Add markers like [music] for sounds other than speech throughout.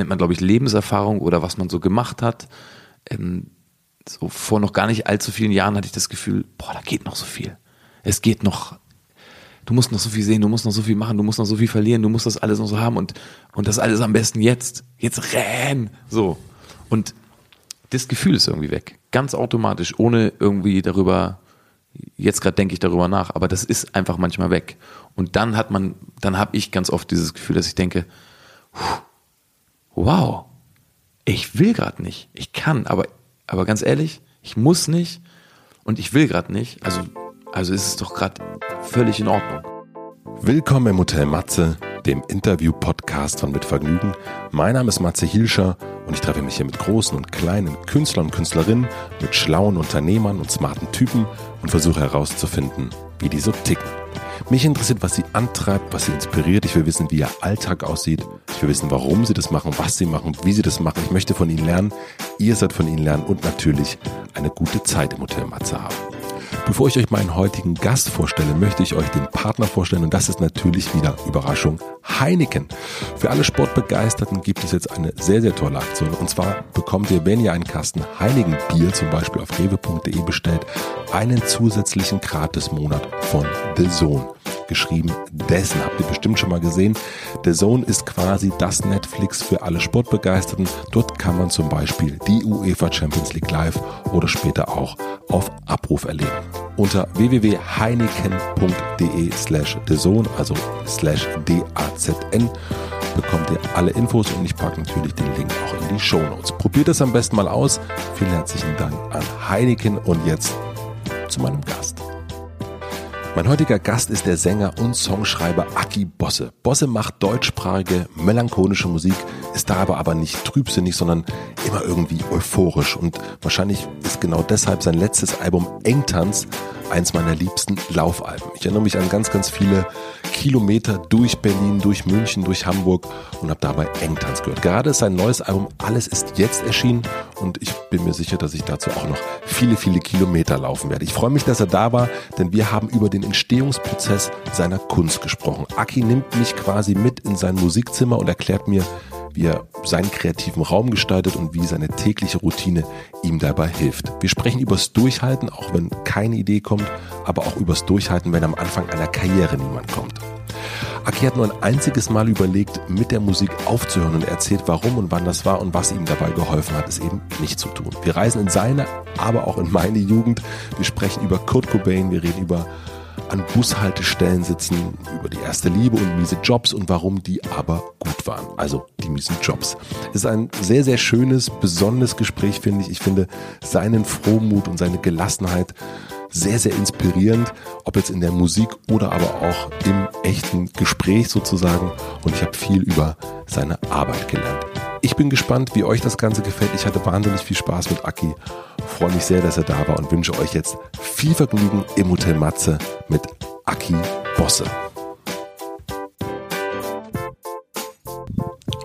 nennt man, glaube ich, Lebenserfahrung oder was man so gemacht hat. Ähm, so vor noch gar nicht allzu vielen Jahren hatte ich das Gefühl, boah, da geht noch so viel. Es geht noch, du musst noch so viel sehen, du musst noch so viel machen, du musst noch so viel verlieren, du musst das alles noch so haben und, und das alles am besten jetzt. Jetzt renn! So. Und das Gefühl ist irgendwie weg. Ganz automatisch, ohne irgendwie darüber, jetzt gerade denke ich darüber nach, aber das ist einfach manchmal weg. Und dann hat man, dann habe ich ganz oft dieses Gefühl, dass ich denke, wow, ich will gerade nicht. Ich kann, aber, aber ganz ehrlich, ich muss nicht und ich will gerade nicht. Also, also ist es doch gerade völlig in Ordnung. Willkommen im Hotel Matze, dem Interview-Podcast von Mit Vergnügen. Mein Name ist Matze Hilscher und ich treffe mich hier mit großen und kleinen Künstlern und Künstlerinnen, mit schlauen Unternehmern und smarten Typen und versuche herauszufinden, wie die so ticken. Mich interessiert, was sie antreibt, was sie inspiriert. Ich will wissen, wie ihr Alltag aussieht. Ich will wissen, warum sie das machen, was sie machen, wie sie das machen. Ich möchte von ihnen lernen. Ihr sollt von ihnen lernen und natürlich eine gute Zeit im Hotel Matze haben. Bevor ich euch meinen heutigen Gast vorstelle, möchte ich euch den Partner vorstellen und das ist natürlich wieder Überraschung Heineken. Für alle Sportbegeisterten gibt es jetzt eine sehr, sehr tolle Aktion und zwar bekommt ihr, wenn ihr einen Kasten Heineken Bier zum Beispiel auf rewe.de bestellt, einen zusätzlichen Gratis-Monat von The Zone geschrieben. Dessen habt ihr bestimmt schon mal gesehen. The Zone ist quasi das Netflix für alle Sportbegeisterten. Dort kann man zum Beispiel die UEFA Champions League live oder später auch auf Abruf erleben. Unter www.heineken.de slash thezone, also slash D-A-Z-N, bekommt ihr alle Infos und ich packe natürlich den Link auch in die Show Notes. Probiert es am besten mal aus. Vielen herzlichen Dank an Heineken und jetzt zu meinem Gast. Mein heutiger Gast ist der Sänger und Songschreiber Aki Bosse. Bosse macht deutschsprachige, melancholische Musik, ist dabei aber nicht trübsinnig, sondern immer irgendwie euphorisch. Und wahrscheinlich ist genau deshalb sein letztes Album Engtanz eins meiner liebsten Laufalben. Ich erinnere mich an ganz, ganz viele Kilometer durch Berlin, durch München, durch Hamburg und habe dabei Engtanz gehört. Gerade ist sein neues Album Alles ist jetzt erschienen und ich bin mir sicher, dass ich dazu auch noch viele, viele Kilometer laufen werde. Ich freue mich, dass er da war, denn wir haben über den Entstehungsprozess seiner Kunst gesprochen. Aki nimmt mich quasi mit in sein Musikzimmer und erklärt mir, wie er seinen kreativen Raum gestaltet und wie seine tägliche Routine ihm dabei hilft. Wir sprechen übers Durchhalten, auch wenn keine Idee kommt, aber auch übers Durchhalten, wenn am Anfang einer Karriere niemand kommt. Aki hat nur ein einziges Mal überlegt, mit der Musik aufzuhören und erzählt, warum und wann das war und was ihm dabei geholfen hat, es eben nicht zu tun. Wir reisen in seine, aber auch in meine Jugend. Wir sprechen über Kurt Cobain, wir reden über an Bushaltestellen sitzen, über die erste Liebe und miese Jobs und warum die aber gut waren. Also die miesen Jobs. Es ist ein sehr, sehr schönes, besonderes Gespräch, finde ich. Ich finde seinen Frohmut und seine Gelassenheit sehr, sehr inspirierend, ob jetzt in der Musik oder aber auch im echten Gespräch sozusagen. Und ich habe viel über seine Arbeit gelernt. Ich bin gespannt, wie euch das Ganze gefällt. Ich hatte wahnsinnig viel Spaß mit Aki. Freue mich sehr, dass er da war und wünsche euch jetzt viel Vergnügen im Hotel Matze mit Aki Bosse.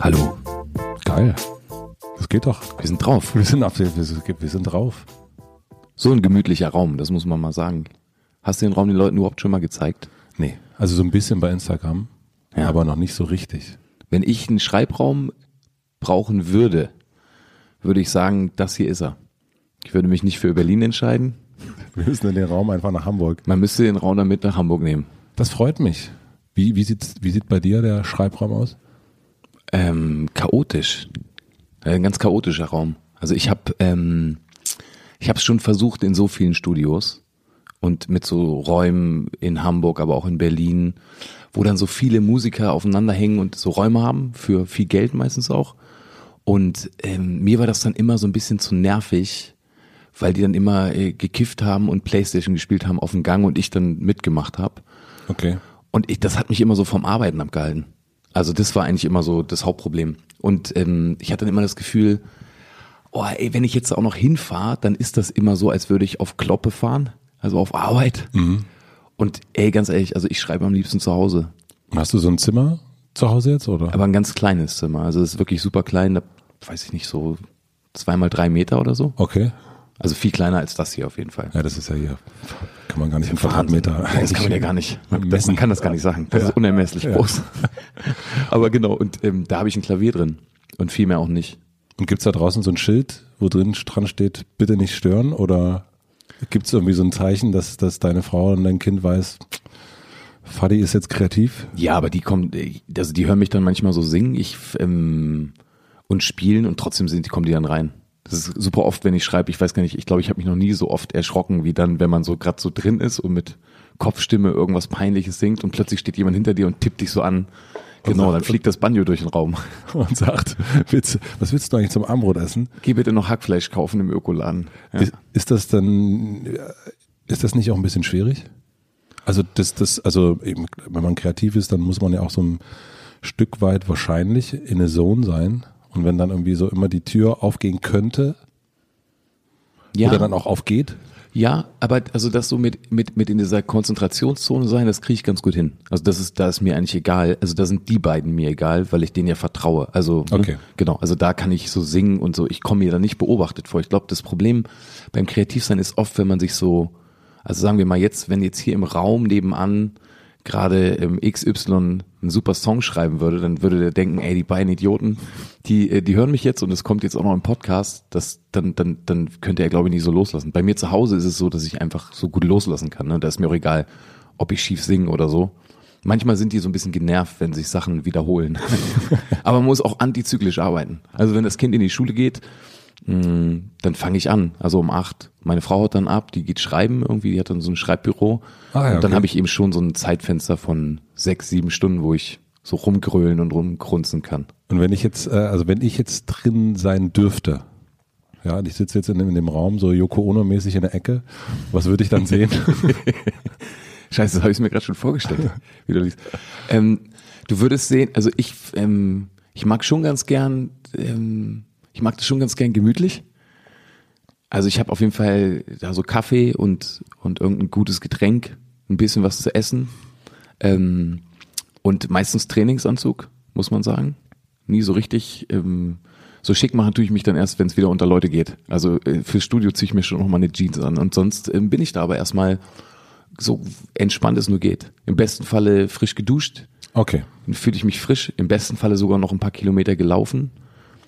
Hallo. Geil. Das geht doch. Wir sind drauf. Wir sind, auf, wir, wir sind drauf. So ein gemütlicher Raum, das muss man mal sagen. Hast du den Raum den Leuten überhaupt schon mal gezeigt? Nee, also so ein bisschen bei Instagram, Ja. aber noch nicht so richtig. Wenn ich einen Schreibraum brauchen würde, würde ich sagen, das hier ist er. Ich würde mich nicht für Berlin entscheiden. Wir müssen in den Raum einfach nach Hamburg. Man müsste den Raum dann mit nach Hamburg nehmen. Das freut mich. Wie, wie, sieht, wie sieht bei dir der Schreibraum aus? Ähm, chaotisch. Äh, Ein ganz chaotischer Raum. Also ich habe ähm, ich habe es schon versucht in so vielen Studios und mit so Räumen in Hamburg, aber auch in Berlin, wo dann so viele Musiker aufeinander hängen und so Räume haben für viel Geld meistens auch. Und ähm, mir war das dann immer so ein bisschen zu nervig, weil die dann immer äh, gekifft haben und Playstation gespielt haben auf dem Gang und ich dann mitgemacht habe. Okay. Und ich, das hat mich immer so vom Arbeiten abgehalten. Also das war eigentlich immer so das Hauptproblem. Und ähm, ich hatte dann immer das Gefühl, oh, ey, wenn ich jetzt auch noch hinfahre, dann ist das immer so, als würde ich auf Kloppe fahren, also auf Arbeit. Und ey, ganz ehrlich, also ich schreibe am liebsten zu Hause. Hast du so ein Zimmer zu Hause jetzt oder? Aber ein ganz kleines Zimmer. Also es ist wirklich super klein, da weiß ich nicht, so zweimal drei Meter oder so. Okay. Also viel kleiner als das hier auf jeden Fall. Ja, das ist ja hier. Kann man gar nicht im Wahnsinn. Quadratmeter. Das kann man ja gar nicht. [laughs] Man, messen. kann das gar nicht sagen. Das ist unermesslich Ja. groß. [laughs] Aber genau, und ähm, da habe ich ein Klavier drin. Und viel mehr auch nicht. Und gibt's da draußen so ein Schild, wo drin dran steht, bitte nicht stören? Oder gibt's irgendwie so ein Zeichen, dass, dass deine Frau und dein Kind weiß, Fadi ist jetzt kreativ? Ja, aber die kommen, also die hören mich dann manchmal so singen ich, ähm, und spielen und trotzdem sind, die kommen die dann rein. Das ist super oft, wenn ich schreibe, ich weiß gar nicht, ich glaube, ich habe mich noch nie so oft erschrocken, wie dann, wenn man so gerade so drin ist und mit Kopfstimme irgendwas Peinliches singt und plötzlich steht jemand hinter dir und tippt dich so an. Genau, dann fliegt das Banjo durch den Raum. [laughs] Und sagt, willst, was willst du eigentlich zum Armbrot essen? Geh bitte noch Hackfleisch kaufen im Ökoladen. Ja. Ist, ist das dann, ist das nicht auch ein bisschen schwierig? Also das, das, also eben, wenn man kreativ ist, dann muss man ja auch so ein Stück weit wahrscheinlich in eine Zone sein. Und wenn dann irgendwie so immer die Tür aufgehen könnte, ja. oder dann auch aufgeht. Ja, aber also das so mit, mit, mit in dieser Konzentrationszone sein, das kriege ich ganz gut hin. Also das ist, da ist mir eigentlich egal. Also da sind die beiden mir egal, weil ich denen ja vertraue. Also ne, okay. ne, genau, also da kann ich so singen und so. Ich komme mir da nicht beobachtet vor. Ich glaube, das Problem beim Kreativsein ist oft, wenn man sich so, also sagen wir mal jetzt, wenn jetzt hier im Raum nebenan gerade im XY einen super Song schreiben würde, dann würde der denken, ey, die beiden Idioten, die, äh, die hören mich jetzt und es kommt jetzt auch noch im Podcast, das, dann, dann, dann könnte er, glaube ich, nicht so loslassen. Bei mir zu Hause ist es so, dass ich einfach so gut loslassen kann. Ne? Da ist mir auch egal, ob ich schief singe oder so. Manchmal sind die so ein bisschen genervt, wenn sich Sachen wiederholen. [laughs] Aber man muss auch antizyklisch arbeiten. Also wenn das Kind in die Schule geht, mm, dann fange ich an, also um acht. Meine Frau haut dann ab, die geht schreiben irgendwie, die hat dann so ein Schreibbüro. Ah, ja, und dann okay. habe ich eben schon so ein Zeitfenster von sechs, sieben Stunden, wo ich so rumgrölen und rumgrunzen kann. Und wenn ich jetzt, äh, also wenn ich jetzt drin sein dürfte, ja, ich sitze jetzt in dem, in dem Raum so Yoko Ono-mäßig in der Ecke, was würde ich dann sehen? [laughs] Scheiße, das habe ich mir gerade schon vorgestellt. Wie du, liest. Ähm, du würdest sehen, also ich, ähm, ich mag schon ganz gern, ähm, ich mag das schon ganz gern gemütlich. Also ich habe auf jeden Fall da so Kaffee und, und irgendein gutes Getränk, ein bisschen was zu essen. Ähm, und meistens Trainingsanzug, muss man sagen. Nie so richtig. Ähm, so schick machen tue ich mich dann erst, wenn es wieder unter Leute geht. Also äh, fürs Studio ziehe ich mir schon noch mal eine Jeans an. Und sonst ähm, bin ich da aber erstmal so entspannt es nur geht. Im besten Falle frisch geduscht. Okay. Dann fühle ich mich frisch. Im besten Falle sogar noch ein paar Kilometer gelaufen,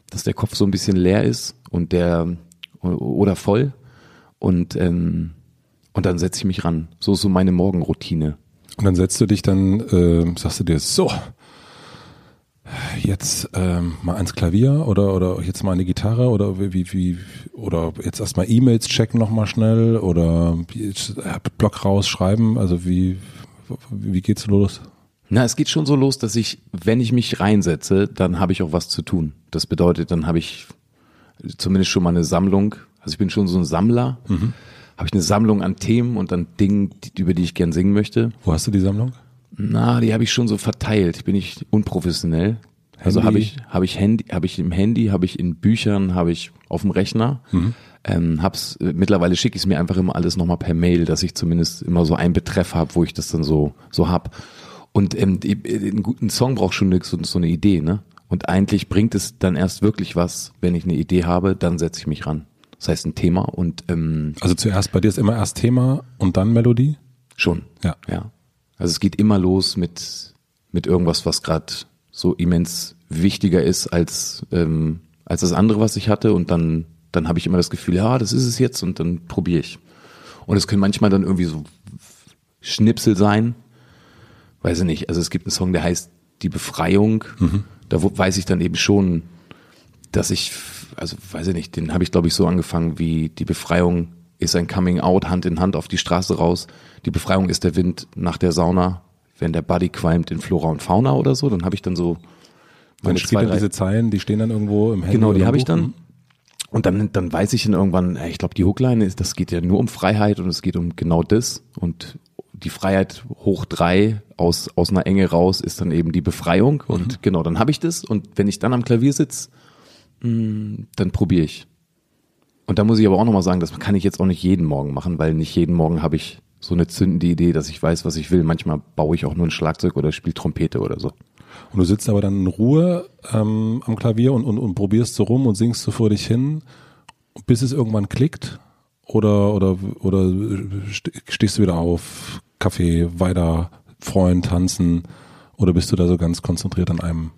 dass der Kopf so ein bisschen leer ist und der oder voll. Und ähm, und dann setze ich mich ran. So ist so meine Morgenroutine. Und dann setzt du dich dann, äh, sagst du dir, so, jetzt ähm, mal ans Klavier oder oder jetzt mal eine Gitarre oder wie wie oder jetzt erstmal E-Mails checken noch mal schnell oder Block rausschreiben. Also wie wie geht's los? Na, es geht schon so los, dass ich, wenn ich mich reinsetze, dann habe ich auch was zu tun. Das bedeutet, dann habe ich zumindest schon mal eine Sammlung. Also ich bin schon so ein Sammler. Mhm habe ich eine Sammlung an Themen und an Dingen, die, über die ich gern singen möchte. Wo hast du die Sammlung? Na, die habe ich schon so verteilt. Ich bin nicht unprofessionell. Handy. Also habe ich habe ich Handy, habe ich im Handy, habe ich in Büchern, habe ich auf dem Rechner. Mhm. Ähm, hab's äh, mittlerweile schicke ich es mir einfach immer alles nochmal per Mail, dass ich zumindest immer so einen Betreff habe, wo ich das dann so so hab. Und ähm, die, äh, ein guten Song braucht schon so, so eine Idee, ne? Und eigentlich bringt es dann erst wirklich was, wenn ich eine Idee habe, dann setze ich mich ran. Das heißt ein Thema und ähm, also zuerst bei dir ist immer erst Thema und dann Melodie. Schon. Ja. Ja. Also es geht immer los mit mit irgendwas, was gerade so immens wichtiger ist als ähm, als das andere, was ich hatte und dann dann habe ich immer das Gefühl, ja, das ist es jetzt und dann probiere ich. Und es können manchmal dann irgendwie so Schnipsel sein, weiß ich nicht. Also es gibt einen Song, der heißt Die Befreiung. Mhm. Da weiß ich dann eben schon, dass ich also weiß ich nicht, den habe ich glaube ich so angefangen wie die Befreiung ist ein Coming Out Hand in Hand auf die Straße raus. Die Befreiung ist der Wind nach der Sauna, wenn der Buddy qualmt in Flora und Fauna oder so, dann habe ich dann so meine zwei, drei, diese Zeilen, die stehen dann irgendwo im Handy. Genau, die habe ich dann. Und dann, dann weiß ich dann irgendwann, ich glaube, die Hookline ist, das geht ja nur um Freiheit und es geht um genau das. Und die Freiheit hoch drei aus, aus einer Enge raus ist dann eben die Befreiung. Und mhm. genau, dann habe ich das. Und wenn ich dann am Klavier sitze, Mm, dann probiere ich. Und da muss ich aber auch nochmal sagen, das kann ich jetzt auch nicht jeden Morgen machen, weil nicht jeden Morgen habe ich so eine zündende Idee, dass ich weiß, was ich will. Manchmal baue ich auch nur ein Schlagzeug oder spiele Trompete oder so. Und du sitzt aber dann in Ruhe ähm, am Klavier und, und, und probierst so rum und singst so vor dich hin, bis es irgendwann klickt? Oder, oder, oder stehst du wieder auf, Kaffee, weiter, freuen, tanzen? Oder bist du da so ganz konzentriert an einem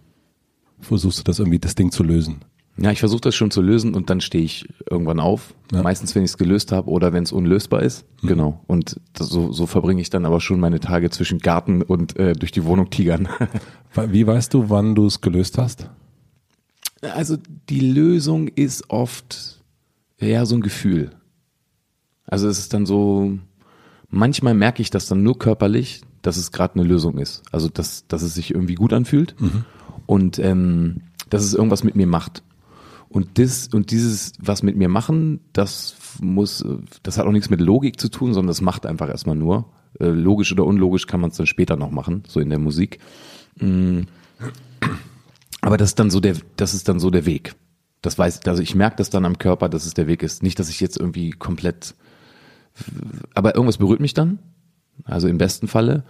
versuchst du das irgendwie, das Ding zu lösen? Ja, ich versuche das schon zu lösen und dann stehe ich irgendwann auf. Ja. Meistens, wenn ich es gelöst habe oder wenn es unlösbar ist. Genau. Und das, so, so verbringe ich dann aber schon meine Tage zwischen Garten und äh, durch die Wohnung tigern. [laughs] Wie weißt du, wann du es gelöst hast? Also die Lösung ist oft eher so ein Gefühl. Also es ist dann so, manchmal merke ich das dann nur körperlich, dass es gerade eine Lösung ist. Also dass, dass es sich irgendwie gut anfühlt und ähm, dass es irgendwas mit mir macht. Und das und dieses, was mit mir machen, das muss, das hat auch nichts mit Logik zu tun, sondern das macht einfach erstmal nur. Äh, logisch oder unlogisch kann man es dann später noch machen, so in der Musik. Mm. Aber das ist dann so der, das ist dann so der Weg. Das weiß, also ich merke das dann am Körper, dass es der Weg ist. Nicht, dass ich jetzt irgendwie komplett, aber irgendwas berührt mich dann. Also im besten Falle.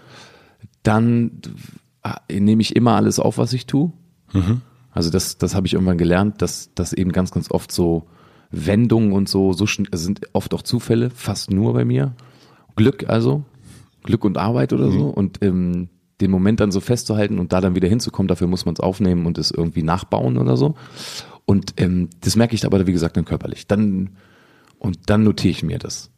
Dann äh, nehme ich immer alles auf, was ich tue. Also das, das habe ich irgendwann gelernt, dass das eben ganz, ganz oft so Wendungen und so, so also sind oft auch Zufälle, fast nur bei mir. Glück also, Glück und Arbeit oder so. Und ähm, den Moment dann so festzuhalten und da dann wieder hinzukommen, dafür muss man es aufnehmen und es irgendwie nachbauen oder so. Und ähm, das merke ich aber, wie gesagt, dann körperlich. Dann, und dann notiere ich mir das.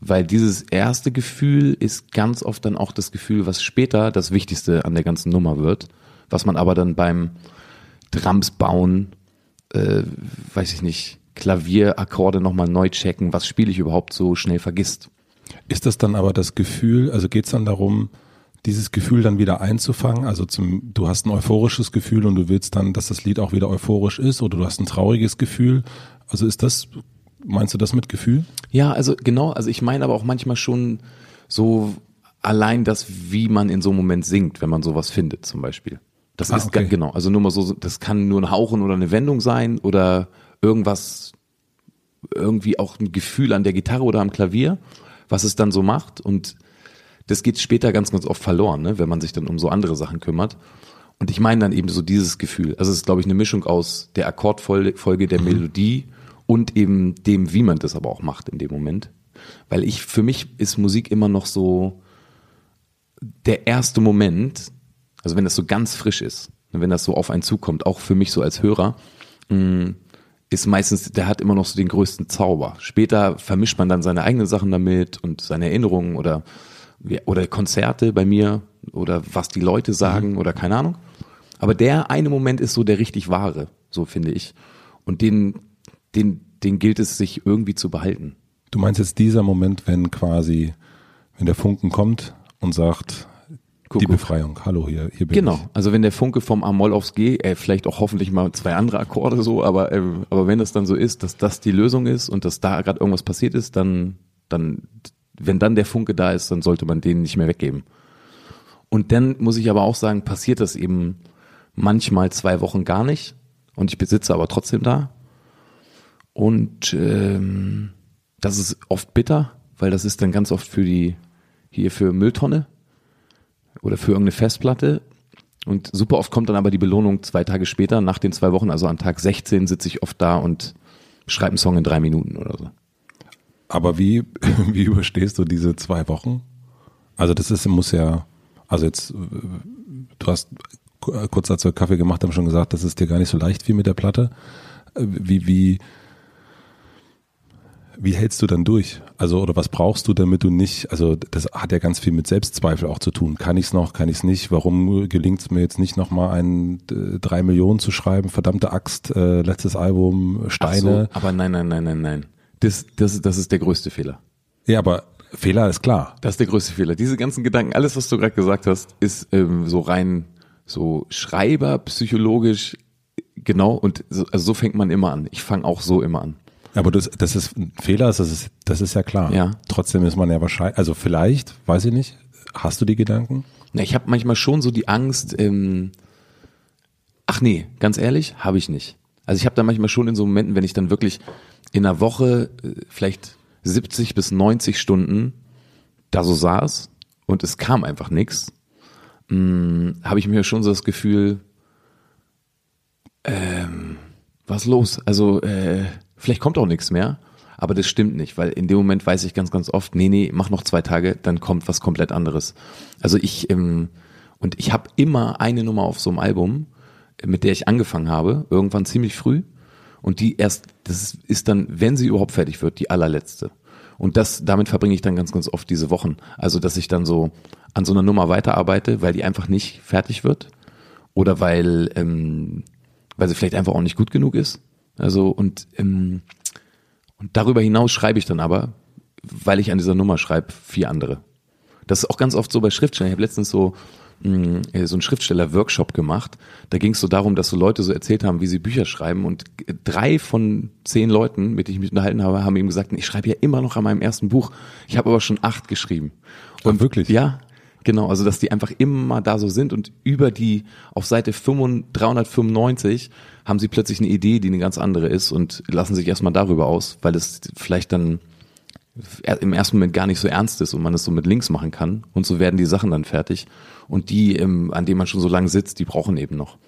Weil dieses erste Gefühl ist ganz oft dann auch das Gefühl, was später das Wichtigste an der ganzen Nummer wird, was man aber dann beim Drums bauen, äh, weiß ich nicht, Klavierakkorde nochmal neu checken, was spiele ich überhaupt so schnell vergisst. Ist das dann aber das Gefühl, also geht es dann darum, dieses Gefühl dann wieder einzufangen? Also zum, du hast ein euphorisches Gefühl und du willst dann, dass das Lied auch wieder euphorisch ist oder du hast ein trauriges Gefühl. Also ist das, meinst du das mit Gefühl? Ja, also genau, also ich meine aber auch manchmal schon so allein das, wie man in so einem Moment singt, wenn man sowas findet zum Beispiel. Das Ah, ist okay. genau, also nur mal so, das kann nur ein Hauchen oder eine Wendung sein oder irgendwas, irgendwie auch ein Gefühl an der Gitarre oder am Klavier, was es dann so macht und das geht später ganz, ganz oft verloren, ne, wenn man sich dann um so andere Sachen kümmert. Und ich meine dann eben so dieses Gefühl. Also es ist, glaube ich, eine Mischung aus der Akkordfolge, der Melodie und eben dem, wie man das aber auch macht in dem Moment. Weil ich, für mich ist Musik immer noch so der erste Moment, also wenn das so ganz frisch ist, wenn das so auf einen zukommt, auch für mich so als Hörer, mh, ist meistens, der hat immer noch so den größten Zauber. Später vermischt man dann seine eigenen Sachen damit und seine Erinnerungen oder, oder Konzerte bei mir oder was die Leute sagen oder keine Ahnung. Aber der eine Moment ist so der richtig wahre, so finde ich. Und den, den, den gilt es sich irgendwie zu behalten. Du meinst jetzt dieser Moment, wenn quasi, wenn der Funken kommt und sagt, die Kuckuck. Befreiung, hallo, hier, hier bin Genau, ich. also wenn der Funke vom A-Moll aufs G, äh, vielleicht auch hoffentlich mal zwei andere Akkorde so, aber, äh, aber wenn das dann so ist, dass das die Lösung ist und dass da gerade irgendwas passiert ist, dann, dann, wenn dann der Funke da ist, dann sollte man den nicht mehr weggeben. Und dann muss ich aber auch sagen, passiert das eben manchmal zwei Wochen gar nicht und ich besitze aber trotzdem da. Und ähm, das ist oft bitter, weil das ist dann ganz oft für die, hier für Mülltonne oder für irgendeine Festplatte. Und super oft kommt dann aber die Belohnung zwei Tage später, nach den zwei Wochen, also an Tag 16 sitze ich oft da und schreibe einen Song in drei Minuten oder so. Aber wie, [laughs] wie überstehst du diese zwei Wochen? Also das ist, muss ja, also jetzt, äh, du hast ku- kurz wir Kaffee gemacht haben schon gesagt, das ist dir gar nicht so leicht wie mit der Platte. Äh, Wie, wie, wie hältst du dann durch? Also, oder was brauchst du, damit du nicht, also das hat ja ganz viel mit Selbstzweifel auch zu tun. Kann ich es noch, kann ich es nicht? Warum gelingt es mir jetzt nicht nochmal ein äh, drei Millionen zu schreiben? Verdammte Axt, äh, letztes Album, Steine. So, aber nein, nein, nein, nein, nein. Das, das, das ist der größte Fehler. Ja, aber Fehler ist klar. Das ist der größte Fehler. Diese ganzen Gedanken, alles, was du gerade gesagt hast, ist ähm, so rein so Schreiber, psychologisch, genau. Und so, also so fängt man immer an. Ich fange auch so immer an. Aber das, das ist ein Fehler, das ist, das ist ja klar. Ja. Trotzdem ist man ja wahrscheinlich, also vielleicht, weiß ich nicht, hast du die Gedanken? Na, ich habe manchmal schon so die Angst, ähm, ach nee, ganz ehrlich, habe ich nicht. Also ich habe da manchmal schon in so Momenten, wenn ich dann wirklich in einer Woche äh, vielleicht 70 bis 90 Stunden da so saß und es kam einfach nichts, habe ich mir schon so das Gefühl, ähm, was los? Also äh, vielleicht kommt auch nichts mehr, aber das stimmt nicht, weil in dem Moment weiß ich ganz, ganz oft, nee, nee, mach noch zwei Tage, dann kommt was komplett anderes. Also ich ähm, und ich habe immer eine Nummer auf so einem Album, mit der ich angefangen habe, irgendwann ziemlich früh. Und die erst, das ist dann, wenn sie überhaupt fertig wird, die allerletzte. Und das, damit verbringe ich dann ganz, ganz oft diese Wochen. Also, dass ich dann so an so einer Nummer weiterarbeite, weil die einfach nicht fertig wird. Oder weil, ähm, weil sie vielleicht einfach auch nicht gut genug ist. Also, und, ähm, und darüber hinaus schreibe ich dann aber, weil ich an dieser Nummer schreibe, vier andere. Das ist auch ganz oft so bei Schriftstellern. Ich habe letztens so mh, äh, so einen Schriftsteller-Workshop gemacht. Da ging es so darum, dass so Leute so erzählt haben, wie sie Bücher schreiben. Und drei von zehn Leuten, mit denen ich mich unterhalten habe, haben ihm gesagt, ich schreibe ja immer noch an meinem ersten Buch. Ich habe aber schon acht geschrieben. Und Ach, wirklich? Ja, Genau, also dass die einfach immer da so sind und über die auf Seite 395 haben sie plötzlich eine Idee, die eine ganz andere ist und lassen sich erstmal darüber aus, weil es vielleicht dann im ersten Moment gar nicht so ernst ist und man es so mit links machen kann und so werden die Sachen dann fertig und die, ähm, an denen man schon so lange sitzt, die brauchen eben noch.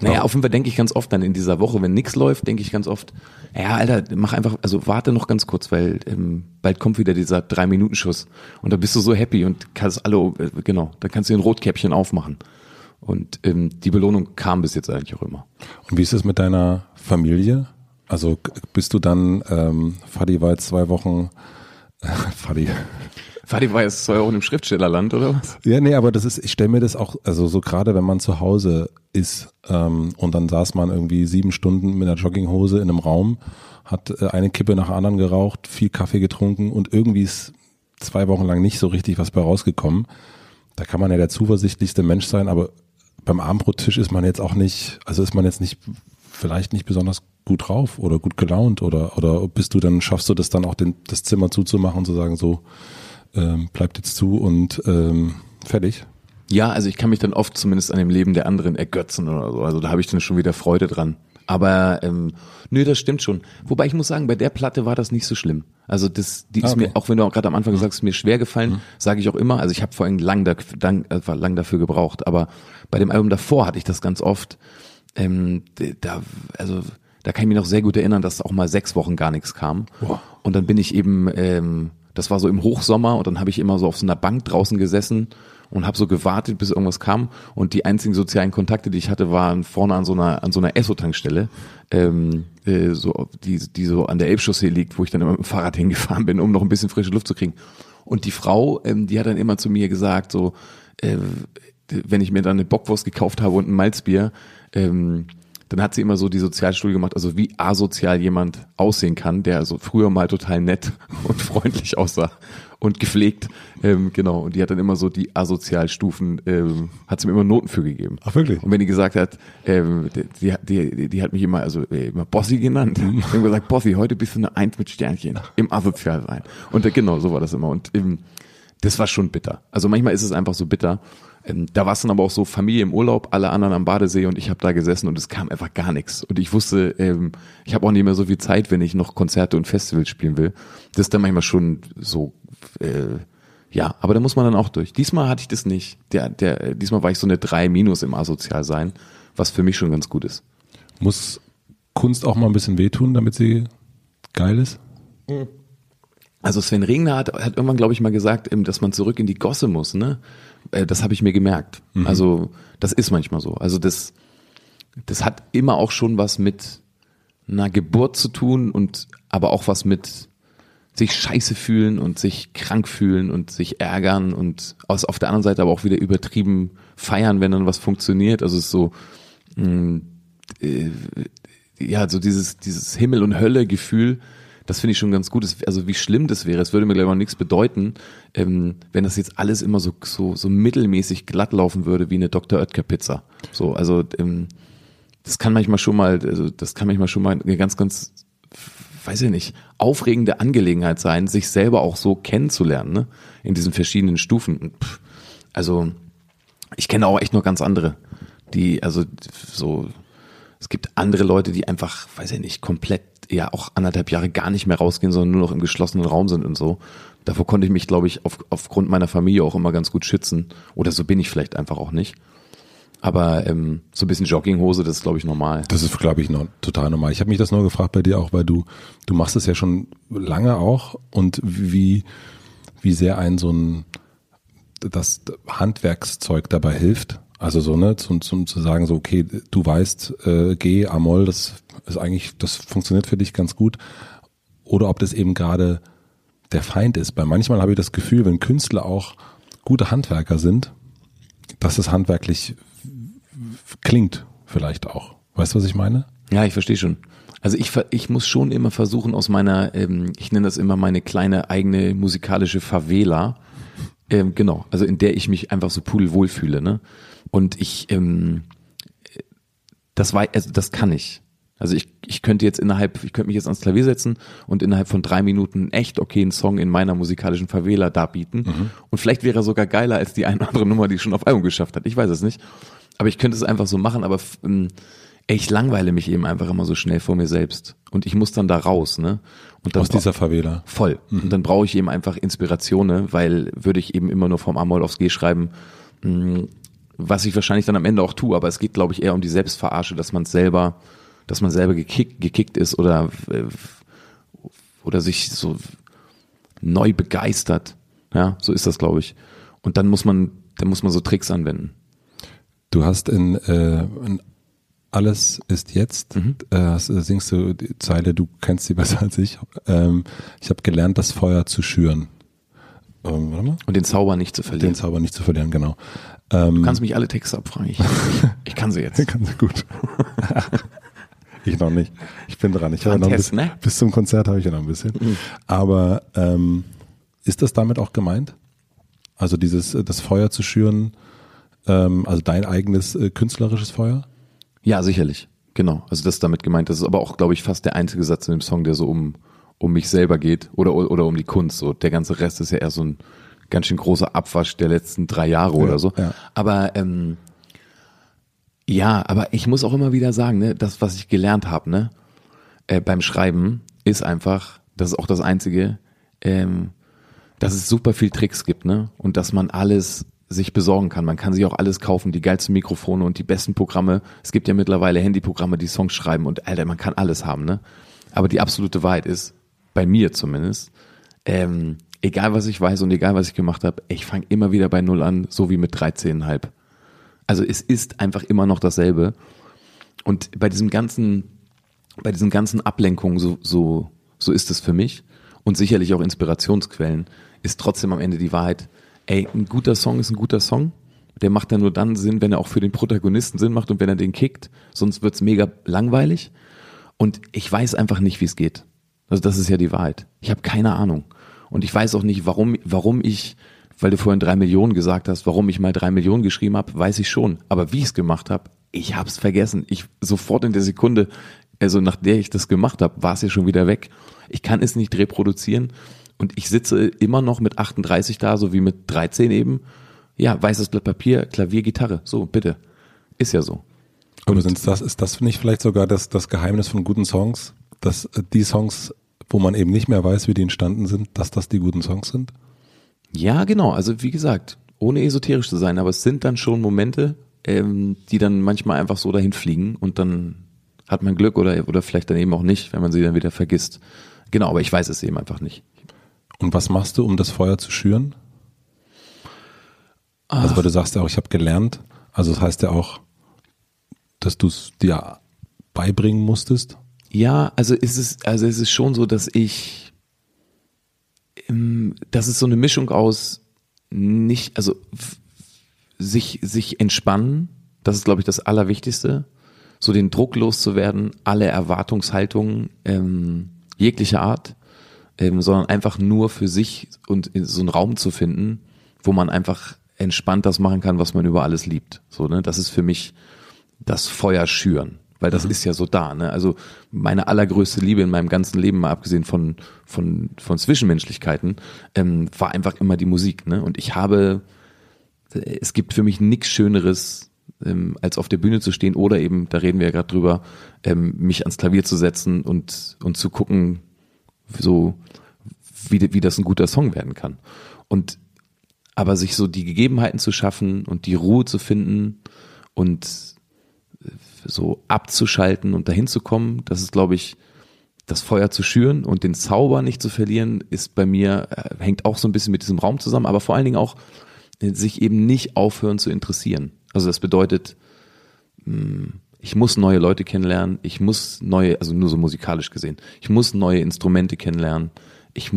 Naja, auf jeden Fall denke ich ganz oft dann in dieser Woche, wenn nichts läuft, denke ich ganz oft, ja, Alter, mach einfach, also warte noch ganz kurz, weil ähm, bald kommt wieder dieser Drei-Minuten-Schuss und da bist du so happy und kannst alle, äh, genau, dann kannst du ein Rotkäppchen aufmachen. Und ähm, die Belohnung kam bis jetzt eigentlich auch immer. Und wie ist es mit deiner Familie? Also bist du dann, ähm, Fadi war jetzt zwei Wochen, äh, [laughs] Fadi. Fadi war jetzt zwei Wochen im Schriftstellerland, oder was? Ja, nee, aber das ist, ich stelle mir das auch, also so gerade wenn man zu Hause ist ähm, und dann saß man irgendwie sieben Stunden mit einer Jogginghose in einem Raum, hat äh, eine Kippe nach anderen geraucht, viel Kaffee getrunken und irgendwie ist zwei Wochen lang nicht so richtig was bei rausgekommen. Da kann man ja der zuversichtlichste Mensch sein, aber beim Abendbrottisch ist man jetzt auch nicht, also ist man jetzt nicht vielleicht nicht besonders gut drauf oder gut gelaunt oder oder bist du dann schaffst du das dann auch den, das Zimmer zuzumachen und zu sagen so ähm, bleibt jetzt zu und ähm, fertig? Ja, also ich kann mich dann oft zumindest an dem Leben der anderen ergötzen oder so. Also da habe ich dann schon wieder Freude dran. Aber ähm, nö, das stimmt schon. Wobei ich muss sagen, bei der Platte war das nicht so schlimm. Also das, die ist okay. mir, auch wenn du auch gerade am Anfang gesagt hast, mir schwer gefallen, mhm. sage ich auch immer. Also ich habe vorhin lang, da, lang, äh, lang dafür gebraucht. Aber bei dem Album davor hatte ich das ganz oft. Ähm, da, also da kann ich mich noch sehr gut erinnern, dass auch mal sechs Wochen gar nichts kam. Boah. Und dann bin ich eben, ähm, das war so im Hochsommer und dann habe ich immer so auf so einer Bank draußen gesessen und habe so gewartet, bis irgendwas kam. Und die einzigen sozialen Kontakte, die ich hatte, waren vorne an so einer an so einer Esso-Tankstelle, ähm, äh, so die die so an der Elbchaussee liegt, wo ich dann immer mit dem Fahrrad [laughs] hingefahren bin, um noch ein bisschen frische Luft zu kriegen. Und die Frau, ähm, die hat dann immer zu mir gesagt, so äh, wenn ich mir dann eine Bockwurst gekauft habe und ein Malzbier, ähm, dann hat sie immer so die Sozialstudie gemacht, also wie asozial jemand aussehen kann, der also früher mal total nett [laughs] und freundlich aussah und gepflegt. Ähm, genau. Und die hat dann immer so die Asozialstufen, ähm, hat sie mir immer Noten für gegeben. Ach wirklich? Und wenn die gesagt hat, ähm, die, die, die, die hat mich immer, also äh, immer Bossi genannt. [laughs] Mhm. Ich habe gesagt, Bossi, heute bist du eine Eins mit Sternchen im Asozial sein. Und äh, genau, so war das immer. Und ähm, das war schon bitter. Also manchmal ist es einfach so bitter. Ähm, da war es dann aber auch so Familie im Urlaub, alle anderen am Badesee und ich habe da gesessen und es kam einfach gar nichts. Und ich wusste, ähm, ich habe auch nicht mehr so viel Zeit, wenn ich noch Konzerte und Festivals spielen will. Das ist dann manchmal schon so, äh, ja, aber da muss man dann auch durch. Diesmal hatte ich das nicht. Der, der, diesmal war ich so eine 3 minus im Asozial sein, was für mich schon ganz gut ist. Muss Kunst auch mal ein bisschen wehtun, damit sie geil ist? Also Sven Regner hat, hat irgendwann, glaube ich, mal gesagt, ähm, dass man zurück in die Gosse muss, ne? Äh, das habe ich mir gemerkt. Mhm. Also das ist manchmal so. Also das, das hat immer auch schon was mit einer Geburt zu tun und aber auch was mit sich scheiße fühlen und sich krank fühlen und sich ärgern und aus, auf der anderen Seite aber auch wieder übertrieben feiern, wenn dann was funktioniert. Also es ist so, mh, mm, äh, ja, so dieses, dieses Himmel- und Hölle-Gefühl, das finde ich schon ganz gut. Also wie schlimm das wäre, es würde mir gleich mal nichts bedeuten, ähm, wenn das jetzt alles immer so, so, so mittelmäßig glatt laufen würde wie eine Dr. Oetker Pizza. So, also ähm, das kann manchmal schon mal, also das kann manchmal schon mal eine ganz, ganz, weiß ich nicht, aufregende Angelegenheit sein, sich selber auch so kennenzulernen, ne? In diesen verschiedenen Stufen. Pff, also ich kenne auch echt noch ganz andere, die, also so, es gibt andere Leute, die einfach, weiß ich nicht, komplett ja auch anderthalb Jahre gar nicht mehr rausgehen, sondern nur noch im geschlossenen Raum sind und so. Davor konnte ich mich, glaube ich, auf, aufgrund meiner Familie auch immer ganz gut schützen. Oder so bin ich vielleicht einfach auch nicht. Aber ähm, so ein bisschen Jogginghose, das ist, glaube ich, normal. Das ist, glaube ich, noch total normal. Ich habe mich das nur gefragt bei dir auch, weil du, du machst es ja schon lange auch und wie, wie sehr ein so ein das Handwerkszeug dabei hilft, Also so, ne, zum, zum zu sagen, so, okay, du weißt, äh, G, A-Moll, das ist eigentlich, das funktioniert für dich ganz gut. Oder ob das eben gerade der Feind ist. Weil manchmal habe ich das Gefühl, wenn Künstler auch gute Handwerker sind, dass es handwerklich klingt, vielleicht auch. Weißt du, was ich meine? Ja, ich verstehe schon. Also ich, ich muss schon immer versuchen aus meiner, ähm, ich nenne das immer meine kleine eigene musikalische Favela, ähm, genau, also in der ich mich einfach so pudelwohl fühle, ne? Und ich, ähm, das war, also das kann ich. Also ich, ich könnte jetzt innerhalb, ich könnte mich jetzt ans Klavier setzen und innerhalb von drei Minuten echt okay einen Song in meiner musikalischen Favela darbieten. Mhm. Und vielleicht wäre er sogar geiler als die eine oder andere Nummer, die schon auf Album geschafft hat. Ich weiß es nicht. Aber ich könnte es einfach so machen, aber ähm, ich langweile mich eben einfach immer so schnell vor mir selbst. Und ich muss dann da raus, ne? Und dann Aus dieser Favela. Voll. Mhm. Und dann brauche ich eben einfach Inspiration, ne? weil würde ich eben immer nur vom A-Moll aufs G schreiben, mh, mm, was ich wahrscheinlich dann am Ende auch tue, aber es geht, glaube ich, eher um die Selbstverarsche, dass man selber, dass man selber gekickt, gekickt ist oder, äh, oder sich so neu begeistert. Ja, so ist das, glaube ich. Und dann muss man, dann muss man so Tricks anwenden. Du hast in, äh, in alles ist jetzt, mhm. äh, singst du die Zeile, du kennst sie besser als ich. Ähm, ich habe gelernt, das Feuer zu schüren. Ähm, Und den Zauber nicht zu verlieren. Den Zauber nicht zu verlieren, genau. Ähm, du kannst mich alle Texte abfragen. Ich, [laughs] ich kann sie jetzt. Ich kann sie gut. [laughs] ich noch nicht. Ich bin dran. Ich habe noch ein bisschen, ne? bis zum Konzert habe ich ja noch ein bisschen. Mhm. Aber ähm, ist das damit auch gemeint? Also dieses das Feuer zu schüren, ähm, also dein eigenes äh, künstlerisches Feuer? Ja, sicherlich. Genau. Also das ist damit gemeint. Das ist aber auch, glaube ich, fast der einzige Satz in dem Song, der so um, um mich selber geht oder, oder um die Kunst. So, der ganze Rest ist ja eher so ein ganz schön großer Abwasch der letzten drei Jahre ja, oder so. Ja. Aber ähm, ja, aber ich muss auch immer wieder sagen, ne, das, was ich gelernt habe, ne, äh, beim Schreiben, ist einfach, das ist auch das Einzige, ähm, dass es super viel Tricks gibt, ne? Und dass man alles sich besorgen kann. Man kann sich auch alles kaufen, die geilsten Mikrofone und die besten Programme. Es gibt ja mittlerweile Handyprogramme, die Songs schreiben und Alter, man kann alles haben, ne? Aber die absolute Wahrheit ist, bei mir zumindest, ähm, egal was ich weiß und egal was ich gemacht habe, ich fange immer wieder bei Null an, so wie mit 13,5. Also es ist einfach immer noch dasselbe. Und bei diesem ganzen, bei diesen ganzen Ablenkungen, so, so, so ist es für mich und sicherlich auch Inspirationsquellen, ist trotzdem am Ende die Wahrheit, ey, ein guter Song ist ein guter Song. Der macht ja nur dann Sinn, wenn er auch für den Protagonisten Sinn macht und wenn er den kickt. Sonst wird's mega langweilig. Und ich weiß einfach nicht, wie es geht. Also das ist ja die Wahrheit. Ich habe keine Ahnung. Und ich weiß auch nicht, warum, warum ich, weil du vorhin drei Millionen gesagt hast, warum ich mal drei Millionen geschrieben habe, weiß ich schon. Aber wie ich es gemacht habe, ich habe es vergessen. Ich sofort in der Sekunde, also nach der ich das gemacht habe, war es ja schon wieder weg. Ich kann es nicht reproduzieren. Und ich sitze immer noch mit 38 da, so wie mit 13 eben. Ja, weißes Blatt Papier, Klavier, Gitarre. So, bitte. Ist ja so. Aber sind das, ist das nicht vielleicht sogar das, das Geheimnis von guten Songs? Dass äh, die Songs, wo man eben nicht mehr weiß, wie die entstanden sind, dass das die guten Songs sind? Ja, genau. Also wie gesagt, ohne esoterisch zu sein, aber es sind dann schon Momente, ähm, die dann manchmal einfach so dahin fliegen und dann hat man Glück oder, oder vielleicht dann eben auch nicht, wenn man sie dann wieder vergisst. Genau, aber ich weiß es eben einfach nicht. Und was machst du, um das Feuer zu schüren? Ach. Also weil du sagst ja auch, ich habe gelernt. Also das heißt ja auch, dass du es dir beibringen musstest. Ja, also ist es, also ist es schon so, dass ich, das ist so eine Mischung aus nicht, also sich, sich entspannen, das ist, glaube ich, das Allerwichtigste, so den Druck loszuwerden, alle Erwartungshaltungen ähm, jeglicher Art ähm, sondern einfach nur für sich und so einen Raum zu finden, wo man einfach entspannt das machen kann, was man über alles liebt. So, ne? Das ist für mich das Feuer schüren, weil das mhm. ist ja so da. Ne? Also meine allergrößte Liebe in meinem ganzen Leben, mal abgesehen von von von Zwischenmenschlichkeiten, ähm, war einfach immer die Musik. Ne? Und ich habe, es gibt für mich nichts Schöneres ähm, als auf der Bühne zu stehen oder eben, da reden wir ja gerade drüber, ähm, mich ans Klavier zu setzen und und zu gucken, so wie, wie das ein guter Song werden kann. Und aber sich so die Gegebenheiten zu schaffen und die Ruhe zu finden und äh, so abzuschalten und dahin zu kommen, das ist, glaube ich, das Feuer zu schüren und den Zauber nicht zu verlieren, ist bei mir, äh, hängt auch so ein bisschen mit diesem Raum zusammen, aber vor allen Dingen auch äh, sich eben nicht aufhören zu interessieren. Also das bedeutet, mh, ich muss neue Leute kennenlernen, ich muss neue, also nur so musikalisch gesehen, ich muss neue Instrumente kennenlernen. Ich,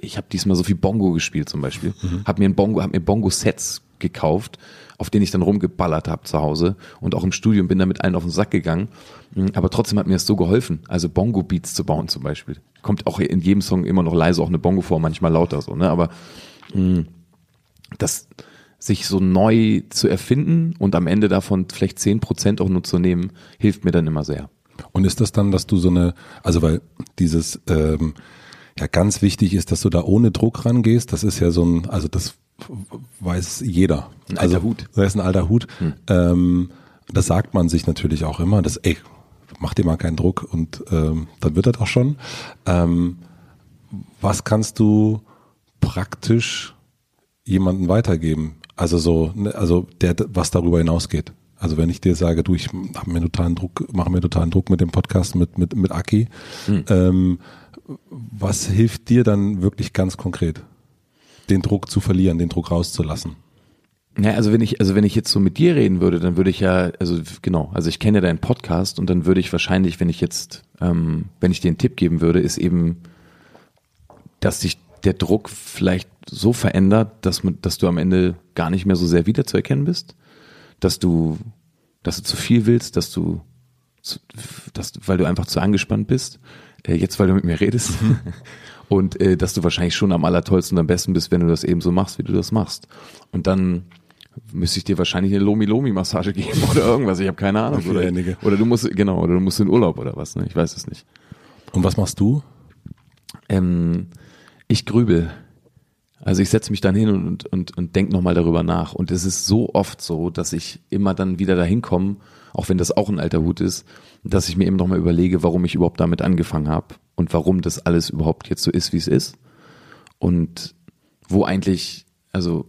ich habe diesmal so viel Bongo gespielt zum Beispiel, mhm. habe mir ein Bongo, habe mir Bongo-Sets gekauft, auf denen ich dann rumgeballert habe zu Hause und auch im Studium bin damit allen auf den Sack gegangen. Aber trotzdem hat mir das so geholfen, also Bongo-Beats zu bauen zum Beispiel. Kommt auch in jedem Song immer noch leise auch eine Bongo vor, manchmal lauter so, ne? Aber mh, das sich so neu zu erfinden und am Ende davon vielleicht zehn Prozent auch nur zu nehmen, hilft mir dann immer sehr. Und ist das dann, dass du so eine, also weil dieses ähm, ja ganz wichtig ist, dass du da ohne Druck rangehst, das ist ja so ein, also das weiß jeder. Ein alter also, Hut. Das ist ein alter Hut. Hm. Ähm, das sagt man sich natürlich auch immer, dass, ey, mach dir mal keinen Druck und ähm, dann wird das auch schon. Ähm, was kannst du praktisch jemanden weitergeben? Also so, ne, also der, was darüber hinausgeht. Also wenn ich dir sage, du, ich habe mir totalen Druck, mache mir totalen Druck mit dem Podcast mit mit mit Aki, hm. ähm, was hilft dir dann wirklich ganz konkret, den Druck zu verlieren, den Druck rauszulassen? Ja, also wenn ich, also wenn ich jetzt so mit dir reden würde, dann würde ich ja, also genau, also ich kenne ja deinen Podcast und dann würde ich wahrscheinlich, wenn ich jetzt, ähm, wenn ich dir einen Tipp geben würde, ist eben, dass sich der Druck vielleicht so verändert, dass man, dass du am Ende gar nicht mehr so sehr wiederzuerkennen bist, dass du, dass du zu viel willst, dass du, dass, weil du einfach zu angespannt bist, äh, jetzt weil du mit mir redest. Mhm. [laughs] Und äh, dass du wahrscheinlich schon am allertollsten und am besten bist, wenn du das eben so machst, wie du das machst. Und dann müsste ich dir wahrscheinlich eine Lomi-Lomi-Massage geben oder irgendwas. Ich habe keine Ahnung. Oder, oder du musst, genau, oder du musst in Urlaub oder was, ne? Ich weiß es nicht. Und was machst du? Ähm, ich grübel. Also ich setze mich dann hin und, und, und denke nochmal darüber nach. Und es ist so oft so, dass ich immer dann wieder dahin komme, auch wenn das auch ein alter Hut ist, dass ich mir eben nochmal überlege, warum ich überhaupt damit angefangen habe und warum das alles überhaupt jetzt so ist, wie es ist. Und wo eigentlich, also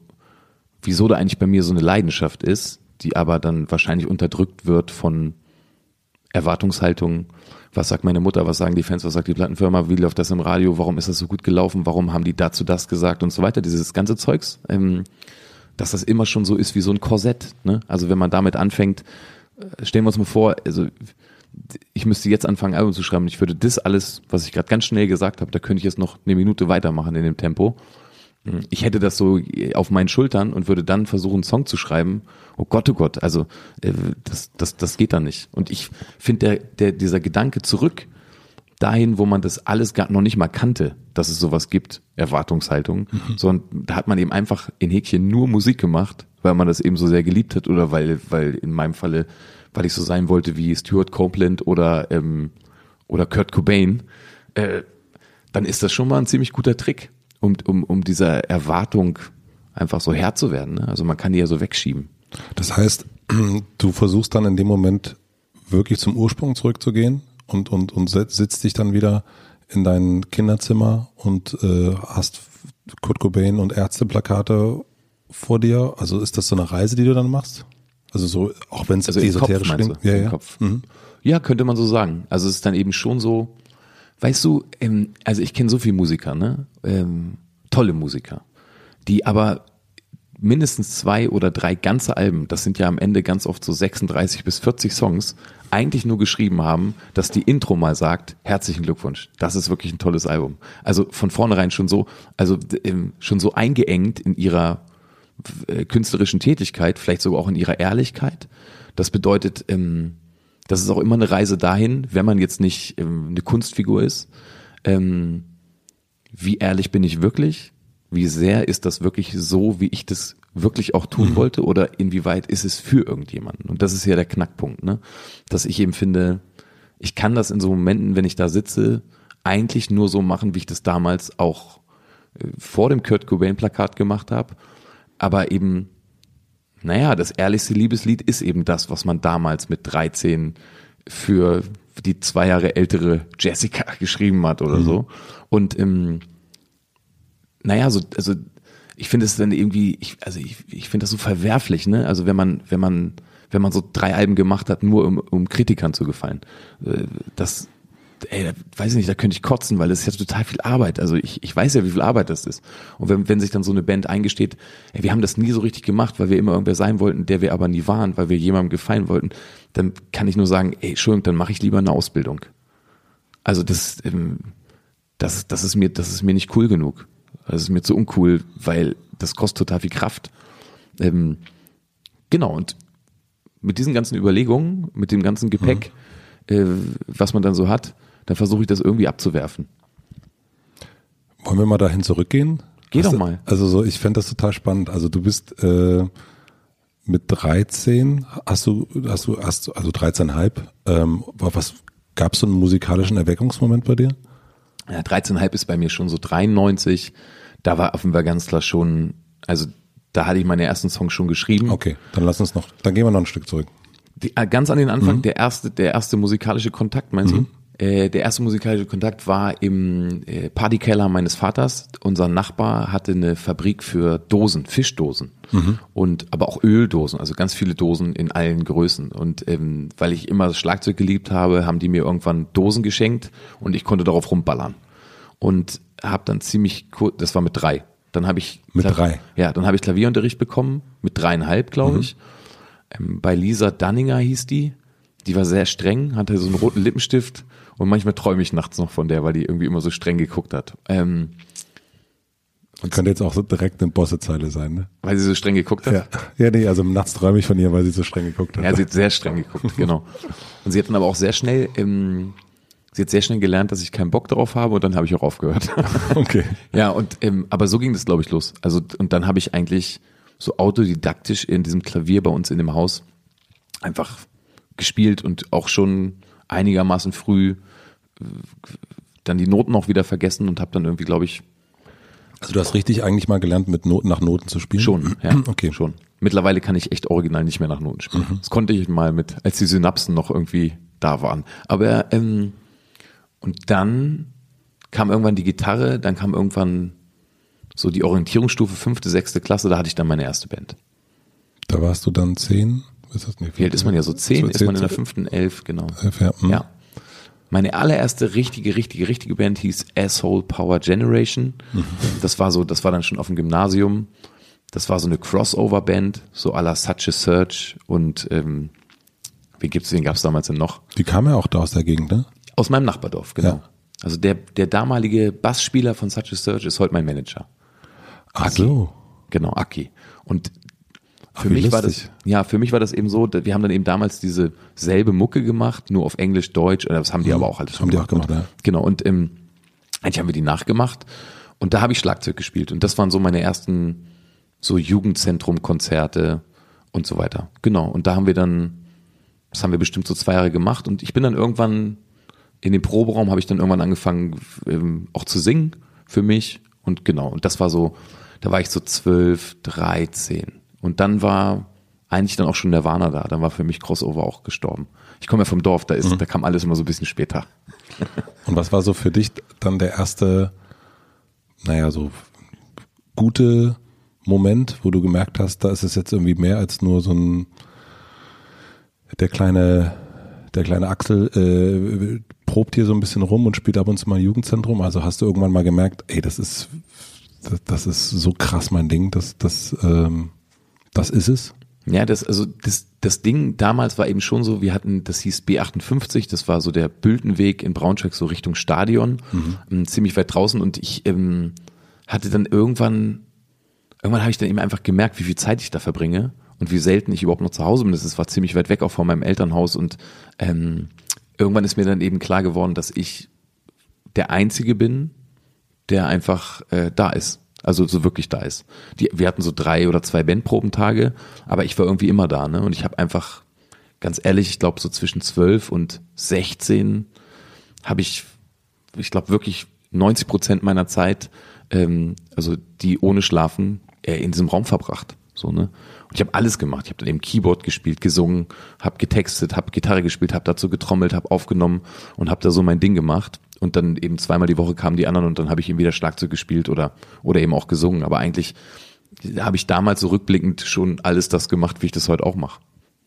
wieso da eigentlich bei mir so eine Leidenschaft ist, die aber dann wahrscheinlich unterdrückt wird von Erwartungshaltung. Was sagt meine Mutter, was sagen die Fans, was sagt die Plattenfirma, wie läuft das im Radio, warum ist das so gut gelaufen, warum haben die dazu das gesagt und so weiter, dieses ganze Zeugs, ähm, dass das immer schon so ist wie so ein Korsett. Ne? Also wenn man damit anfängt, stellen wir uns mal vor, also ich müsste jetzt anfangen, Album zu schreiben. Ich würde das alles, was ich gerade ganz schnell gesagt habe, da könnte ich jetzt noch eine Minute weitermachen in dem Tempo. Ich hätte das so auf meinen Schultern und würde dann versuchen, einen Song zu schreiben. Oh Gott, oh Gott, also äh, das, das, das geht dann nicht. Und ich finde, der, der, dieser Gedanke zurück dahin, wo man das alles gar noch nicht mal kannte, dass es sowas gibt, Erwartungshaltung, mhm. sondern da hat man eben einfach in Häkchen nur Musik gemacht, weil man das eben so sehr geliebt hat oder weil, weil in meinem Falle, weil ich so sein wollte wie Stuart Copeland oder, ähm, oder Kurt Cobain, äh, dann ist das schon mal ein ziemlich guter Trick um, um, um dieser Erwartung einfach so Herr zu werden. Ne? Also man kann die ja so wegschieben. Das heißt, [clears throat] du versuchst dann in dem Moment wirklich zum Ursprung zurückzugehen und, und, und sitzt dich dann wieder in dein Kinderzimmer und äh, hast Kurt Cobain und Ärzteplakate vor dir. Also ist das so eine Reise, die du dann machst? Also so, auch wenn es also esoterisch klingt. Ja, ja. Mhm. ja, könnte man so sagen. Also es ist dann eben schon so, Weißt du, ähm, also ich kenne so viele Musiker, ne? Ähm, tolle Musiker, die aber mindestens zwei oder drei ganze Alben, das sind ja am Ende ganz oft so 36 bis 40 Songs, eigentlich nur geschrieben haben, dass die Intro mal sagt, herzlichen Glückwunsch, das ist wirklich ein tolles Album. Also von vornherein schon so, also ähm, schon so eingeengt in ihrer äh, künstlerischen Tätigkeit, vielleicht sogar auch in ihrer Ehrlichkeit. Das bedeutet, ähm, das ist auch immer eine Reise dahin, wenn man jetzt nicht ähm, eine Kunstfigur ist. Wie ehrlich bin ich wirklich? Wie sehr ist das wirklich so, wie ich das wirklich auch tun mhm. wollte? Oder inwieweit ist es für irgendjemanden? Und das ist ja der Knackpunkt, ne? Dass ich eben finde, ich kann das in so Momenten, wenn ich da sitze, eigentlich nur so machen, wie ich das damals auch äh, vor dem Kurt Cobain Plakat gemacht habe. Aber eben naja, das ehrlichste Liebeslied ist eben das, was man damals mit 13 für die zwei Jahre ältere Jessica [laughs] geschrieben hat oder mhm. so. Und ähm, naja, so, also ich finde es dann irgendwie, ich, also ich, ich finde das so verwerflich, ne? Also wenn man, wenn man, wenn man so drei Alben gemacht hat, nur um, um Kritikern zu gefallen. Äh, das, ey, da, weiß ich nicht, da könnte ich kotzen, weil das ist ja total viel Arbeit. Also ich, ich weiß ja, wie viel Arbeit das ist. Und wenn, wenn sich dann so eine Band eingesteht, ey, wir haben das nie so richtig gemacht, weil wir immer irgendwer sein wollten, der wir aber nie waren, weil wir jemandem gefallen wollten, dann kann ich nur sagen, ey, Entschuldigung, dann mache ich lieber eine Ausbildung. Also das, ähm, das, das ist mir, das ist mir nicht cool genug. Das ist mir zu uncool, weil das kostet total viel Kraft. Ähm, genau, und mit diesen ganzen Überlegungen, mit dem ganzen Gepäck, mhm. äh, was man dann so hat, dann versuche ich das irgendwie abzuwerfen. Wollen wir mal dahin zurückgehen? Geh Hast doch mal. also so, ich fände das total spannend. Also du bist äh, mit 13, hast du, hast du, hast also 13,5, ähm, was gab es so einen musikalischen Erweckungsmoment bei dir? Ja, 13,5 ist bei mir schon so 93. Da war offenbar ganz klar schon, also da hatte ich meine ersten Songs schon geschrieben. Okay, dann lass uns noch, dann gehen wir noch ein Stück zurück. Die, äh, ganz an den Anfang, mhm. der erste, der erste musikalische Kontakt, meinst mhm. du? Äh, der erste musikalische Kontakt war im äh, Partykeller meines Vaters. Unser Nachbar hatte eine Fabrik für Dosen, Fischdosen mhm. und aber auch Öldosen, also ganz viele Dosen in allen Größen. Und ähm, weil ich immer das Schlagzeug geliebt habe, haben die mir irgendwann Dosen geschenkt und ich konnte darauf rumballern. Und habe dann ziemlich kurz, das war mit drei, dann habe ich mit Klavier, drei. Ja, dann habe ich Klavierunterricht bekommen mit dreieinhalb, glaube mhm. ich. Ähm, bei Lisa Danninger hieß die. Die war sehr streng, hatte so einen roten Lippenstift und manchmal träume ich nachts noch von der, weil die irgendwie immer so streng geguckt hat. Ähm, und könnte jetzt auch so direkt eine Bossezeile sein, ne? Weil sie so streng geguckt hat? Ja, ja nee, also nachts träume ich von ihr, weil sie so streng geguckt hat. Ja, sie hat sehr streng geguckt, [laughs] genau. Und sie hat dann aber auch sehr schnell ähm, Sie hat sehr schnell gelernt, dass ich keinen Bock darauf habe und dann habe ich auch aufgehört. [laughs] Okay. ja, und ähm, aber so ging das, glaube ich, los. Also und dann habe ich eigentlich so autodidaktisch in diesem Klavier bei uns in dem Haus einfach gespielt und auch schon einigermaßen früh dann die Noten auch wieder vergessen und habe dann irgendwie, glaube ich. Also du hast richtig eigentlich mal gelernt, mit Noten nach Noten zu spielen? Schon, [clears throat] ja. Okay. Schon. Mittlerweile kann ich echt original nicht mehr nach Noten spielen. Mhm. Das konnte ich mal mit, als die Synapsen noch irgendwie da waren. Aber ähm, und dann kam irgendwann die Gitarre, dann kam irgendwann so die Orientierungsstufe fünfte, sechste Klasse, da hatte ich dann meine erste Band. Da warst du dann zehn? Ist das nicht Wie alt ist man ja so zehn? So ist man in der fünften, elf, genau. Elf, ja. Hm. ja. Meine allererste richtige, richtige, richtige Band hieß Asshole Power Generation. Mhm. Das war so, das war dann schon auf dem Gymnasium. Das war so eine Crossover-Band, so à la Such a Search und ähm, wie gibt's, wen gab's damals denn noch? Die kam ja auch da aus der Gegend, ne? Aus meinem Nachbardorf, genau. Ja. Also der, der damalige Bassspieler von Such a Search ist heute mein Manager. Ach Aki. so. Genau, Aki. Und für Ach, mich lustig. war das, ja, für mich war das eben so, wir haben dann eben damals diese selbe Mucke gemacht, nur auf Englisch, Deutsch, oder das haben die mhm. aber auch alles schon haben gemacht. Die auch gemacht, ja. Genau, und ähm, eigentlich haben wir die nachgemacht und da habe ich Schlagzeug gespielt und das waren so meine ersten so Jugendzentrum-Konzerte und so weiter. Genau, und da haben wir dann, das haben wir bestimmt so zwei Jahre gemacht und ich bin dann irgendwann in dem Proberaum habe ich dann irgendwann angefangen ähm, auch zu singen für mich und genau und das war so, da war ich so zwölf, dreizehn und dann war eigentlich dann auch schon Nirvana da, dann war für mich Crossover auch gestorben. Ich komme ja vom Dorf, da ist, mhm. da kam alles immer so ein bisschen später. [laughs] Und was war so für dich dann der erste, naja, so gute Moment, wo du gemerkt hast, da ist es jetzt irgendwie mehr als nur so ein der kleine der kleine Axel äh, probt hier so ein bisschen rum und spielt ab und zu mal im Jugendzentrum. Also hast du irgendwann mal gemerkt, ey, das ist, das, das ist so krass mein Ding, das, das, ähm, das ist es. Ja, das, also das, das Ding damals war eben schon so, wir hatten, das hieß B58, das war so der Bültenweg in Braunschweig, so Richtung Stadion, mhm. Ähm, ziemlich weit draußen und ich ähm, hatte dann irgendwann, irgendwann habe ich dann eben einfach gemerkt, wie viel Zeit ich da verbringe und wie selten ich überhaupt noch zu Hause bin. Das war ziemlich weit weg auch von meinem Elternhaus und ähm, irgendwann ist mir dann eben klar geworden, dass ich der Einzige bin, der einfach äh, da ist. Also so wirklich da ist. Die, wir hatten so drei oder zwei Bandprobentage, aber ich war irgendwie immer da, ne? Und ich habe einfach, ganz ehrlich, ich glaube so zwischen zwölf und sechzehn habe ich, ich glaube wirklich 90 Prozent meiner Zeit, ähm, also die ohne Schlafen, äh, in diesem Raum verbracht. So, ne? Und ich habe alles gemacht. Ich habe dann eben Keyboard gespielt, gesungen, habe getextet, habe Gitarre gespielt, habe dazu getrommelt, habe aufgenommen und habe da so mein Ding gemacht. Und dann eben zweimal die Woche kamen die anderen und dann habe ich eben wieder Schlagzeug gespielt oder, oder eben auch gesungen. Aber eigentlich habe ich damals so rückblickend schon alles das gemacht, wie ich das heute auch mache.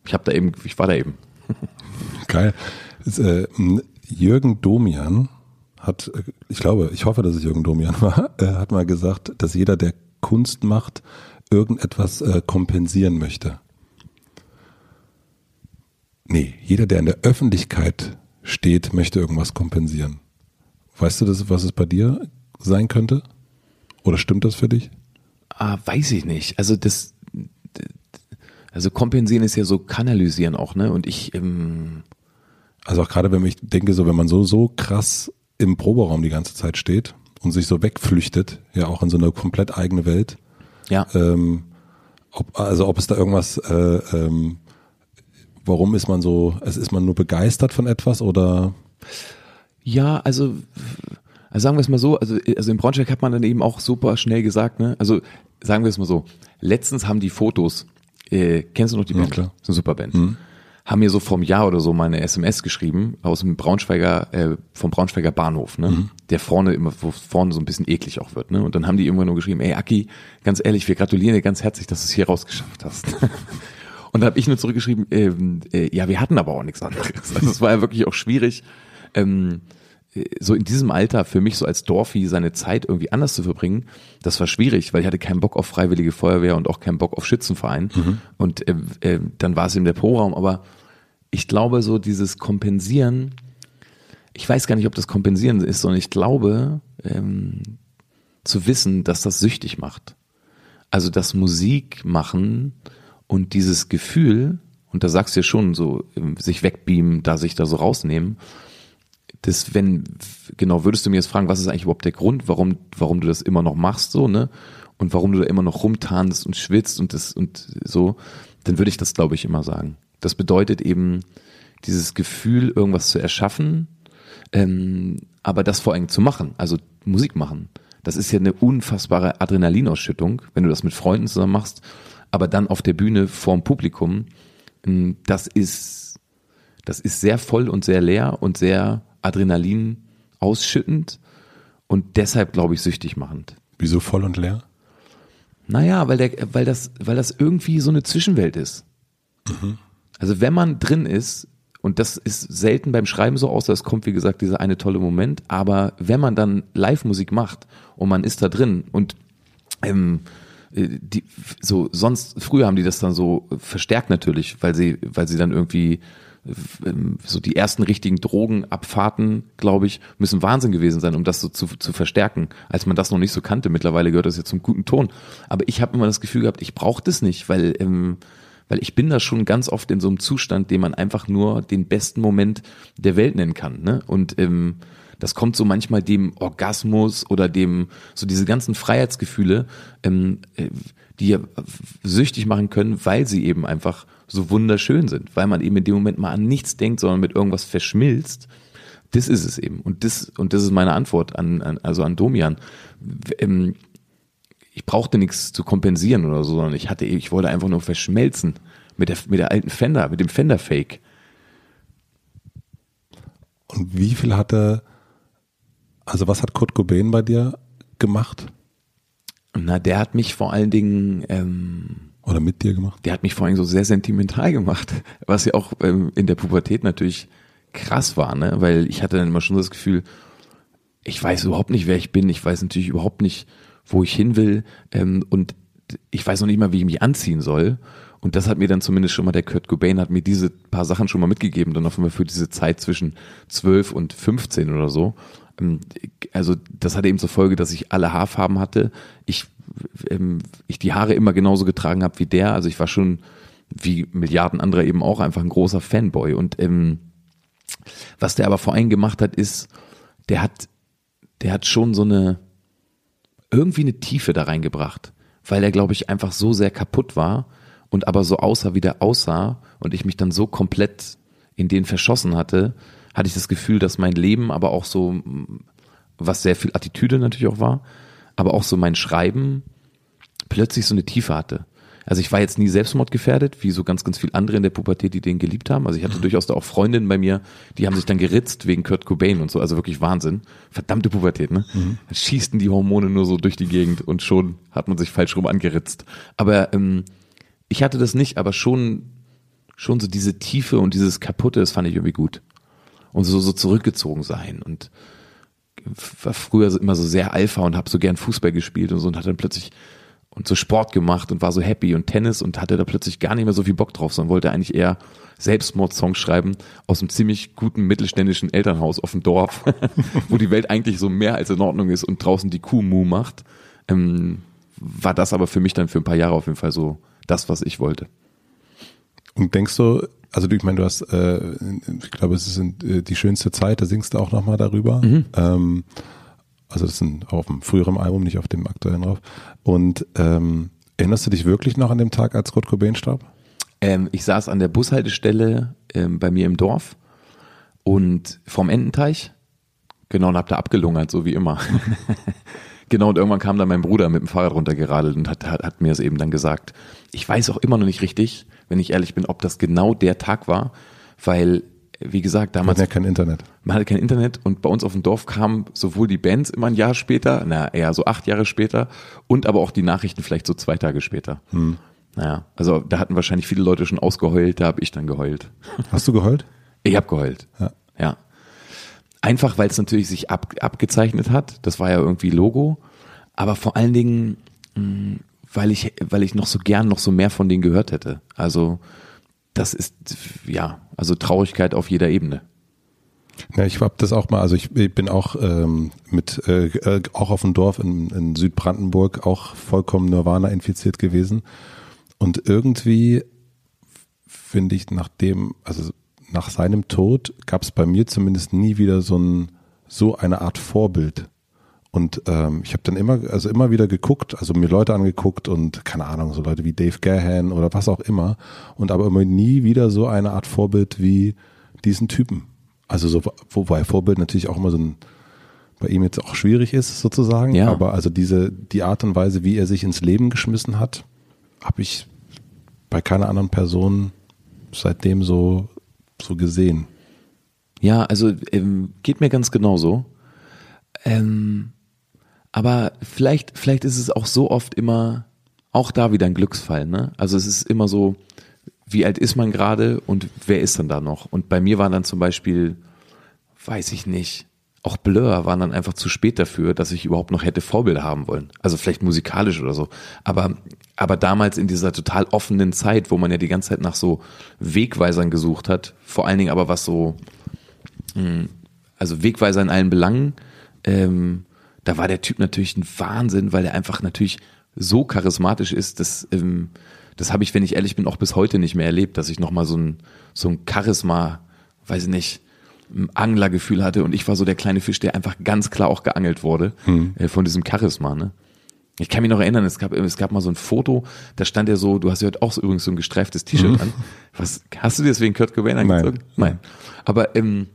Ich habe da eben, ich war da eben. [laughs] Geil. Ist, äh, Jürgen Domian hat, äh, ich glaube, ich hoffe, dass es Jürgen Domian [laughs] war, er hat mal gesagt, dass jeder, der Kunst macht, irgendetwas äh, kompensieren möchte. Nee, jeder, der in der Öffentlichkeit steht, möchte irgendwas kompensieren. Weißt du, das, was es bei dir sein könnte? Oder stimmt das für dich? Ah, weiß ich nicht. Also das, also kompensieren ist ja so kanalisieren auch, ne? Und ich, ähm also auch gerade wenn ich denke, so wenn man so so krass im Proberaum die ganze Zeit steht und sich so wegflüchtet, ja auch in so eine komplett eigene Welt. Ja. Ähm, ob, also ob es da irgendwas, äh, ähm, warum ist man so, also ist man nur begeistert von etwas oder? Ja, also, also sagen wir es mal so, also, also in Braunschweig hat man dann eben auch super schnell gesagt, ne? Also sagen wir es mal so, letztens haben die Fotos, äh, kennst du noch die Band? Ja, klar. Das ist eine super Band. Mhm. Haben mir so vom Jahr oder so mal eine SMS geschrieben aus dem Braunschweiger, äh, vom Braunschweiger Bahnhof, ne? Mhm. Der vorne immer, wo vorne so ein bisschen eklig auch wird, ne? Und dann haben die irgendwann nur geschrieben, ey Aki, ganz ehrlich, wir gratulieren dir ganz herzlich, dass du es hier rausgeschafft hast. [laughs] Und da habe ich nur zurückgeschrieben, ähm, äh, ja, wir hatten aber auch nichts anderes. Also es war ja wirklich auch schwierig. Ähm, so in diesem Alter für mich so als Dorfi seine Zeit irgendwie anders zu verbringen, das war schwierig, weil ich hatte keinen Bock auf Freiwillige Feuerwehr und auch keinen Bock auf Schützenverein. Mhm. Und äh, äh, dann war es eben der Pro-Raum. Aber ich glaube, so dieses Kompensieren, ich weiß gar nicht, ob das Kompensieren ist, sondern ich glaube, ähm, zu wissen, dass das süchtig macht. Also das Musik machen und dieses Gefühl, und da sagst du ja schon so, sich wegbeamen, da sich da so rausnehmen, das, wenn, genau, würdest du mir jetzt fragen, was ist eigentlich überhaupt der Grund, warum, warum du das immer noch machst, so, ne? Und warum du da immer noch rumtanst und schwitzt und das und so, dann würde ich das, glaube ich, immer sagen. Das bedeutet eben, dieses Gefühl, irgendwas zu erschaffen, ähm, aber das vor allem zu machen, also Musik machen. Das ist ja eine unfassbare Adrenalinausschüttung, wenn du das mit Freunden zusammen machst, aber dann auf der Bühne vorm Publikum, ähm, das ist, das ist sehr voll und sehr leer und sehr Adrenalin ausschüttend und deshalb, glaube ich, süchtig machend. Wieso voll und leer? Naja, weil, der, weil, das, weil das irgendwie so eine Zwischenwelt ist. Mhm. Also wenn man drin ist, und das ist selten beim Schreiben so aus, das kommt wie gesagt dieser eine tolle Moment, aber wenn man dann Live-Musik macht und man ist da drin und ähm, äh, die, so sonst früher haben die das dann so verstärkt natürlich, weil sie weil sie dann irgendwie so die ersten richtigen Drogenabfahrten, glaube ich, müssen Wahnsinn gewesen sein, um das so zu, zu verstärken, als man das noch nicht so kannte. Mittlerweile gehört das jetzt zum guten Ton. Aber ich habe immer das Gefühl gehabt, ich brauche das nicht, weil ähm, weil ich bin da schon ganz oft in so einem Zustand, den man einfach nur den besten Moment der Welt nennen kann. Ne? Und ähm, das kommt so manchmal dem Orgasmus oder dem so diese ganzen Freiheitsgefühle, ähm, äh, die ja süchtig machen können, weil sie eben einfach so wunderschön sind, weil man eben in dem Moment mal an nichts denkt, sondern mit irgendwas verschmilzt. Das ist es eben. Und das, und das ist meine Antwort an, an also an Domian. Ähm, ich brauchte nichts zu kompensieren oder so, sondern ich hatte, ich wollte einfach nur verschmelzen mit der, mit der alten Fender, mit dem Fender Fake. Und wie viel hatte, also was hat Kurt Cobain bei dir gemacht? Na, der hat mich vor allen Dingen, ähm, oder mit dir gemacht? Der hat mich vor allem so sehr sentimental gemacht, [laughs] was ja auch ähm, in der Pubertät natürlich krass war, ne? Weil ich hatte dann immer schon das Gefühl, ich weiß überhaupt nicht, wer ich bin, ich weiß natürlich überhaupt nicht, wo ich hin will ähm, und ich weiß noch nicht mal, wie ich mich anziehen soll. Und das hat mir dann zumindest schon mal der Kurt Cobain hat mir diese paar Sachen schon mal mitgegeben, dann einmal für diese Zeit zwischen 12 und 15 oder so. Ähm, also das hatte eben zur Folge, dass ich alle Haarfarben hatte. Ich ähm, ich die Haare immer genauso getragen habe wie der. Also ich war schon wie Milliarden andere eben auch einfach ein großer Fanboy. Und ähm, was der aber vor allem gemacht hat, ist, der hat, der hat schon so eine irgendwie eine Tiefe da reingebracht, weil er, glaube ich, einfach so sehr kaputt war und aber so aussah, wie der aussah und ich mich dann so komplett in den verschossen hatte, hatte ich das Gefühl, dass mein Leben aber auch so, was sehr viel Attitüde natürlich auch war, aber auch so mein Schreiben plötzlich so eine Tiefe hatte. Also ich war jetzt nie selbstmordgefährdet, wie so ganz, ganz viele andere in der Pubertät, die den geliebt haben. Also ich hatte mhm. durchaus da auch Freundinnen bei mir, die haben sich dann geritzt wegen Kurt Cobain und so. Also wirklich Wahnsinn. Verdammte Pubertät, ne? Mhm. Dann schießten die Hormone nur so durch die Gegend und schon hat man sich falsch rum angeritzt. Aber ähm, ich hatte das nicht, aber schon, schon so diese Tiefe und dieses Kaputte, das fand ich irgendwie gut. und so, so zurückgezogen sein und war früher immer so sehr Alpha und habe so gern Fußball gespielt und so und hat dann plötzlich und so Sport gemacht und war so happy und Tennis und hatte da plötzlich gar nicht mehr so viel Bock drauf, sondern wollte eigentlich eher Selbstmordsongs schreiben aus einem ziemlich guten mittelständischen Elternhaus auf dem Dorf, [laughs] wo die Welt eigentlich so mehr als in Ordnung ist und draußen die Kuh Mu macht. Ähm, war das aber für mich dann für ein paar Jahre auf jeden Fall so das, was ich wollte. Und denkst du, also ich meine, du hast, äh, ich glaube, es ist äh, die schönste Zeit, da singst du auch nochmal darüber. Mhm. Ähm, also das ist auf dem früheren Album, nicht auf dem aktuellen drauf. Und ähm, erinnerst du dich wirklich noch an dem Tag, als Kurt Cobain starb? Ähm, ich saß an der Bushaltestelle ähm, bei mir im Dorf und vom Ententeich, genau, und hab da abgelungert, so wie immer. [laughs] genau, und irgendwann kam dann mein Bruder mit dem Fahrrad runtergeradelt und hat, hat, hat mir es eben dann gesagt. Ich weiß auch immer noch nicht richtig, wenn ich ehrlich bin, ob das genau der Tag war, weil wie gesagt, damals. Man hat ja kein Internet. Man hatte kein Internet und bei uns auf dem Dorf kamen sowohl die Bands immer ein Jahr später, na eher so acht Jahre später und aber auch die Nachrichten vielleicht so zwei Tage später. Hm. Naja, also da hatten wahrscheinlich viele Leute schon ausgeheult, da habe ich dann geheult. Hast du geheult? Ich habe geheult. Ja. ja. Einfach, weil es natürlich sich ab, abgezeichnet hat. Das war ja irgendwie Logo. Aber vor allen Dingen, mh, weil ich, weil ich noch so gern noch so mehr von denen gehört hätte. Also das ist ja, also Traurigkeit auf jeder Ebene. Ja, ich habe das auch mal, also ich, bin auch ähm, mit äh, äh, auch auf dem Dorf in, in Südbrandenburg auch vollkommen Nirvana infiziert gewesen. Und irgendwie finde ich, nachdem, also nach seinem Tod gab es bei mir zumindest nie wieder so ein so eine Art Vorbild. Und ähm, ich habe dann immer, also immer wieder geguckt, also mir Leute angeguckt und keine Ahnung, so Leute wie Dave Gahan oder was auch immer. Und aber immer nie wieder so eine Art Vorbild wie diesen Typen. Also so, wobei Vorbild natürlich auch immer so ein bei ihm jetzt auch schwierig ist sozusagen. Ja. Aber also diese die Art und Weise, wie er sich ins Leben geschmissen hat, habe ich bei keiner anderen Person seitdem so so gesehen. Ja, also ähm, geht mir ganz genauso. Ähm, aber vielleicht, vielleicht ist es auch so oft immer, auch da wieder ein Glücksfall, ne? Also es ist immer so, wie alt ist man gerade und wer ist dann da noch? Und bei mir war dann zum Beispiel, weiß ich nicht, auch Blur waren dann einfach zu spät dafür, dass ich überhaupt noch hätte Vorbilder haben wollen. Also vielleicht musikalisch oder so. Aber, aber damals in dieser total offenen Zeit, wo man ja die ganze Zeit nach so Wegweisern gesucht hat, vor allen Dingen aber was so, hm, also Wegweiser in allen Belangen, ähm, da war der Typ natürlich ein Wahnsinn, weil er einfach natürlich so charismatisch ist, dass ähm, das habe ich, wenn ich ehrlich bin, auch bis heute nicht mehr erlebt, dass ich nochmal so ein, so ein Charisma, weiß ich nicht, Anglergefühl hatte und ich war so der kleine Fisch, der einfach ganz klar auch geangelt wurde mhm. äh, von diesem Charisma. Ne? Ich kann mich noch erinnern, es gab, es gab mal so ein Foto, da stand er so, du hast ja heute auch so, übrigens so ein gestreiftes T-Shirt mhm. an. Was, hast du dir deswegen Kurt Cobain angezogen? Nein. Nein. Aber ähm,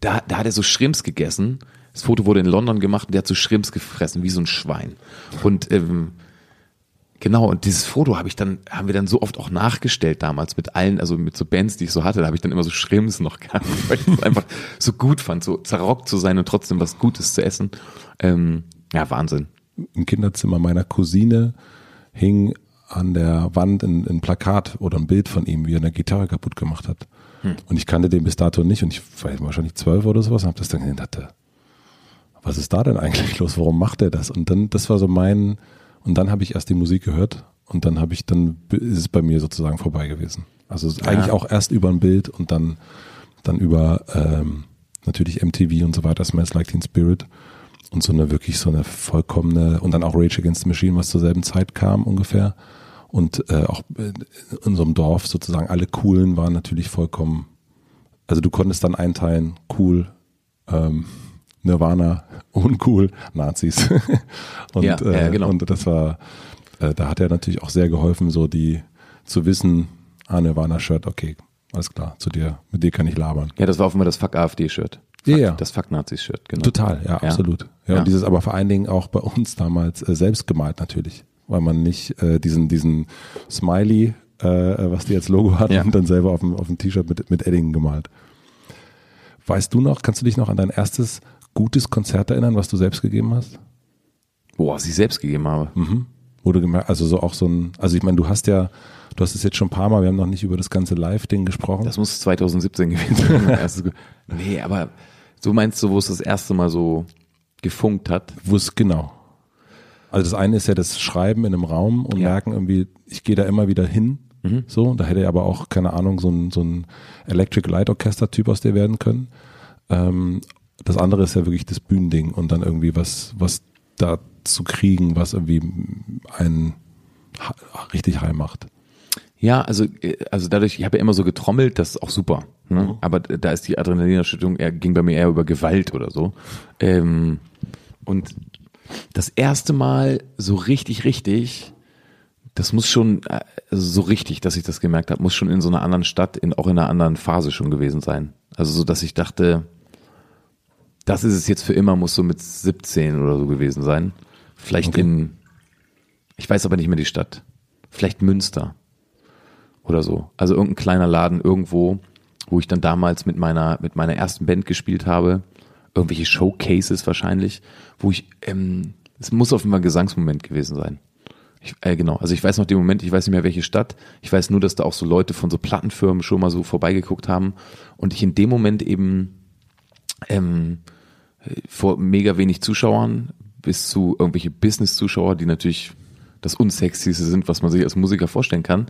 da, da hat er so Schrimps gegessen das Foto wurde in London gemacht und der hat so Schrimps gefressen, wie so ein Schwein. Und ähm, genau, und dieses Foto habe ich dann, haben wir dann so oft auch nachgestellt damals mit allen, also mit so Bands, die ich so hatte, da habe ich dann immer so Schrimps noch gehabt, [laughs] weil ich es einfach so gut fand, so zerrockt zu sein und trotzdem was Gutes zu essen. Ähm, ja, Wahnsinn. Im Kinderzimmer meiner Cousine hing an der Wand ein, ein, Plakat oder ein Bild von ihm, wie er eine Gitarre kaputt gemacht hat. Hm. Und ich kannte den bis dato nicht und ich war wahrscheinlich zwölf oder sowas und habe das dann gesehen hatte, was ist da denn eigentlich los? Warum macht er das? Und dann, das war so mein, und dann habe ich erst die Musik gehört und dann habe ich, dann ist es bei mir sozusagen vorbei gewesen. Also ja. eigentlich auch erst über ein Bild und dann, dann über ähm, natürlich MTV und so weiter, Smells Like Teen Spirit und so eine wirklich so eine vollkommene und dann auch Rage Against the Machine, was zur selben Zeit kam ungefähr und äh, auch in unserem Dorf sozusagen alle coolen waren natürlich vollkommen, also du konntest dann einteilen, cool, ähm, Nirvana, uncool, Nazis. [laughs] und, ja, äh, genau. und das war, äh, da hat er natürlich auch sehr geholfen, so die zu wissen, ah, Nirvana-Shirt, okay, alles klar, zu dir, mit dir kann ich labern. Ja, das war auch immer das Fuck AfD-Shirt. Ja, ja. Das Fuck Nazis-Shirt, genau. Total, ja, ja. absolut. Ja, ja, Und dieses aber vor allen Dingen auch bei uns damals äh, selbst gemalt natürlich, weil man nicht äh, diesen, diesen Smiley, äh, was die als Logo hatten, ja. dann selber auf dem, auf dem T-Shirt mit, mit Eddingen gemalt. Weißt du noch, kannst du dich noch an dein erstes gutes Konzert erinnern, was du selbst gegeben hast? Boah, was ich selbst gegeben habe. Mhm. Du gemerkt, also so auch so ein, also ich meine, du hast ja Du hast es jetzt schon ein paar Mal, wir haben noch nicht über das ganze Live-Ding gesprochen. Das muss 2017 [laughs] gewesen sein. nee, aber so meinst du, wo es das erste Mal so gefunkt hat? Wo es genau. Also das eine ist ja das Schreiben in einem Raum und Ja. Mhm. merken irgendwie, ich gehe da immer wieder hin. So, da hätte er aber auch, keine Ahnung, so ein, so ein Electric Light Orchester Typ aus dir werden können. Ähm, das andere ist ja wirklich das Bühnending und dann irgendwie was, was da zu kriegen, was irgendwie einen richtig high macht. Ja, also, äh, also dadurch, ich habe ja immer so getrommelt, das ist auch super. Ne? Aber da ist die Adrenalinausschüttung, eher, ging bei mir eher über Gewalt oder so. Ähm, und das erste Mal so richtig, richtig, das muss schon, äh, also so richtig, dass ich das gemerkt habe, muss schon in so einer anderen Stadt, in, auch in einer anderen Phase schon gewesen sein. Also so, dass ich dachte, das ist es jetzt für immer, muss so mit 17 oder so gewesen sein. Vielleicht Okay. in, ich weiß aber nicht mehr die Stadt. Vielleicht Münster oder so. Also irgendein kleiner Laden irgendwo, wo ich dann damals mit meiner, mit meiner ersten Band gespielt habe. Irgendwelche Showcases wahrscheinlich, wo ich, ähm, es muss auf jeden Fall ein Gesangsmoment gewesen sein. Ich, äh, genau, also ich weiß noch den Moment, ich weiß nicht mehr welche Stadt. Ich weiß nur, dass da auch so Leute von so Plattenfirmen schon mal so vorbeigeguckt haben und ich in dem Moment eben ähm, vor mega wenig Zuschauern bis zu irgendwelche Business-Zuschauer, die natürlich das Unsexyste sind, was man sich als Musiker vorstellen kann,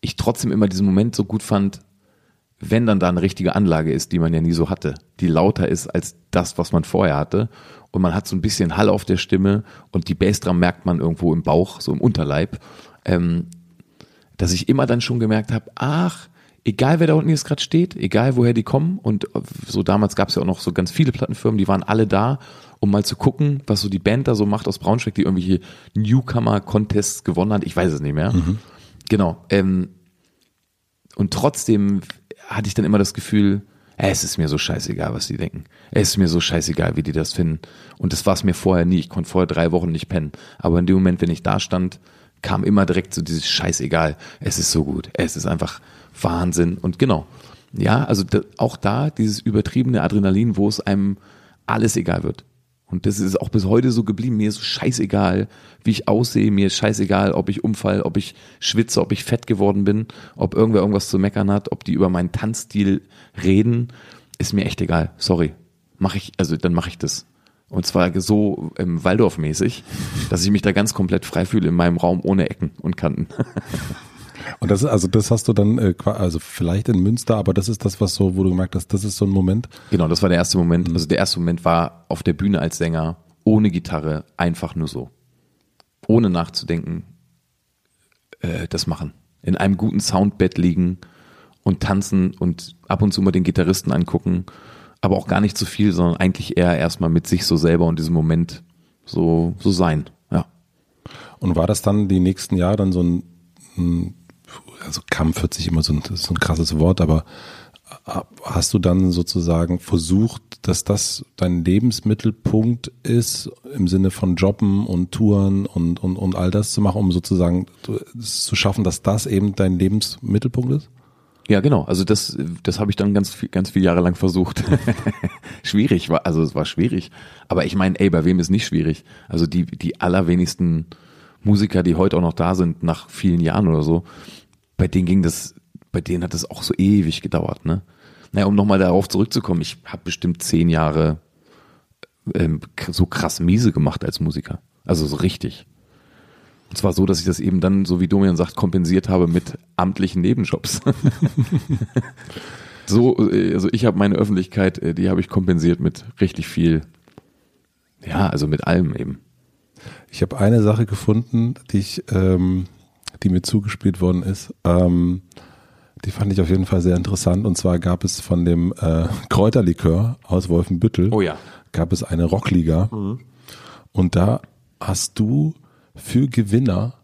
ich trotzdem immer diesen Moment so gut fand, wenn dann da eine richtige Anlage ist, die man ja nie so hatte, die lauter ist als das, was man vorher hatte. Und man hat so ein bisschen Hall auf der Stimme und die Bassdrum merkt man irgendwo im Bauch, so im Unterleib, ähm, dass ich immer dann schon gemerkt habe, ach, egal wer da unten jetzt gerade steht, egal woher die kommen und so damals gab es ja auch noch so ganz viele Plattenfirmen, die waren alle da, um mal zu gucken, was so die Band da so macht aus Braunschweig, die irgendwelche Newcomer-Contests gewonnen hat, ich weiß es nicht mehr. Genau. Ähm, und trotzdem hatte ich dann immer das Gefühl, äh, es ist mir so scheißegal, was die denken. Es ist mir so scheißegal, wie die das finden. Und das war es mir vorher nie. Ich konnte vorher drei Wochen nicht pennen. Aber in dem Moment, wenn ich da stand, kam immer direkt so dieses Scheißegal. Es ist so gut. Es ist einfach Wahnsinn. Und genau. Ja, also auch da dieses übertriebene Adrenalin, wo es einem alles egal wird. Und das ist auch bis heute so geblieben. Mir ist scheißegal, wie ich aussehe. Mir ist scheißegal, ob ich umfall, ob ich schwitze, ob ich fett geworden bin, ob irgendwer irgendwas zu meckern hat, ob die über meinen Tanzstil reden. Ist mir echt egal. Sorry. Mach ich, also dann mache ich das. Und zwar so ähm, Waldorf-mäßig, dass ich mich da ganz komplett frei fühle in meinem Raum ohne Ecken und Kanten. [laughs] Und das ist, also das hast du dann, äh, also vielleicht in Münster, aber das ist das, was so, wo du gemerkt hast, das ist so ein Moment. Genau, das war der erste Moment. Also der erste Moment war auf der Bühne als Sänger, ohne Gitarre, einfach nur so. Ohne nachzudenken, äh, das machen. In einem guten Soundbett liegen und tanzen und ab und zu mal den Gitarristen angucken, aber auch gar nicht zu viel, sondern eigentlich eher erstmal mit sich so selber und diesem Moment so, so sein. Ja. Und war das dann die nächsten Jahre dann so ein, ein also Kampf hört sich immer so ein, so ein krasses Wort, aber hast du dann sozusagen versucht, dass das dein Lebensmittelpunkt ist im Sinne von Jobben und Touren und, und, und all das zu machen, um sozusagen zu schaffen, dass das eben dein Lebensmittelpunkt ist? Ja, genau. Also das, das habe ich dann ganz, ganz viele Jahre lang versucht. [laughs] schwierig war, also es war schwierig. Aber ich meine, ey, bei wem ist nicht schwierig? Also die, die allerwenigsten Musiker, die heute auch noch da sind, nach vielen Jahren oder so, bei denen ging das, bei denen hat das auch so ewig gedauert, ne? Naja, um nochmal darauf zurückzukommen, ich habe bestimmt zehn Jahre ähm, so krass miese gemacht als Musiker. Also so richtig. Und zwar so, dass ich das eben dann, so wie Domian sagt, kompensiert habe mit amtlichen Nebenjobs. [laughs] so, äh, also ich habe meine Öffentlichkeit, äh, die habe ich kompensiert mit richtig viel, ja, also mit allem eben. Ich habe eine Sache gefunden, die ich, ähm, die mir zugespielt worden ist. Ähm, die fand ich auf jeden Fall sehr interessant. Und zwar gab es von dem äh, Kräuterlikör aus Wolfenbüttel Oh ja. gab es eine Rockliga. Und da hast du für Gewinner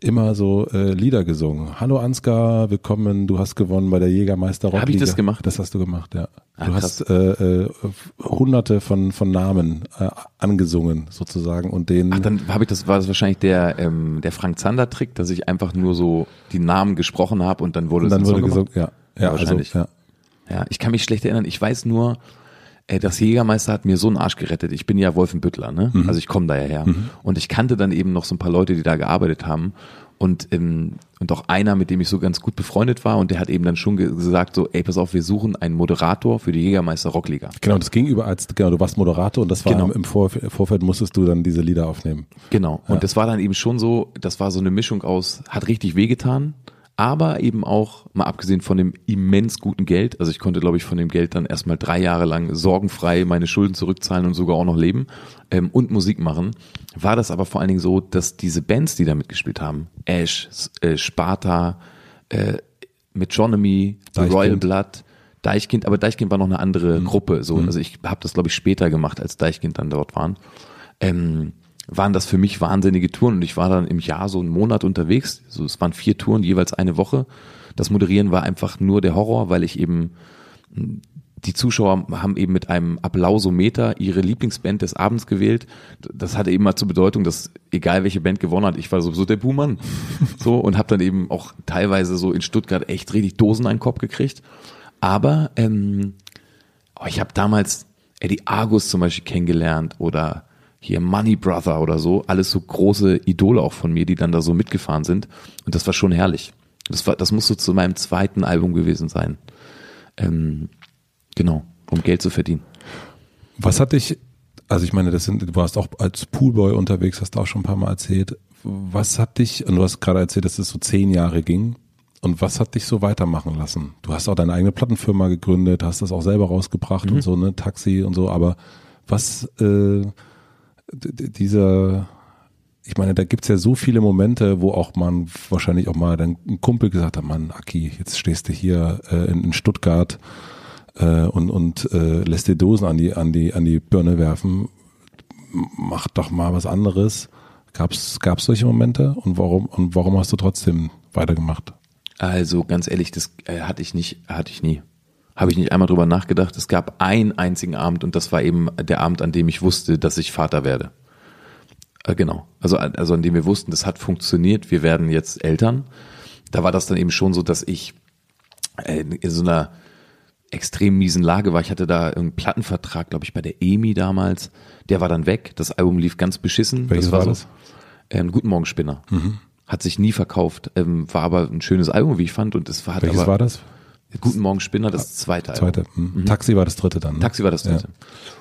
immer so äh, Lieder gesungen. Hallo Ansgar, willkommen, du hast gewonnen bei der Jägermeister Rockliga. Hab ich das gemacht? Das hast du gemacht, ja. Ah, du krass. hast äh, äh, hunderte von, von Namen äh, angesungen sozusagen und den Ach, dann habe ich das, war das wahrscheinlich der, ähm, der Frank Zander-Trick, dass ich einfach nur so die Namen gesprochen habe und dann wurde und dann es wurde gesungen, ja. Ja, Ja, wahrscheinlich. Also, ja. Ja, ich kann mich schlecht erinnern. Ich weiß nur, äh, das Jägermeister hat mir so einen Arsch gerettet. Ich bin ja Wolfenbüttler, ne? Mhm. Also ich komme da ja her. Und ich kannte dann eben noch so ein paar Leute, die da gearbeitet haben. Und, ähm, und auch einer, mit dem ich so ganz gut befreundet war, und der hat eben dann schon ge gesagt, so, ey, pass auf, wir suchen einen Moderator für die Jägermeister Rockliga. Genau, das ging über als, genau, du warst Moderator und das war Genau. im Vor Vorfeld musstest du dann diese Lieder aufnehmen. Genau. Und das war dann eben schon so, das war so eine Mischung aus, hat richtig wehgetan, aber eben auch, mal abgesehen von dem immens guten Geld, also ich konnte, glaube ich, von dem Geld dann erstmal drei Jahre lang sorgenfrei meine Schulden zurückzahlen und sogar auch noch leben ähm, und Musik machen, war das aber vor allen Dingen so, dass diese Bands, die da mitgespielt haben, Ash, äh, Sparta, äh, Metronomy, The Deichkind. Royal Blood, Deichkind, aber Deichkind war noch eine andere Mhm. Gruppe. So, also ich habe das glaube ich später gemacht, als Deichkind dann dort waren. Ähm, waren das für mich wahnsinnige Touren und ich war dann im Jahr so einen Monat unterwegs. So, es waren vier Touren, jeweils eine Woche. Das Moderieren war einfach nur der Horror, weil ich eben die Zuschauer haben eben mit einem Applausometer ihre Lieblingsband des Abends gewählt. Das hatte eben mal zur Bedeutung, dass egal welche Band gewonnen hat, ich war sowieso der Buhmann. [laughs] So und habe dann eben auch teilweise so in Stuttgart echt richtig Dosen einen Kopf gekriegt. Aber ähm, oh, ich habe damals Eddie Argus zum Beispiel kennengelernt oder hier Money Brother oder so, alles so große Idole auch von mir, die dann da so mitgefahren sind. Und das war schon herrlich. Das war, das musste zu meinem zweiten Album gewesen sein. Ähm, genau, um Geld zu verdienen. Was hat dich, also ich meine, das sind, du warst auch als Poolboy unterwegs, hast du auch schon ein paar Mal erzählt. Was hat dich, und du hast gerade erzählt, dass es so zehn Jahre ging. Und was hat dich so weitermachen lassen? Du hast auch deine eigene Plattenfirma gegründet, hast das auch selber rausgebracht und so, ne, Taxi und so, aber was, äh, dieser, ich meine, da gibt's ja so viele Momente, wo auch man wahrscheinlich auch mal dann ein Kumpel gesagt hat, Mann, Aki, jetzt stehst du hier äh, in, in Stuttgart äh, und, und äh, lässt dir Dosen an die, an die, an die Birne werfen. Mach doch mal was anderes. Gab's, gab's solche Momente? Und warum, und warum hast du trotzdem weitergemacht? Also ganz ehrlich, das äh, hatte ich nicht, hatte ich nie. Habe ich nicht einmal drüber nachgedacht. Es gab einen einzigen Abend und das war eben der Abend, an dem ich wusste, dass ich Vater werde. Äh, genau. Also, also an dem wir wussten, das hat funktioniert, wir werden jetzt Eltern. Da war das dann eben schon so, dass ich äh, in so einer extrem miesen Lage war. Ich hatte da einen Plattenvertrag, glaube ich, bei der EMI damals. Der war dann weg. Das Album lief ganz beschissen. Welches war so, das? Ähm, Guten Morgen Spinner. Hat sich nie verkauft. Ähm, war aber ein schönes Album, wie ich fand. Und es war, Welches aber, war das? Guten Morgen Spinner, das zweite Album. Zweite. Hm. Taxi war das dritte dann. Ne? Taxi war das dritte.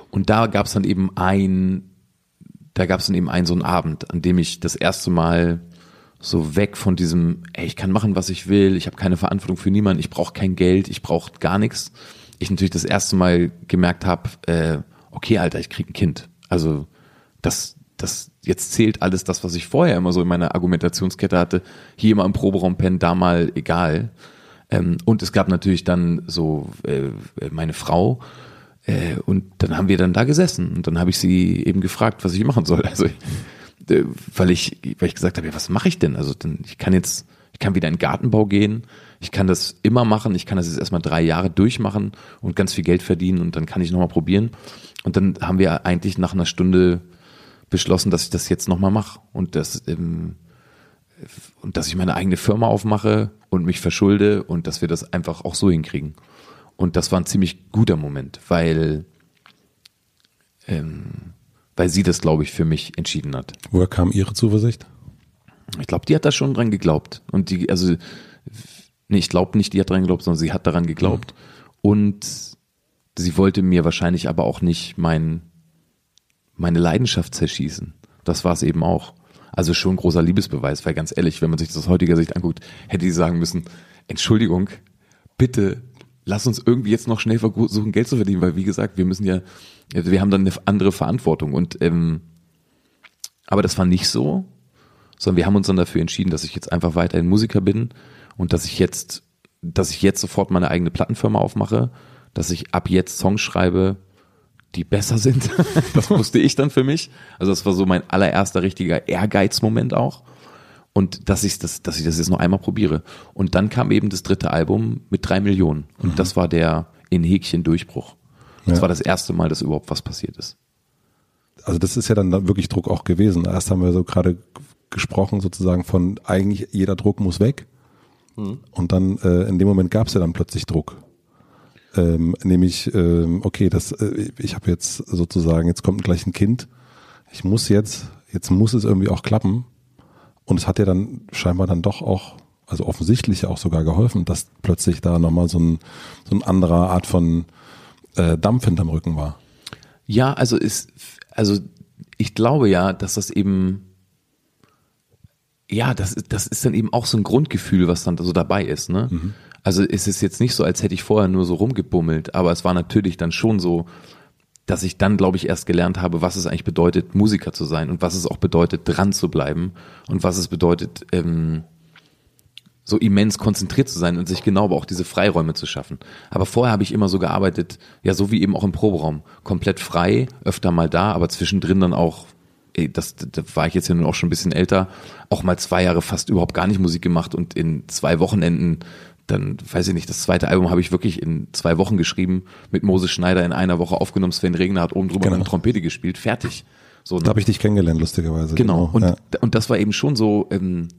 Und da gab es dann eben ein, da gab es dann eben einen so einen Abend, an dem ich das erste Mal so weg von diesem, ey, ich kann machen, was ich will, ich habe keine Verantwortung für niemanden, ich brauche kein Geld, ich brauche gar nichts. Ich natürlich das erste Mal gemerkt habe, äh, okay, Alter, ich krieg ein Kind. Also das, das jetzt zählt alles das, was ich vorher immer so in meiner Argumentationskette hatte. Hier mal im Proberaum pennen, da mal egal. Ähm, und es gab natürlich dann so äh, meine Frau, äh, und dann haben wir dann da gesessen und dann habe ich sie eben gefragt, was ich machen soll. [laughs] Also äh, weil ich, weil ich gesagt habe, ja, was mache ich denn? Also denn ich kann jetzt, ich kann wieder in den Gartenbau gehen, ich kann das immer machen, ich kann das jetzt erstmal drei Jahre durchmachen und ganz viel Geld verdienen und dann kann ich nochmal probieren. Und dann haben wir eigentlich nach einer Stunde beschlossen, dass ich das jetzt nochmal mache und das ähm, und dass ich meine eigene Firma aufmache und mich verschulde und dass wir das einfach auch so hinkriegen. Und das war ein ziemlich guter Moment, weil, ähm, weil sie das, glaube ich, für mich entschieden hat. Woher kam Ihre Zuversicht? Ich glaube, die hat da schon dran geglaubt. Und die, also, nee, ich glaube nicht, die hat dran geglaubt, sondern sie hat daran geglaubt. Und sie wollte mir wahrscheinlich aber auch nicht mein, meine Leidenschaft zerschießen. Das war es eben auch. Also schon großer Liebesbeweis, weil ganz ehrlich, wenn man sich das aus heutiger Sicht anguckt, hätte sie sagen müssen, Entschuldigung, bitte lass uns irgendwie jetzt noch schnell versuchen, Geld zu verdienen, weil wie gesagt, wir müssen ja, wir haben dann eine andere Verantwortung und ähm, aber das war nicht so, sondern wir haben uns dann dafür entschieden, dass ich jetzt einfach weiterhin Musiker bin und dass ich jetzt, dass ich jetzt sofort meine eigene Plattenfirma aufmache, dass ich ab jetzt Songs schreibe, die besser sind. [laughs] das wusste ich dann für mich. Also das war so mein allererster richtiger Ehrgeizmoment auch. Und dass ich das, dass ich das jetzt noch einmal probiere. Und dann kam eben das dritte Album mit drei Millionen. Und das war der in Häkchen Durchbruch. Das Ja. war das erste Mal, dass überhaupt was passiert ist. Also das ist ja dann wirklich Druck auch gewesen. Erst haben wir so gerade gesprochen sozusagen von eigentlich jeder Druck muss weg. Und dann äh, in dem Moment gab es ja dann plötzlich Druck. Ähm, nämlich, ähm, okay, das, äh, ich habe jetzt sozusagen, jetzt kommt gleich ein Kind. Ich muss jetzt, jetzt muss es irgendwie auch klappen. Und es hat ja dann scheinbar dann doch auch, also offensichtlich auch sogar geholfen, dass plötzlich da nochmal so ein, so ein anderer Art von äh, Dampf hinterm Rücken war. Ja, also ist, also ich glaube ja, dass das eben, ja, das, das ist dann eben auch so ein Grundgefühl, was dann so dabei ist, ne? Mhm. Also es ist jetzt nicht so, als hätte ich vorher nur so rumgebummelt, aber es war natürlich dann schon so, dass ich dann, glaube ich, erst gelernt habe, was es eigentlich bedeutet, Musiker zu sein und was es auch bedeutet, dran zu bleiben und was es bedeutet, ähm, so immens konzentriert zu sein und sich genau aber auch diese Freiräume zu schaffen. Aber vorher habe ich immer so gearbeitet, ja, so wie eben auch im Proberaum, komplett frei, öfter mal da, aber zwischendrin dann auch, ey, das, da war ich jetzt ja nun auch schon ein bisschen älter, auch mal zwei Jahre fast überhaupt gar nicht Musik gemacht und in zwei Wochenenden dann, weiß ich nicht, das zweite Album habe ich wirklich in zwei Wochen geschrieben, mit Moses Schneider in einer Woche aufgenommen, Sven Regner hat oben drüber genau. eine Trompete gespielt, fertig. So, da habe ich dich kennengelernt, lustigerweise. Genau, genau. Und, ja. und das war eben schon so, ähm,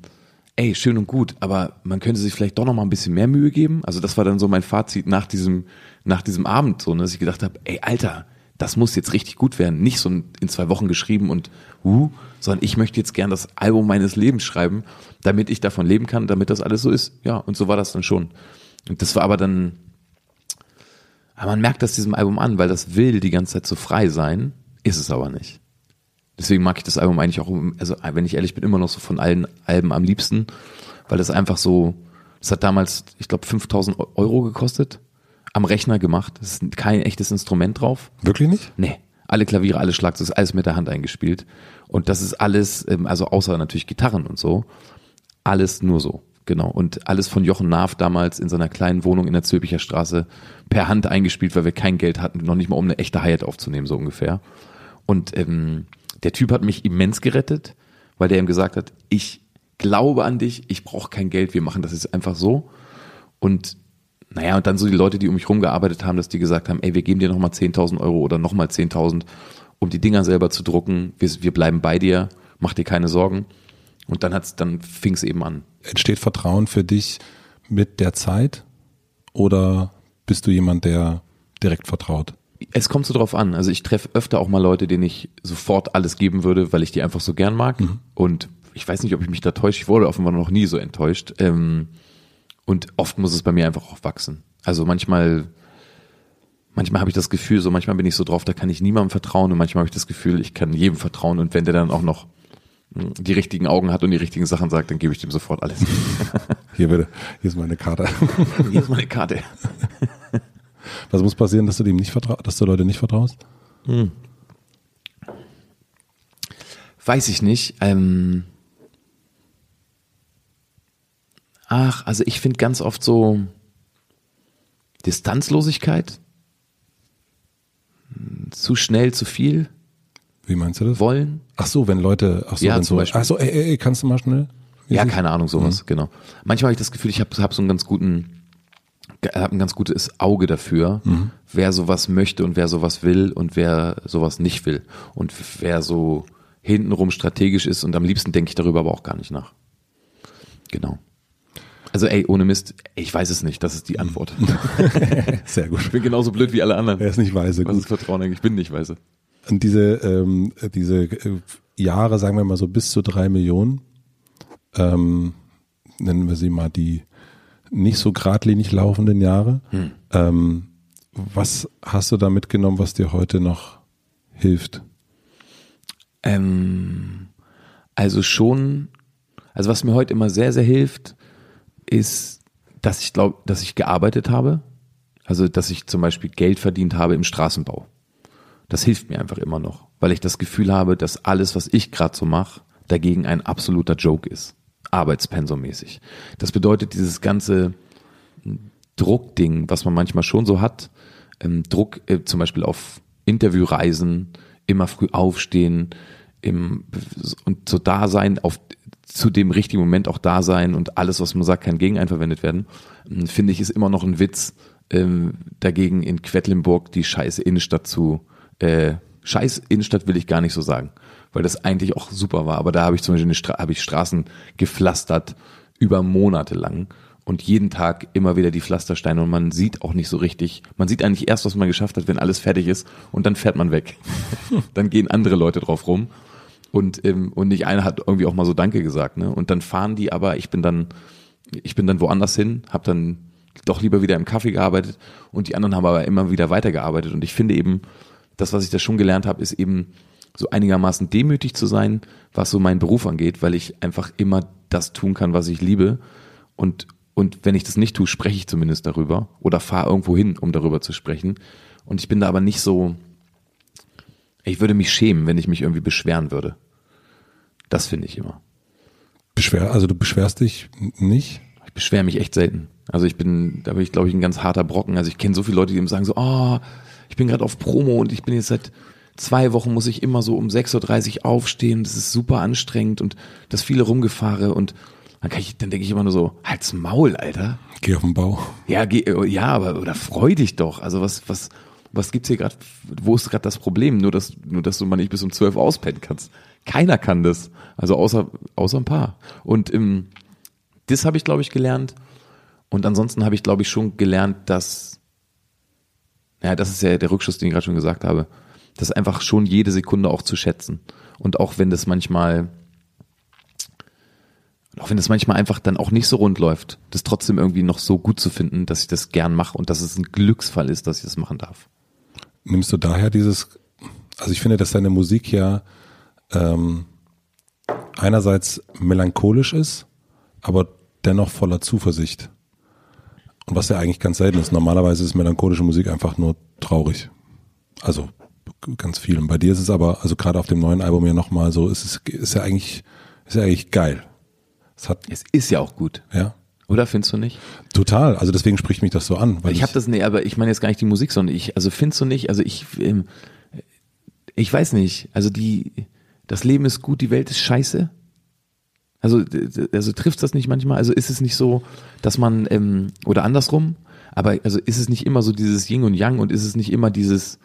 ey, schön und gut, aber man könnte sich vielleicht doch noch mal ein bisschen mehr Mühe geben. Also das war dann so mein Fazit nach diesem, nach diesem Abend, so, ne, dass ich gedacht habe, ey, Alter, das muss jetzt richtig gut werden. Nicht so in zwei Wochen geschrieben und uh, sondern ich möchte jetzt gern das Album meines Lebens schreiben, damit ich davon leben kann, damit das alles so ist. Ja, und so war das dann schon. Und das war aber dann, aber man merkt das diesem Album an, weil das will die ganze Zeit so frei sein, ist es aber nicht. Deswegen mag ich das Album eigentlich auch, also wenn ich ehrlich bin, immer noch so von allen Alben am liebsten, weil das einfach so, das hat damals, ich glaube, 5000 Euro gekostet am Rechner gemacht. Es ist kein echtes Instrument drauf. Wirklich nicht? Nee. Alle Klaviere, alle Schlagzeuge, ist alles mit der Hand eingespielt. Und das ist alles, ähm, also außer natürlich Gitarren und so, alles nur so. Genau. Und alles von Jochen Naaf damals in seiner kleinen Wohnung in der Zülpicher Straße per Hand eingespielt, weil wir kein Geld hatten, noch nicht mal um eine echte Hi-Hat aufzunehmen, so ungefähr. Und ähm, der Typ hat mich immens gerettet, weil der ihm gesagt hat, ich glaube an dich, ich brauche kein Geld, wir machen das jetzt einfach so. Und naja, und dann so die Leute, die um mich rumgearbeitet haben, dass die gesagt haben, ey, wir geben dir nochmal 10.000 Euro oder nochmal 10.000, um die Dinger selber zu drucken. Wir, wir bleiben bei dir, mach dir keine Sorgen. Und dann hat's, dann fing es eben an. Entsteht Vertrauen für dich mit der Zeit oder bist du jemand, der direkt vertraut? Es kommt so drauf an. Also ich treffe öfter auch mal Leute, denen ich sofort alles geben würde, weil ich die einfach so gern mag. Mhm. Und ich weiß nicht, ob ich mich da täusche. Ich wurde offenbar noch nie so enttäuscht. Ähm, und oft muss es bei mir einfach auch wachsen. Also manchmal, manchmal habe ich das Gefühl, so manchmal bin ich so drauf, da kann ich niemandem vertrauen und manchmal habe ich das Gefühl, ich kann jedem vertrauen und wenn der dann auch noch hm, die richtigen Augen hat und die richtigen Sachen sagt, dann gebe ich dem sofort alles. [laughs] Hier bitte, hier ist meine Karte. [laughs] Hier ist meine Karte. Was muss passieren, dass du dem nicht vertraust, dass du Leute nicht vertraust? Hm. Weiß ich nicht. Ähm, Ach, also ich finde ganz oft so Distanzlosigkeit, zu schnell, zu viel. Wie meinst du das? Wollen. Ach so, wenn Leute, ach so, ja, wenn zum so, Beispiel. ach so, ey, ey, kannst du mal schnell? Wie ja, keine Ahnung, sowas, mhm. genau. Manchmal habe ich das Gefühl, ich habe hab so einen ganz guten, habe ein ganz gutes Auge dafür, mhm. wer sowas möchte und wer sowas will und wer sowas nicht will und wer so hintenrum strategisch ist und am liebsten denke ich darüber aber auch gar nicht nach. Genau. Also ey, ohne Mist, ich weiß es nicht, das ist die Antwort. [laughs] Sehr gut. Ich bin genauso blöd wie alle anderen. Er ist nicht weise. Was ist Vertrauen eigentlich? Ich bin nicht weise. Und diese, ähm, diese äh, Jahre, sagen wir mal so bis zu drei Millionen, ähm, nennen wir sie mal die nicht so geradlinig laufenden Jahre. Hm. Ähm, was hast du da mitgenommen, was dir heute noch hilft? Ähm, also schon, also was mir heute immer sehr, sehr hilft, ist, dass ich glaube, dass ich gearbeitet habe. Also, dass ich zum Beispiel Geld verdient habe im Straßenbau. Das hilft mir einfach immer noch, weil ich das Gefühl habe, dass alles, was ich gerade so mache, dagegen ein absoluter Joke ist. Arbeitspensummäßig. Das bedeutet, dieses ganze Druckding, was man manchmal schon so hat, ähm, Druck äh, zum Beispiel auf Interviewreisen, immer früh aufstehen im, und so da sein, auf zu dem richtigen Moment auch da sein und alles, was man sagt, kann gegen einen verwendet werden, hm, finde ich, ist immer noch ein Witz, ähm, dagegen in Quedlinburg die scheiß Innenstadt zu, äh, scheiß Innenstadt will ich gar nicht so sagen, weil das eigentlich auch super war, aber da habe ich zum Beispiel eine Stra hab ich Straßen gepflastert über Monate lang und jeden Tag immer wieder die Pflastersteine und man sieht auch nicht so richtig, man sieht eigentlich erst, was man geschafft hat, wenn alles fertig ist und dann fährt man weg. [laughs] dann gehen andere Leute drauf rum und, ähm, und nicht einer hat irgendwie auch mal so Danke gesagt, ne? Und dann fahren die aber, ich bin dann, ich bin dann woanders hin, habe dann doch lieber wieder im Kaffee gearbeitet und die anderen haben aber immer wieder weitergearbeitet und ich finde eben, das, was ich da schon gelernt habe, ist eben so einigermaßen demütig zu sein, was so meinen Beruf angeht, weil ich einfach immer das tun kann, was ich liebe und und wenn ich das nicht tue, spreche ich zumindest darüber oder fahre irgendwo hin, um darüber zu sprechen. Und ich bin da aber nicht so, ich würde mich schämen, wenn ich mich irgendwie beschweren würde. Das finde ich immer. Beschwer, also du beschwerst dich nicht? Ich beschwere mich echt selten. Also ich bin, da bin ich glaube ich ein ganz harter Brocken. Also ich kenne so viele Leute, die ihm sagen so, oh, ich bin gerade auf Promo und ich bin jetzt seit zwei Wochen muss ich immer so um 6.30 Uhr aufstehen. Das ist super anstrengend und das viele rumgefahre und dann kann ich, dann denke ich immer nur so, halt's Maul, Alter. Geh auf den Bau. Ja, geh, ja, aber oder freu dich doch. Also was, was, was gibt's hier gerade? Wo ist gerade das Problem? Nur dass, nur dass du mal nicht bis um zwölf auspennen kannst. Keiner kann das. Also außer, außer ein paar. Und ähm, das habe ich, glaube ich, gelernt. Und ansonsten habe ich, glaube ich, schon gelernt, dass, ja, das ist ja der Rückschuss, den ich gerade schon gesagt habe, das einfach schon jede Sekunde auch zu schätzen. Und auch wenn das manchmal auch wenn es manchmal einfach dann auch nicht so rund läuft, das trotzdem irgendwie noch so gut zu finden, dass ich das gern mache und dass es ein Glücksfall ist, dass ich das machen darf. Nimmst du daher dieses, also ich finde, dass deine Musik ja ähm, einerseits melancholisch ist, aber dennoch voller Zuversicht. Und was ja eigentlich ganz selten ist. Normalerweise ist melancholische Musik einfach nur traurig. Also ganz viel. Und bei dir ist es aber, also gerade auf dem neuen Album ja nochmal so, ist es ist ja eigentlich, ist ja eigentlich geil. Es, hat, es ist ja auch gut. Ja. Oder findest du nicht? Total. Also deswegen spricht mich das so an. Weil ich, ich habe das nee, aber ich meine jetzt gar nicht die Musik, sondern ich, also findest du nicht? Also ich, ähm, ich weiß nicht. Also die, das Leben ist gut, die Welt ist scheiße. Also, also trifft das nicht manchmal? Also ist es nicht so, dass man ähm, oder andersrum? Aber also ist es nicht immer so dieses Yin und Yang und ist es nicht immer dieses?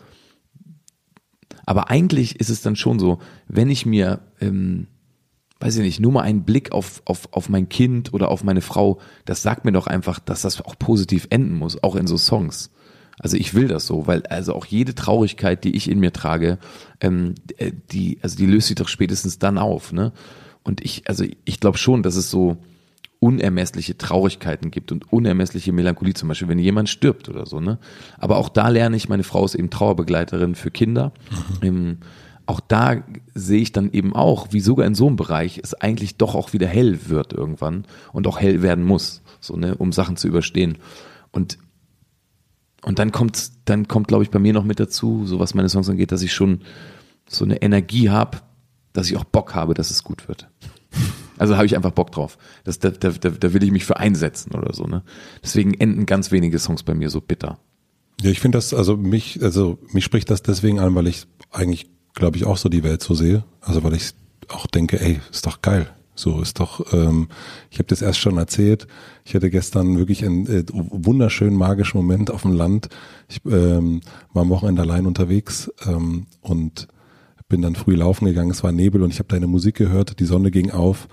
Aber eigentlich ist es dann schon so, wenn ich mir ähm, weiß ich nicht, nur mal ein Blick auf, auf, auf mein Kind oder auf meine Frau, das sagt mir doch einfach, dass das auch positiv enden muss, auch in so Songs. Also ich will das so, weil also auch jede Traurigkeit, die ich in mir trage, ähm, äh, die, also die löst sich doch spätestens dann auf, ne? Und ich, also ich glaube schon, dass es so unermessliche Traurigkeiten gibt und unermessliche Melancholie, zum Beispiel, wenn jemand stirbt oder so, ne? Aber auch da lerne ich, meine Frau ist eben Trauerbegleiterin für Kinder. Mhm. Im, auch da sehe ich dann eben auch, wie sogar in so einem Bereich es eigentlich doch auch wieder hell wird irgendwann und auch hell werden muss, so ne, um Sachen zu überstehen. Und und dann kommt dann kommt glaube ich bei mir noch mit dazu, so was meine Songs angeht, dass ich schon so eine Energie habe, dass ich auch Bock habe, dass es gut wird. [laughs] Also habe ich einfach Bock drauf. Das, da, da, da will ich mich für einsetzen oder so. Ne? Deswegen enden ganz wenige Songs bei mir so bitter. Ja, ich finde das, also mich, also mich spricht das deswegen an, weil ich eigentlich glaube ich, auch so die Welt so sehe. Also weil ich auch denke, ey, ist doch geil. So ist doch, ähm, ich habe das erst schon erzählt. Ich hatte gestern wirklich einen äh, wunderschönen magischen Moment auf dem Land. Ich ähm, war am Wochenende allein unterwegs ähm, und bin dann früh laufen gegangen. Es war Nebel und ich habe deine Musik gehört. Die Sonne ging auf.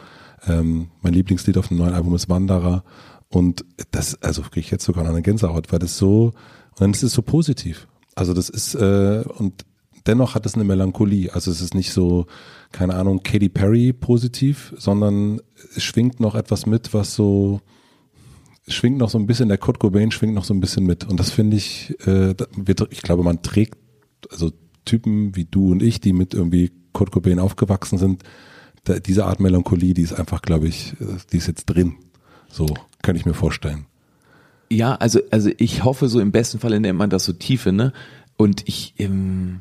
Ähm, mein Lieblingslied auf dem neuen Album ist Wanderer. Und das, also kriege ich jetzt sogar noch eine Gänsehaut, weil das so, und dann ist es so positiv. Also das ist, äh, und dennoch hat es eine Melancholie. Also es ist nicht so, keine Ahnung, Katy Perry positiv, sondern es schwingt noch etwas mit, was so, schwingt noch so ein bisschen, der Kurt Cobain schwingt noch so ein bisschen mit. Und das finde ich, äh, ich glaube, man trägt, also Typen wie du und ich, die mit irgendwie Kurt Cobain aufgewachsen sind, da, diese Art Melancholie, die ist einfach, glaube ich, äh, die ist jetzt drin. So, kann ich mir vorstellen. Ja, also, also ich hoffe so im besten Fall nennt man das so Tiefe, ne? Und ich, ähm,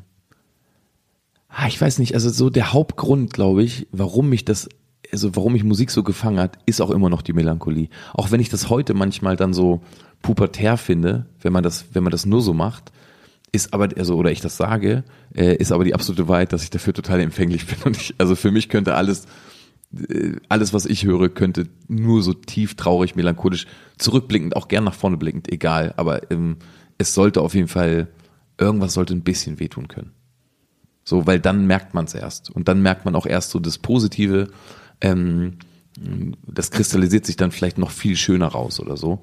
ah, ich weiß nicht, also so der Hauptgrund, glaube ich, warum mich das, also warum mich Musik so gefangen hat, ist auch immer noch die Melancholie. Auch wenn ich das heute manchmal dann so pubertär finde, wenn man das, wenn man das nur so macht, ist aber, also, oder ich das sage, äh, ist aber die absolute Wahrheit, dass ich dafür total empfänglich bin. [laughs] Und ich, also für mich könnte alles, äh, alles, was ich höre, könnte nur so tief, traurig, melancholisch, zurückblickend, auch gern nach vorne blickend, egal. Aber ähm, es sollte auf jeden Fall, irgendwas sollte ein bisschen wehtun können. So, weil dann merkt man es erst. Und dann merkt man auch erst so das Positive, ähm, das kristallisiert sich dann vielleicht noch viel schöner raus oder so.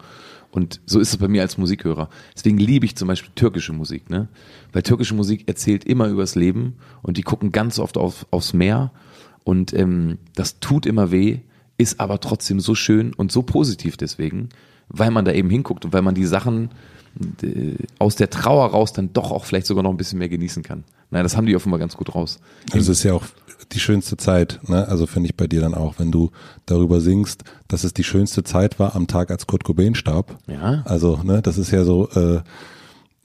Und so ist es bei mir als Musikhörer. Deswegen liebe ich zum Beispiel türkische Musik, ne? Weil türkische Musik erzählt immer übers Leben und die gucken ganz oft auf, aufs Meer und ähm, das tut immer weh, ist aber trotzdem so schön und so positiv deswegen, weil man da eben hinguckt und weil man die Sachen aus der Trauer raus dann doch auch vielleicht sogar noch ein bisschen mehr genießen kann. Nein, das haben die offenbar ganz gut raus. Das ist ja auch die schönste Zeit, ne? Also finde ich bei dir dann auch, wenn du darüber singst, dass es die schönste Zeit war am Tag, als Kurt Cobain starb. Ja. Also, ne, das ist ja so, äh,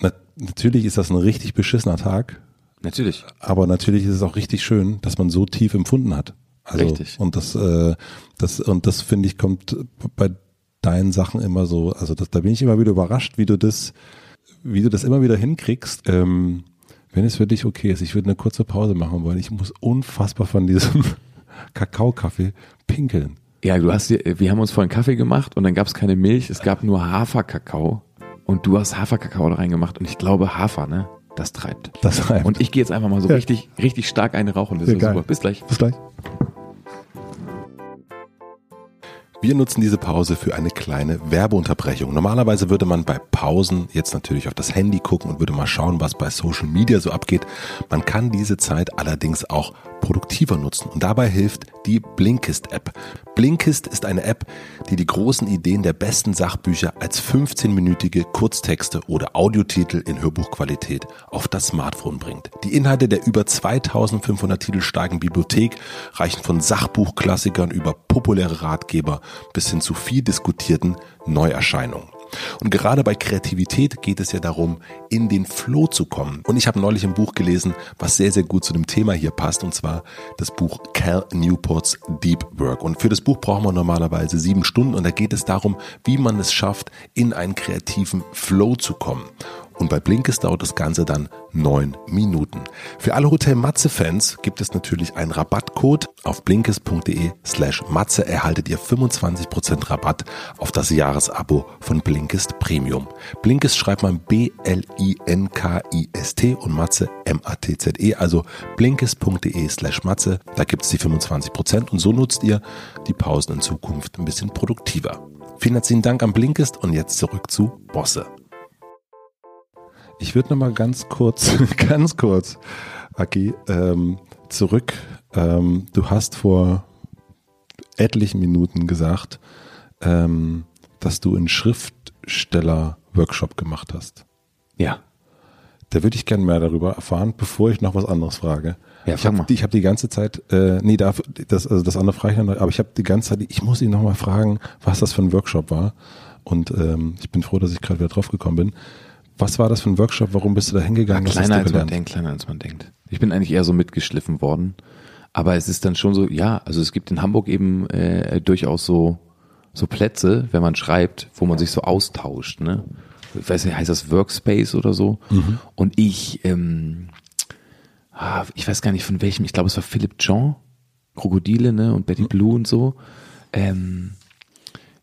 na, natürlich ist das ein richtig beschissener Tag, Natürlich. aber natürlich ist es auch richtig schön, dass man so tief empfunden hat. Also, Richtig. Und das, äh, das, und das finde ich kommt bei deinen Sachen immer so, also das, da bin ich immer wieder überrascht, wie du das, wie du das immer wieder hinkriegst. Ähm, wenn es für dich okay ist, ich würde eine kurze Pause machen wollen. Ich muss unfassbar von diesem [laughs] Kakaokaffee pinkeln. Ja, du hast, wir haben uns vorhin Kaffee gemacht und dann gab es keine Milch, es gab nur Haferkakao und du hast Haferkakao da reingemacht und ich glaube Hafer, ne? Das treibt. Das reimt. Und ich gehe jetzt einfach mal so Ja. richtig, richtig stark eine rauchen. Das Ja, ist geil. super. Bis gleich. Bis gleich. Wir nutzen diese Pause für eine kleine Werbeunterbrechung. Normalerweise würde man bei Pausen jetzt natürlich auf das Handy gucken und würde mal schauen, was bei Social Media so abgeht. Man kann diese Zeit allerdings auch produktiver nutzen und dabei hilft die Blinkist App. Blinkist ist eine App, die die großen Ideen der besten Sachbücher als 15-minütige Kurztexte oder Audiotitel in Hörbuchqualität auf das Smartphone bringt. Die Inhalte der über 2500 Titel starken Bibliothek reichen von Sachbuchklassikern über populäre Ratgeber bis hin zu viel diskutierten Neuerscheinungen. Und gerade bei Kreativität geht es ja darum, in den Flow zu kommen. Und ich habe neulich ein Buch gelesen, was sehr, sehr gut zu dem Thema hier passt, und zwar das Buch Cal Newports Deep Work. Und für das Buch braucht man normalerweise sieben Stunden und da geht es darum, wie man es schafft, in einen kreativen Flow zu kommen. Und bei Blinkist dauert das Ganze dann neun Minuten. Für alle Hotel Matze-Fans gibt es natürlich einen Rabattcode. Auf blinkist.de slash Matze erhaltet ihr 25% Rabatt auf das Jahresabo von Blinkist Premium. Blinkist schreibt man B-L-I-N-K-I-S-T und Matze M-A-T-Z-E, also blinkist.de slash Matze. Da gibt es die 25% und so nutzt ihr die Pausen in Zukunft ein bisschen produktiver. Vielen herzlichen Dank an Blinkist und jetzt zurück zu Bosse. Ich würde noch mal ganz kurz, [laughs] ganz kurz, Aki, ähm, zurück. Ähm, du hast vor etlichen Minuten gesagt, ähm, dass du einen Schriftsteller-Workshop gemacht hast. Ja. Da würde ich gerne mehr darüber erfahren, bevor ich noch was anderes frage. Ja, ich habe hab die ganze Zeit, äh, nee, darf, das, also das andere frage ich noch, aber ich habe die ganze Zeit, ich muss ihn noch mal fragen, was das für ein Workshop war. Und ähm, ich bin froh, dass ich gerade wieder drauf gekommen bin. Was war das für ein Workshop? Warum bist du da Ja, hingegangen? Hast kleiner als man denkt, kleiner als man denkt. Ich bin eigentlich eher so mitgeschliffen worden. Aber es ist dann schon so, ja, also es gibt in Hamburg eben äh, durchaus so, so Plätze, wenn man schreibt, wo man sich so austauscht, ne? Ich weiß nicht, heißt das Workspace oder so? Und ich, ähm, ah, ich weiß gar nicht von welchem, ich glaube es war Philipp Jean, Krokodile, ne? Und Betty Blue und so. Ähm,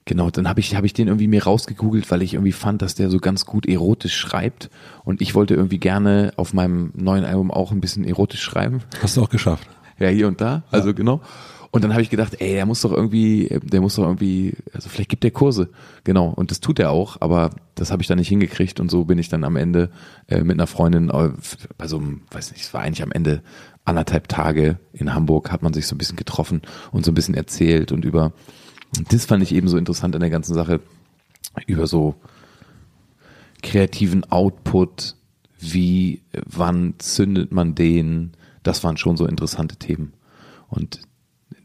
Genau, dann habe ich, hab ich den irgendwie mir rausgegoogelt, weil ich irgendwie fand, dass der so ganz gut erotisch schreibt. Und ich wollte irgendwie gerne auf meinem neuen Album auch ein bisschen erotisch schreiben. Hast du auch geschafft. Ja, hier und da. Also genau. Und dann habe ich gedacht, ey, der muss doch irgendwie, der muss doch irgendwie, also vielleicht gibt der Kurse. Genau. Und das tut er auch, aber das habe ich dann nicht hingekriegt. Und so bin ich dann am Ende äh, mit einer Freundin, äh, bei so einem, weiß nicht, es war eigentlich am Ende anderthalb Tage in Hamburg, hat man sich so ein bisschen getroffen und so ein bisschen erzählt und über, und das fand ich eben so interessant an der ganzen Sache, über so kreativen Output, wie, äh, wann zündet man den, das waren schon so interessante Themen. Und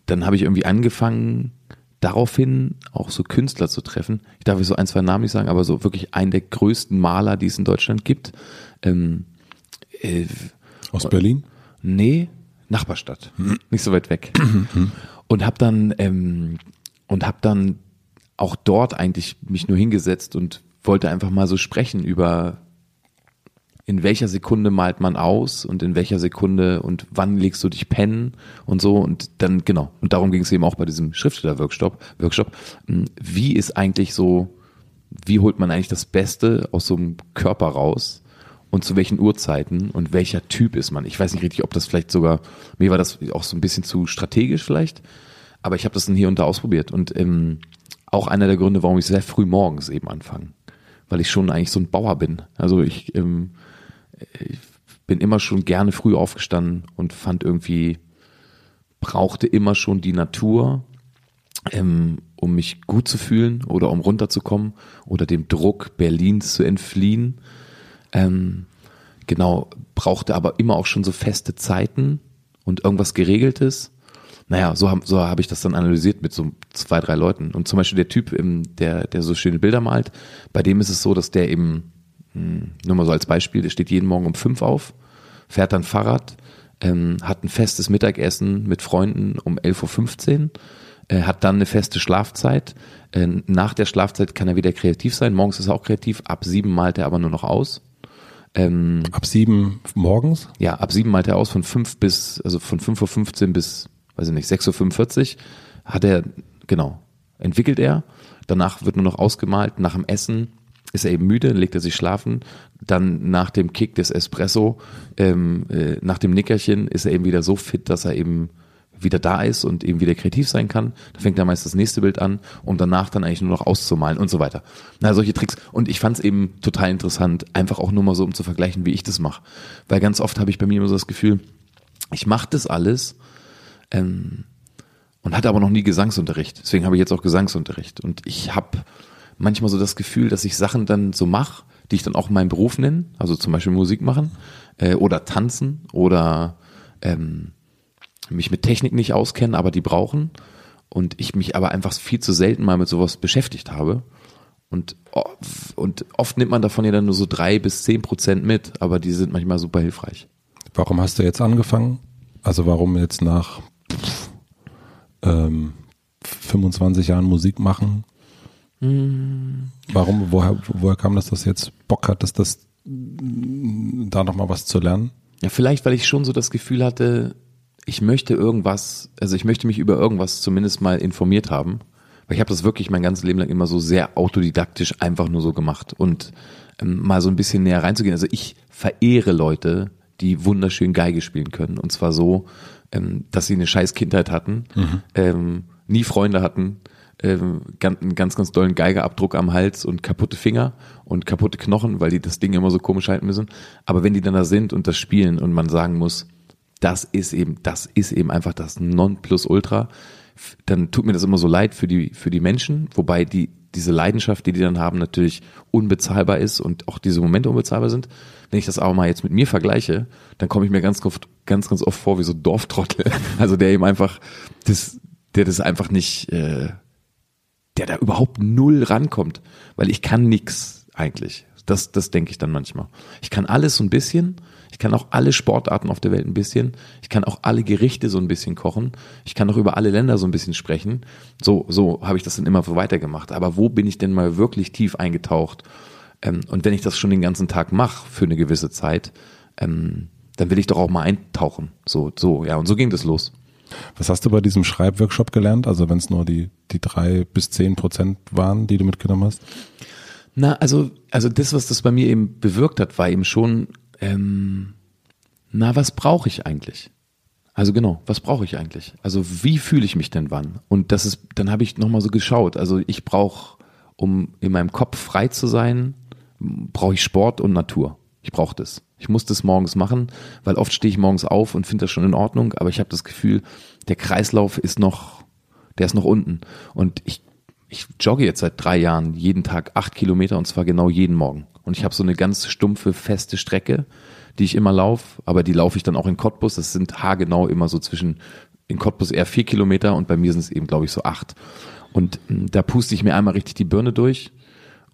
dann habe ich irgendwie angefangen, daraufhin auch so Künstler zu treffen. Ich darf jetzt so ein, zwei Namen nicht sagen, aber so wirklich einen der größten Maler, die es in Deutschland gibt. Ähm, äh, Aus Berlin? Nee, Nachbarstadt, nicht so weit weg. und habe dann ähm, und habe dann auch dort eigentlich mich nur hingesetzt und wollte einfach mal so sprechen über in welcher Sekunde malt man aus und in welcher Sekunde und wann legst du dich pennen und so und dann genau und darum ging es eben auch bei diesem Schriftsteller-Workshop. Workshop, mh, wie ist eigentlich so, wie holt man eigentlich das Beste aus so einem Körper raus und zu welchen Uhrzeiten und welcher Typ ist man? Ich weiß nicht richtig, ob das vielleicht sogar, mir war das auch so ein bisschen zu strategisch vielleicht, Aber ich habe das dann hier und da ausprobiert und ähm, auch einer der Gründe, warum ich sehr früh morgens eben anfange, weil ich schon eigentlich so ein Bauer bin. Also ich, ähm, ich bin immer schon gerne früh aufgestanden und fand irgendwie brauchte immer schon die Natur, ähm, um mich gut zu fühlen oder um runterzukommen oder dem Druck Berlins zu entfliehen. Ähm, genau, brauchte aber immer auch schon so feste Zeiten und irgendwas Geregeltes. Naja, so habe so hab ich das dann analysiert mit so zwei, drei Leuten. Und zum Beispiel der Typ, der, der so schöne Bilder malt, bei dem ist es so, dass der eben, hm, nur mal so als Beispiel, der steht jeden Morgen um fünf auf, fährt dann Fahrrad, ähm, hat ein festes Mittagessen mit Freunden um 11.15 Uhr, äh, hat dann eine feste Schlafzeit. Äh, nach der Schlafzeit kann er wieder kreativ sein. Morgens ist er auch kreativ. Ab sieben malt er aber nur noch aus. Ähm, ab sieben morgens? Ja, ab sieben malt er aus von fünf bis, also von 5.15 Uhr bis, weiß ich nicht, 6.45 Uhr hat er, genau, entwickelt er. Danach wird nur noch ausgemalt. Nach dem Essen ist er eben müde, legt er sich schlafen. Dann nach dem Kick des Espresso, ähm, äh, nach dem Nickerchen ist er eben wieder so fit, dass er eben wieder da ist und eben wieder kreativ sein kann. Da fängt er meist das nächste Bild an, um danach dann eigentlich nur noch auszumalen und so weiter. Na, solche Tricks. Und ich fand es eben total interessant, einfach auch nur mal so, um zu vergleichen, wie ich das mache. Weil ganz oft habe ich bei mir immer so das Gefühl, ich mache das alles ähm, und hatte aber noch nie Gesangsunterricht. Deswegen habe ich jetzt auch Gesangsunterricht. Und ich habe manchmal so das Gefühl, dass ich Sachen dann so mache, die ich dann auch meinen Beruf nenne, also zum Beispiel Musik machen äh, oder tanzen oder ähm, mich mit Technik nicht auskennen, aber die brauchen und ich mich aber einfach viel zu selten mal mit sowas beschäftigt habe. Und, und oft nimmt man davon ja dann nur so drei bis zehn Prozent mit, aber die sind manchmal super hilfreich. Warum hast du jetzt angefangen? Also warum jetzt nach ähm, 25 Jahren Musik machen Warum, woher, woher kam das, dass jetzt Bock hat, dass das da nochmal was zu lernen? Ja, vielleicht, weil ich schon so das Gefühl hatte, ich möchte irgendwas, also ich möchte mich über irgendwas zumindest mal informiert haben. Weil ich habe das wirklich mein ganzes Leben lang immer so sehr autodidaktisch einfach nur so gemacht und ähm, mal so ein bisschen näher reinzugehen. Also ich verehre Leute, die wunderschön Geige spielen können. Und zwar so, ähm, dass sie eine scheiß Kindheit hatten, mhm. ähm, nie Freunde hatten, ähm, ganz, einen ganz, ganz dollen Geigerabdruck am Hals und kaputte Finger und kaputte Knochen, weil die das Ding immer so komisch halten müssen. Aber wenn die dann da sind und das spielen und man sagen muss, das ist eben, das ist eben einfach das Nonplusultra, dann tut mir das immer so leid für die, für die Menschen, wobei die, diese Leidenschaft, die die dann haben, natürlich unbezahlbar ist und auch diese Momente unbezahlbar sind. Wenn ich das aber mal jetzt mit mir vergleiche, dann komme ich mir ganz oft, ganz, ganz oft vor wie so Dorftrottel. [laughs] Also der eben einfach, das, der das einfach nicht, äh, der da überhaupt null rankommt, weil ich kann nix eigentlich. Das, das denke ich dann manchmal. Ich kann alles so ein bisschen. Ich kann auch alle Sportarten auf der Welt ein bisschen. Ich kann auch alle Gerichte so ein bisschen kochen. Ich kann auch über alle Länder so ein bisschen sprechen. So, so habe ich das dann immer weitergemacht. Aber wo bin ich denn mal wirklich tief eingetaucht? Ähm, und wenn ich das schon den ganzen Tag mache für eine gewisse Zeit, ähm, dann will ich doch auch mal eintauchen. So, so, ja. Und so ging das los. Was hast du bei diesem Schreibworkshop gelernt? Also wenn es nur die, die drei bis zehn Prozent waren, die du mitgenommen hast? Na, also, also das, was das bei mir eben bewirkt hat, war eben schon, ähm, na, was brauche ich eigentlich? Also genau, was brauche ich eigentlich? Also wie fühle ich mich denn wann? Und das ist, dann habe ich nochmal so geschaut. Also ich brauche, um in meinem Kopf frei zu sein, brauche ich Sport und Natur. Ich brauche das. Ich muss das morgens machen, weil oft stehe ich morgens auf und finde das schon in Ordnung, aber ich habe das Gefühl, der Kreislauf ist noch, der ist noch unten. Und ich, ich jogge jetzt seit drei Jahren jeden Tag acht Kilometer und zwar genau jeden Morgen. Und ich habe so eine ganz stumpfe, feste Strecke, die ich immer laufe, aber die laufe ich dann auch in Cottbus. Das sind haargenau immer so zwischen, in Cottbus eher vier Kilometer und bei mir sind es eben, glaube ich, so acht. Und hm, da puste ich mir einmal richtig die Birne durch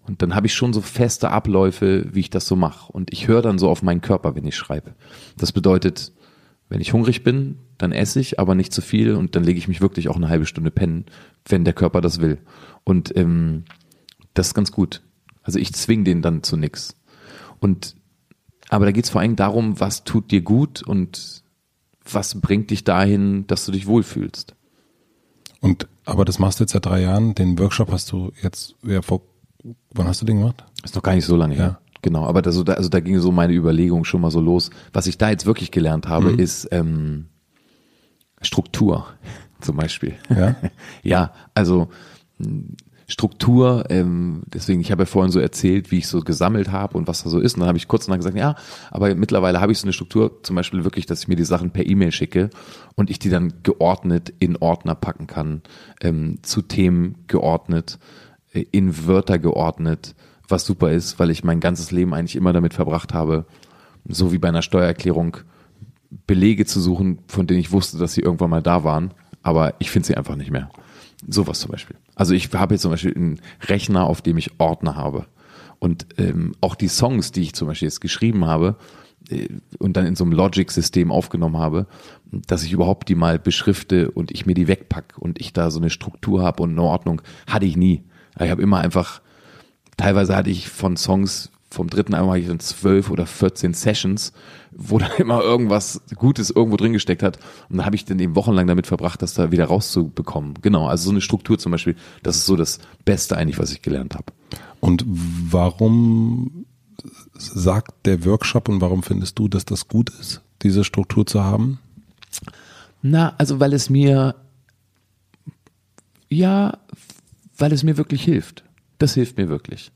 und dann habe ich schon so feste Abläufe, wie ich das so mache. Und ich höre dann so auf meinen Körper, wenn ich schreibe. Das bedeutet, wenn ich hungrig bin, dann esse ich, aber nicht zu viel und dann lege ich mich wirklich auch eine halbe Stunde pennen, wenn der Körper das will. Und ähm, das ist ganz gut. Also ich zwing den dann zu nix. Und aber da geht es vor allem darum, was tut dir gut und was bringt dich dahin, dass du dich wohlfühlst. Und aber das machst du jetzt seit drei Jahren. Den Workshop hast du jetzt ja vor Wann hast du den gemacht? Ist noch gar nicht so lange ja. her. Genau, aber das, also da ging so meine Überlegung schon mal so los. Was ich da jetzt wirklich gelernt habe, mhm. ist ähm, Struktur. [laughs] zum Beispiel. Ja? [laughs] ja, also mh, Struktur, ähm, deswegen, ich habe ja vorhin so erzählt, wie ich so gesammelt habe und was da so ist. Und dann habe ich kurz danach gesagt, ja, aber mittlerweile habe ich so eine Struktur, zum Beispiel wirklich, dass ich mir die Sachen per E-Mail schicke und ich die dann geordnet in Ordner packen kann, ähm, zu Themen geordnet, in Wörter geordnet, was super ist, weil ich mein ganzes Leben eigentlich immer damit verbracht habe, so wie bei einer Steuererklärung, Belege zu suchen, von denen ich wusste, dass sie irgendwann mal da waren, aber ich finde sie einfach nicht mehr. Sowas zum Beispiel. Also ich habe jetzt zum Beispiel einen Rechner, auf dem ich Ordner habe. Und ähm, auch die Songs, die ich zum Beispiel jetzt geschrieben habe äh, und dann in so einem Logic-System aufgenommen habe, dass ich überhaupt die mal beschrifte und ich mir die wegpack und ich da so eine Struktur habe und eine Ordnung, hatte ich nie. Ich habe immer einfach, teilweise hatte ich von Songs vom dritten Album hatte ich dann zwölf oder 14 Sessions, wo [laughs] dann immer irgendwas Gutes irgendwo drin gesteckt hat. Und dann habe ich dann eben wochenlang damit verbracht, das da wieder rauszubekommen. Genau, also so eine Struktur zum Beispiel, das ist so das Beste eigentlich, was ich gelernt habe. Und warum sagt der Workshop und warum findest du, dass das gut ist, diese Struktur zu haben? Na, also weil es mir, ja, weil es mir wirklich hilft. Das hilft mir wirklich.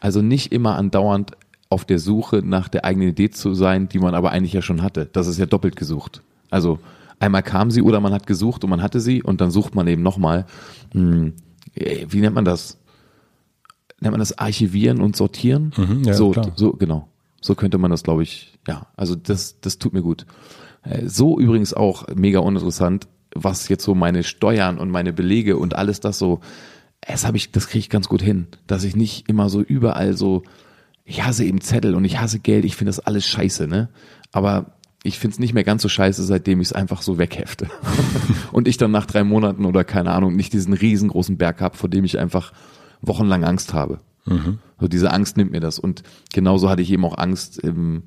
Also nicht immer andauernd auf der Suche nach der eigenen Idee zu sein, die man aber eigentlich ja schon hatte. Das ist ja doppelt gesucht. Also einmal kam sie oder man hat gesucht und man hatte sie und dann sucht man eben nochmal. Hm, äh, wie nennt man das? Nennt man das Archivieren und Sortieren? Mhm, ja, so, klar. so, genau. So könnte man das, glaube ich, ja. Also das, das tut mir gut. Äh, So übrigens auch mega uninteressant, was jetzt so meine Steuern und meine Belege und alles das so, das habe ich, das kriege ich ganz gut hin, dass ich nicht immer so überall so, ich hasse eben Zettel und ich hasse Geld, ich finde das alles scheiße, ne? Aber ich finde es nicht mehr ganz so scheiße, seitdem ich es einfach so weghefte. [laughs] und ich dann nach drei Monaten oder keine Ahnung nicht diesen riesengroßen Berg habe, vor dem ich einfach wochenlang Angst habe. So diese Angst nimmt mir das. Und genauso hatte ich eben auch Angst, im,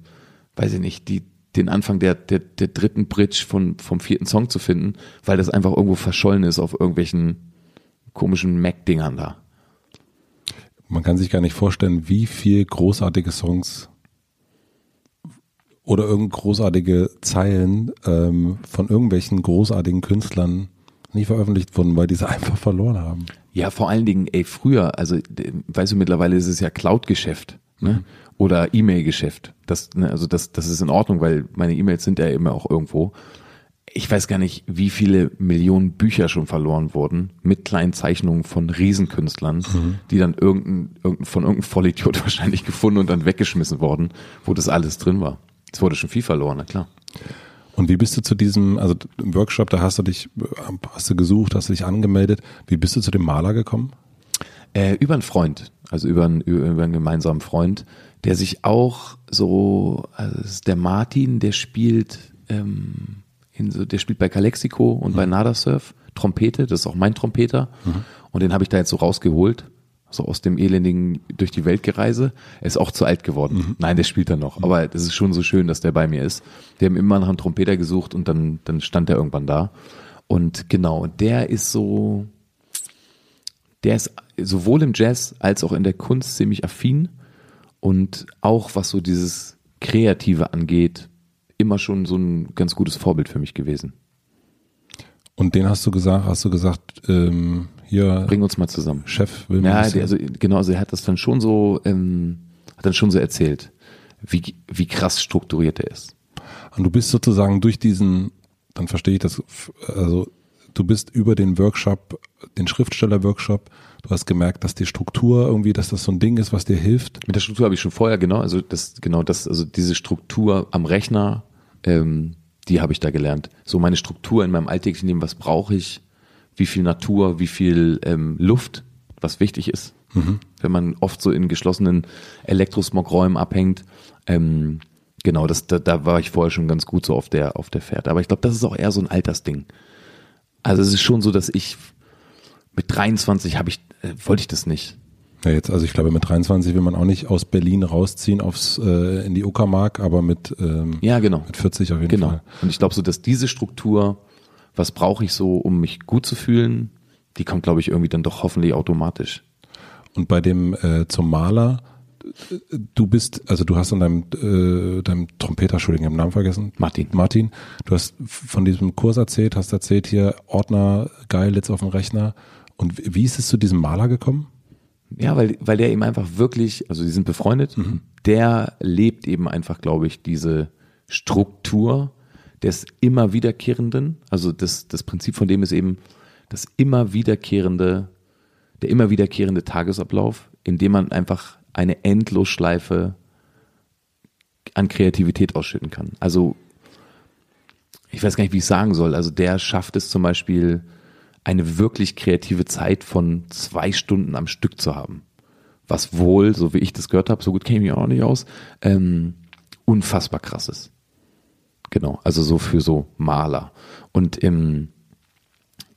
weiß ich nicht, die, den Anfang der, der, der dritten Bridge von, vom vierten Song zu finden, weil das einfach irgendwo verschollen ist auf irgendwelchen komischen Mac-Dingern da. Man kann sich gar nicht vorstellen, wie viel großartige Songs oder irgend großartige Zeilen ähm, von irgendwelchen großartigen Künstlern nicht veröffentlicht wurden, weil die sie [laughs] einfach verloren haben. Ja, vor allen Dingen, ey, früher, also weißt du, mittlerweile ist es ja Cloud-Geschäft, ne? Oder E-Mail-Geschäft. Das, ne, also das, das ist in Ordnung, weil meine E-Mails sind ja immer auch irgendwo. Ich weiß gar nicht, wie viele Millionen Bücher schon verloren wurden mit kleinen Zeichnungen von Riesenkünstlern, die dann irgendein, irgendein, von irgendeinem Vollidiot [laughs] wahrscheinlich gefunden und dann weggeschmissen worden, wo das alles drin war. Es wurde schon viel verloren, na klar. Und wie bist du zu diesem, also im Workshop, da hast du dich, hast du gesucht, hast du dich angemeldet. Wie bist du zu dem Maler gekommen? Äh, über einen Freund, also über einen, über einen gemeinsamen Freund, der sich auch so, also es ist der Martin, der spielt, ähm, in so, der spielt bei Calexico und bei Nada Surf Trompete, das ist auch mein Trompeter. Und den habe ich da jetzt so rausgeholt, so aus dem elendigen durch die Welt gereise. Er ist auch zu alt geworden. Nein, der spielt dann noch. Aber das ist schon so schön, dass der bei mir ist. Wir haben immer nach einem Trompeter gesucht und dann, dann stand er irgendwann da. Und genau, der ist so, der ist sowohl im Jazz als auch in der Kunst ziemlich affin und auch was so dieses Kreative angeht, immer schon so ein ganz gutes Vorbild für mich gewesen. Und den hast du gesagt, hast du gesagt, ähm, hier Bring uns mal zusammen. Chef will Ja, der, also genau, also er hat das dann schon so, ähm, hat dann schon so erzählt, wie, wie krass strukturiert er ist. Und du bist sozusagen durch diesen, dann verstehe ich das, also du bist über den Workshop, den Schriftsteller-Workshop, du hast gemerkt, dass die Struktur irgendwie, dass das so ein Ding ist, was dir hilft. Mit der Struktur habe ich schon vorher, genau, also das, genau das, also diese Struktur am Rechner, ähm, die habe ich da gelernt. So meine Struktur in meinem alltäglichen Leben, was brauche ich, wie viel Natur, wie viel ähm, Luft, was wichtig ist. Wenn man oft so in geschlossenen Elektrosmogräumen abhängt, ähm, genau, das, da, da war ich vorher schon ganz gut so auf der, auf der Fährte. Aber ich glaube, das ist auch eher so ein Altersding. Also es ist schon so, dass ich mit 23 habe ich, äh, wollte ich das nicht. Ja, jetzt, also ich glaube, mit 23 will man auch nicht aus Berlin rausziehen aufs, äh, in die Uckermark, aber mit, ähm, Ja, genau. mit 40 auf jeden Genau. Fall. Und ich glaube so, dass diese Struktur, was brauche ich so, um mich gut zu fühlen, die kommt, glaube ich, irgendwie dann doch hoffentlich automatisch. Und bei dem äh, zum Maler, du bist, also du hast an deinem, äh, deinem Trompeter, Entschuldigung, den Namen vergessen. Martin. Martin, du hast von diesem Kurs erzählt, hast erzählt hier, Ordner, geil, jetzt auf dem Rechner. Und wie ist es zu diesem Maler gekommen? Ja, weil, weil der eben einfach wirklich, also die sind befreundet, der lebt eben einfach, glaube ich, diese Struktur des immer wiederkehrenden, also das, das Prinzip von dem ist eben das immer wiederkehrende, der immer wiederkehrende Tagesablauf, in dem man einfach eine Endlosschleife an Kreativität ausschütten kann. Also ich weiß gar nicht, wie ich sagen soll. Also der schafft es zum Beispiel, eine wirklich kreative Zeit von zwei Stunden am Stück zu haben. Was wohl, so wie ich das gehört habe, so gut kenne ich mich auch nicht aus, ähm, unfassbar krass ist. Genau, also so für so Maler. Und ähm,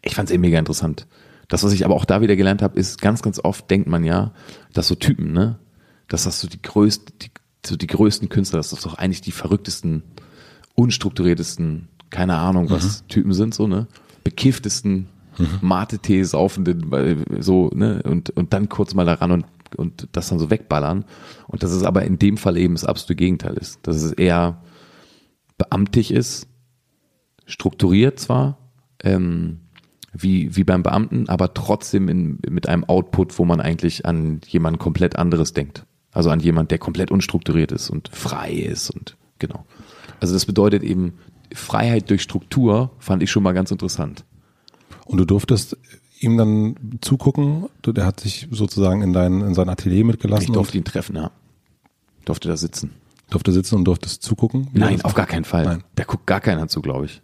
ich fand es eben mega interessant. Das, was ich aber auch da wieder gelernt habe, ist, ganz, ganz oft denkt man ja, dass so Typen, ne, dass das so die größten, die, so die größten Künstler, dass das doch eigentlich die verrücktesten, unstrukturiertesten, keine Ahnung was, Typen sind, so, ne, bekifftesten, Mate-Tee saufenden, so, ne, und, und dann kurz mal daran und, und das dann so wegballern. Und dass es aber in dem Fall eben das absolute Gegenteil ist. Dass es eher beamtig ist, strukturiert zwar, ähm, wie, wie beim Beamten, aber trotzdem in, mit einem Output, wo man eigentlich an jemand komplett anderes denkt. Also an jemand, der komplett unstrukturiert ist und frei ist und genau. Also das bedeutet eben, Freiheit durch Struktur fand ich schon mal ganz interessant. Und du durftest ihm dann zugucken, du, der hat sich sozusagen in dein, in sein Atelier mitgelassen Ich durfte ihn treffen, ja. Durfte da sitzen. durfte sitzen und durftest zugucken. Nein, auf gar keinen Fall. Nein. Da guckt gar keiner zu, glaube ich.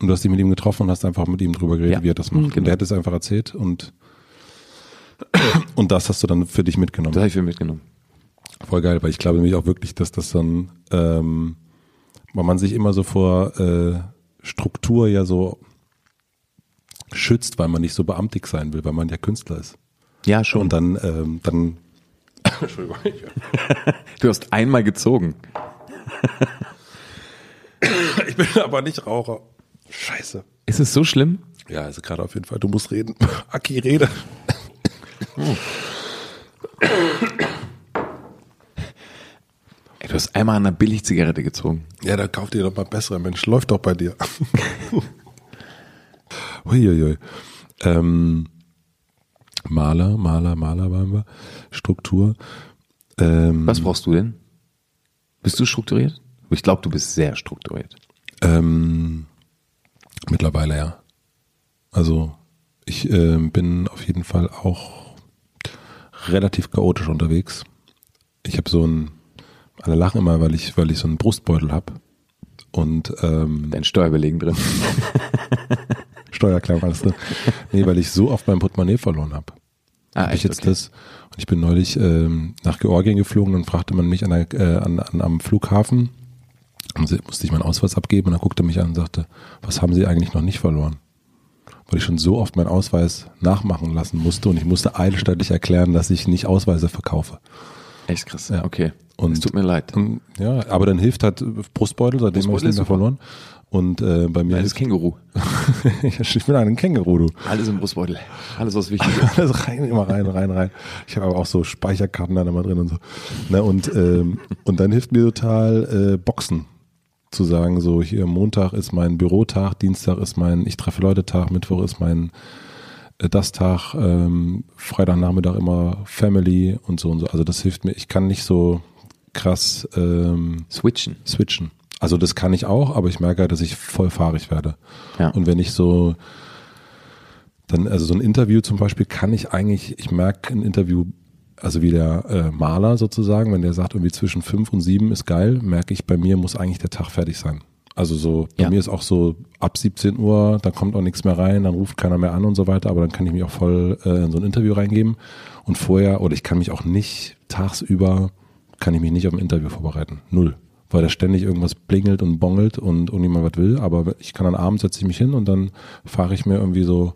Und du hast dich mit ihm getroffen und hast einfach mit ihm drüber geredet, Ja. wie er das macht. Mhm, Und genau. der hat es einfach erzählt und, und das hast du dann für dich mitgenommen. Das habe ich für mitgenommen. Voll geil, weil ich glaube nämlich auch wirklich, dass das dann, ähm, weil man sich immer so vor äh, Struktur ja so schützt, weil man nicht so beamtig sein will, weil man ja Künstler ist. Ja, schon. Und dann, ähm, dann [laughs] du hast einmal gezogen. [laughs] ich bin aber nicht Raucher. Scheiße. Ist es so schlimm? Ja, also gerade auf jeden Fall. Du musst reden. [laughs] Aki, rede. [coughs] Ey, du hast einmal an einer Billigzigarette gezogen. Ja, dann kauf dir doch mal bessere. Mensch, läuft doch bei dir. Uiuiui. Ähm, Maler, Maler, Maler waren wir. Struktur. Ähm, Was brauchst du denn? Bist du strukturiert? Ich glaube, du bist sehr strukturiert. Ähm, mittlerweile ja. Also ich ähm, bin auf jeden Fall auch relativ chaotisch unterwegs. Ich habe so ein, alle lachen immer, weil ich, weil ich so einen Brustbeutel habe und ähm, Dein Steuerbelegen drin. [laughs] Alles drin. Nee, weil ich so oft mein Portemonnaie verloren habe. Ah, Hab ich jetzt das. Und ich bin neulich ähm, nach Georgien geflogen und fragte man mich an der, äh, an, an, am Flughafen. Und musste ich meinen Ausweis abgeben und dann guckte er mich an und sagte, was haben Sie eigentlich noch nicht verloren? Weil ich schon so oft meinen Ausweis nachmachen lassen musste und ich musste eilstattlich erklären, dass ich nicht Ausweise verkaufe. Echt krass. Ja. Okay. Und- es tut mir leid. Und, ja, aber dann hilft halt Brustbeutel, seitdem habe ich super. verloren. Und äh, bei mir Kleines Känguru. [laughs] ich bin ein Känguru, du. Alles im Brustbeutel. Alles, was wichtig [laughs] ist. Alles rein, immer rein, rein, rein. Ich habe aber auch so Speicherkarten dann immer drin und so. Ne, und, ähm, und dann hilft mir total äh, Boxen zu sagen, so hier Montag ist mein Bürotag, Dienstag ist mein Ich treffe Leute Tag, Mittwoch ist mein äh, das Tag, ähm, Freitagnachmittag immer Family und so und so. Also das hilft mir. Ich kann nicht so krass ähm, Switchen. switchen. Also das kann ich auch, aber ich merke halt, dass ich voll fahrig werde. Ja. Und wenn ich so dann, also so ein Interview zum Beispiel kann ich eigentlich, ich merke ein Interview, also wie der äh, Maler sozusagen, wenn der sagt, irgendwie zwischen fünf und sieben ist geil, merke ich, bei mir muss eigentlich der Tag fertig sein. Also so, bei Ja. mir ist auch so ab 17 Uhr, da kommt auch nichts mehr rein, dann ruft keiner mehr an und so weiter, aber dann kann ich mich auch voll äh, in so ein Interview reingeben. Und vorher, oder ich kann mich auch nicht tagsüber, kann ich mich nicht auf ein Interview vorbereiten. Null. Weil da ständig irgendwas blingelt und bongelt und, niemand was will. Aber ich kann dann abends setze ich mich hin und dann fahre ich mir irgendwie so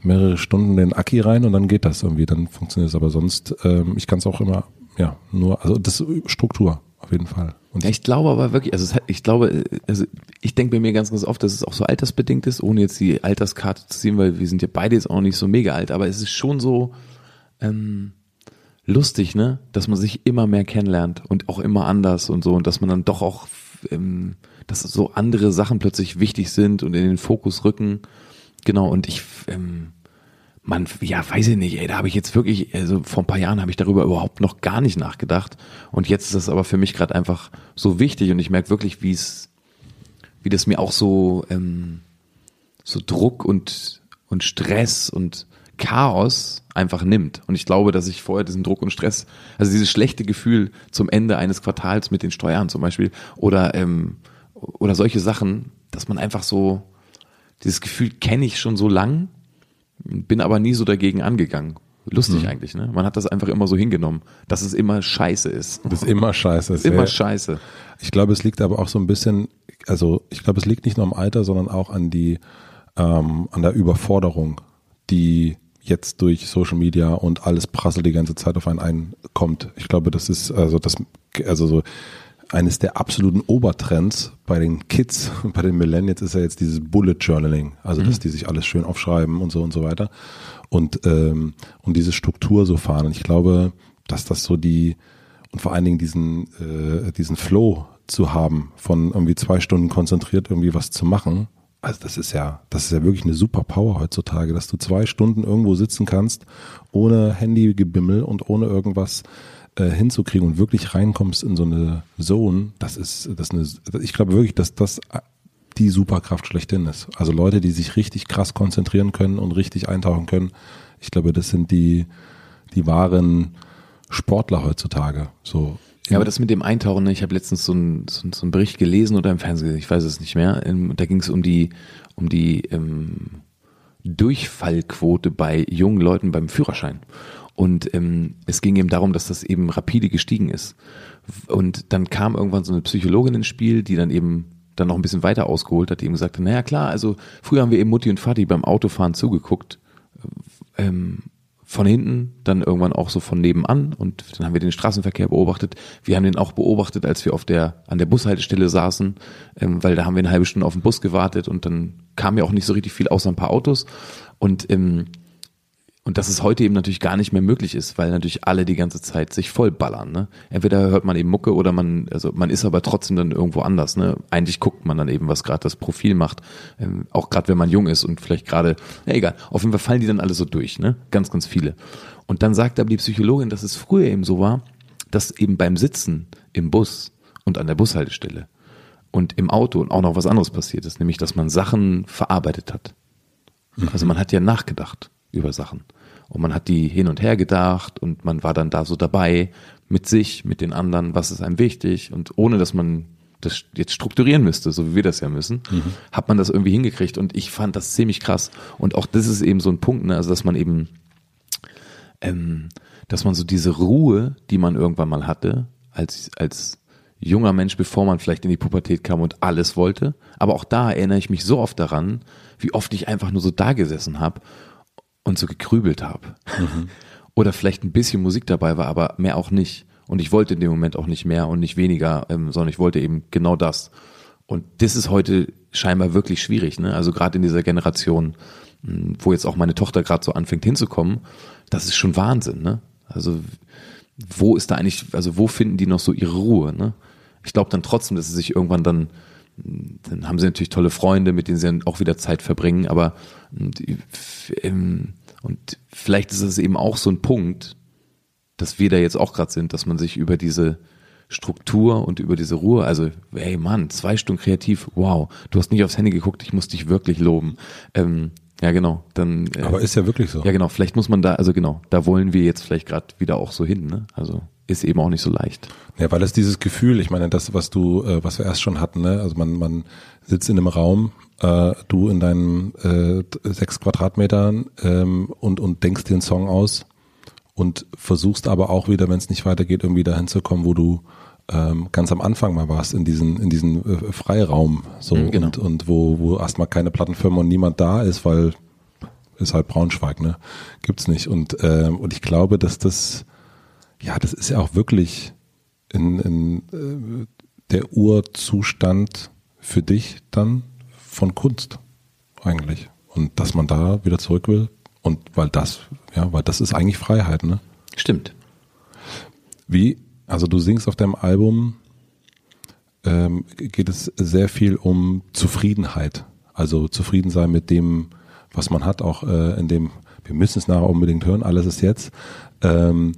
mehrere Stunden den Aki rein und dann geht das irgendwie. Dann funktioniert es. Aber sonst, ähm, ich kann es auch immer, ja, nur, also das ist Struktur auf jeden Fall. Und Ja, ich glaube aber wirklich, also ich glaube, also ich denke bei mir ganz, ganz oft, dass es auch so altersbedingt ist, ohne jetzt die Alterskarte zu ziehen, weil wir sind ja beide jetzt auch nicht so mega alt, aber es ist schon so, ähm, lustig, ne? Dass man sich immer mehr kennenlernt und auch immer anders und so und dass man dann doch auch, ähm, dass so andere Sachen plötzlich wichtig sind und in den Fokus rücken. Genau, und ich, ähm, man, ja, weiß ich nicht, ey, da habe ich jetzt wirklich, also vor ein paar Jahren habe ich darüber überhaupt noch gar nicht nachgedacht. Und jetzt ist das aber für mich gerade einfach so wichtig und ich merke wirklich, wie es, wie das mir auch so, ähm, so Druck und, und Stress und Chaos einfach nimmt. Und ich glaube, dass ich vorher diesen Druck und Stress, also dieses schlechte Gefühl zum Ende eines Quartals mit den Steuern zum Beispiel oder, ähm, oder solche Sachen, dass man einfach so, dieses Gefühl kenne ich schon so lang bin aber nie so dagegen angegangen. Lustig mhm. eigentlich, ne? Man hat das einfach immer so hingenommen, dass es immer scheiße ist. Das ist immer scheiße ist. Immer scheiße. Ich glaube, es liegt aber auch so ein bisschen, also ich glaube, es liegt nicht nur am Alter, sondern auch an die, ähm, an der Überforderung, die jetzt durch Social Media und alles prasselt die ganze Zeit auf einen einkommt. Ich glaube, das ist, also das, also so, eines der absoluten Obertrends bei den Kids, [laughs] bei den Millennials ist ja jetzt dieses Bullet Journaling, also dass mhm. die sich alles schön aufschreiben und so und so weiter und ähm, und diese Struktur so fahren. Und ich glaube, dass das so die und vor allen Dingen diesen äh, diesen Flow zu haben, von irgendwie zwei Stunden konzentriert irgendwie was zu machen. Also das ist ja, das ist ja wirklich eine super Power heutzutage, dass du zwei Stunden irgendwo sitzen kannst, ohne Handygebimmel und ohne irgendwas äh, hinzukriegen und wirklich reinkommst in so eine Zone, das ist, das ist eine, ich glaube wirklich, dass das die Superkraft schlechthin ist. Also Leute, die sich richtig krass konzentrieren können und richtig eintauchen können. Ich glaube, das sind die, die wahren Sportler heutzutage. So. Ja, aber das mit dem Eintauchen, ne, ich habe letztens so einen so, so einen Bericht gelesen oder im Fernsehen, ich weiß es nicht mehr. Ähm, da ging es um die, um die ähm, Durchfallquote bei jungen Leuten beim Führerschein. Und ähm, es ging eben darum, dass das eben rapide gestiegen ist. Und dann kam irgendwann so eine Psychologin ins Spiel, die dann eben dann noch ein bisschen weiter ausgeholt hat, die eben gesagt hat, naja klar, also früher haben wir eben Mutti und Vati beim Autofahren zugeguckt, ähm, von hinten, dann irgendwann auch so von nebenan und dann haben wir den Straßenverkehr beobachtet. Wir haben den auch beobachtet, als wir auf der an der Bushaltestelle saßen, ähm, weil da haben wir eine halbe Stunde auf den Bus gewartet und dann kam ja auch nicht so richtig viel außer ein paar Autos und ähm, und dass es heute eben natürlich gar nicht mehr möglich ist, weil natürlich alle die ganze Zeit sich vollballern. Ne? Entweder hört man eben Mucke oder man, also man ist aber trotzdem dann irgendwo anders. Ne? Eigentlich guckt man dann eben, was gerade das Profil macht. Ähm, auch gerade wenn man jung ist und vielleicht gerade, ja egal, auf jeden Fall fallen die dann alle so durch, ne? Ganz, ganz viele. Und dann sagt aber die Psychologin, dass es früher eben so war, dass eben beim Sitzen im Bus und an der Bushaltestelle und im Auto auch noch was anderes passiert ist, nämlich dass man Sachen verarbeitet hat. Also man hat ja nachgedacht über Sachen. Und man hat die hin und her gedacht und man war dann da so dabei mit sich, mit den anderen, was ist einem wichtig? Und ohne dass man das jetzt strukturieren müsste, so wie wir das ja müssen, mhm. hat man das irgendwie hingekriegt. Und ich fand das ziemlich krass. Und auch das ist eben so ein Punkt, ne, also dass man eben, ähm, dass man so diese Ruhe, die man irgendwann mal hatte, als, als junger Mensch, bevor man vielleicht in die Pubertät kam und alles wollte, aber auch da erinnere ich mich so oft daran, wie oft ich einfach nur so da gesessen habe und so gekrübelt habe. Mhm. [laughs] Oder vielleicht ein bisschen Musik dabei war, aber mehr auch nicht. Und ich wollte in dem Moment auch nicht mehr und nicht weniger, ähm, sondern ich wollte eben genau das. Und das ist heute scheinbar wirklich schwierig. Ne? Also gerade in dieser Generation, hm, wo jetzt auch meine Tochter gerade so anfängt hinzukommen, das ist schon Wahnsinn. Ne? Also wo ist da eigentlich, also wo finden die noch so ihre Ruhe? Ne? Ich glaube dann trotzdem, dass sie sich irgendwann dann, dann haben sie natürlich tolle Freunde, mit denen sie dann auch wieder Zeit verbringen, aber und, ähm, und vielleicht ist es eben auch so ein Punkt, dass wir da jetzt auch gerade sind, dass man sich über diese Struktur und über diese Ruhe, also hey Mann, zwei Stunden kreativ, wow, du hast nicht aufs Handy geguckt, ich muss dich wirklich loben. Ähm, ja, genau. Dann. Äh, Aber ist ja wirklich so. Ja, genau. Vielleicht muss man da, also genau, da wollen wir jetzt vielleicht gerade wieder auch so hin. Ne? Also ist eben auch nicht so leicht. Ja, weil es dieses Gefühl, ich meine, das, was du, äh, was wir erst schon hatten, ne? also man, man sitzt in einem Raum, äh, du in deinen äh, sechs Quadratmetern ähm, und, und denkst dir einen Song aus und versuchst aber auch wieder, wenn es nicht weitergeht, irgendwie dahin zu kommen, wo du ähm, ganz am Anfang mal warst, in diesen, in diesen äh, Freiraum so mhm, genau. und, und wo, wo erstmal keine Plattenfirma und niemand da ist, weil ist halt Braunschweig, ne? Gibt's nicht. Und, ähm, und ich glaube, dass das ja, das ist ja auch wirklich in, in äh, der Urzustand für dich dann von Kunst eigentlich. Und dass man da wieder zurück will. Und weil das, ja, weil das ist eigentlich Freiheit, ne? Stimmt. Wie, also du singst auf deinem Album, ähm, geht es sehr viel um Zufriedenheit. Also zufrieden sein mit dem, was man hat, auch äh, in dem, wir müssen es nachher unbedingt hören, alles ist jetzt. Ähm,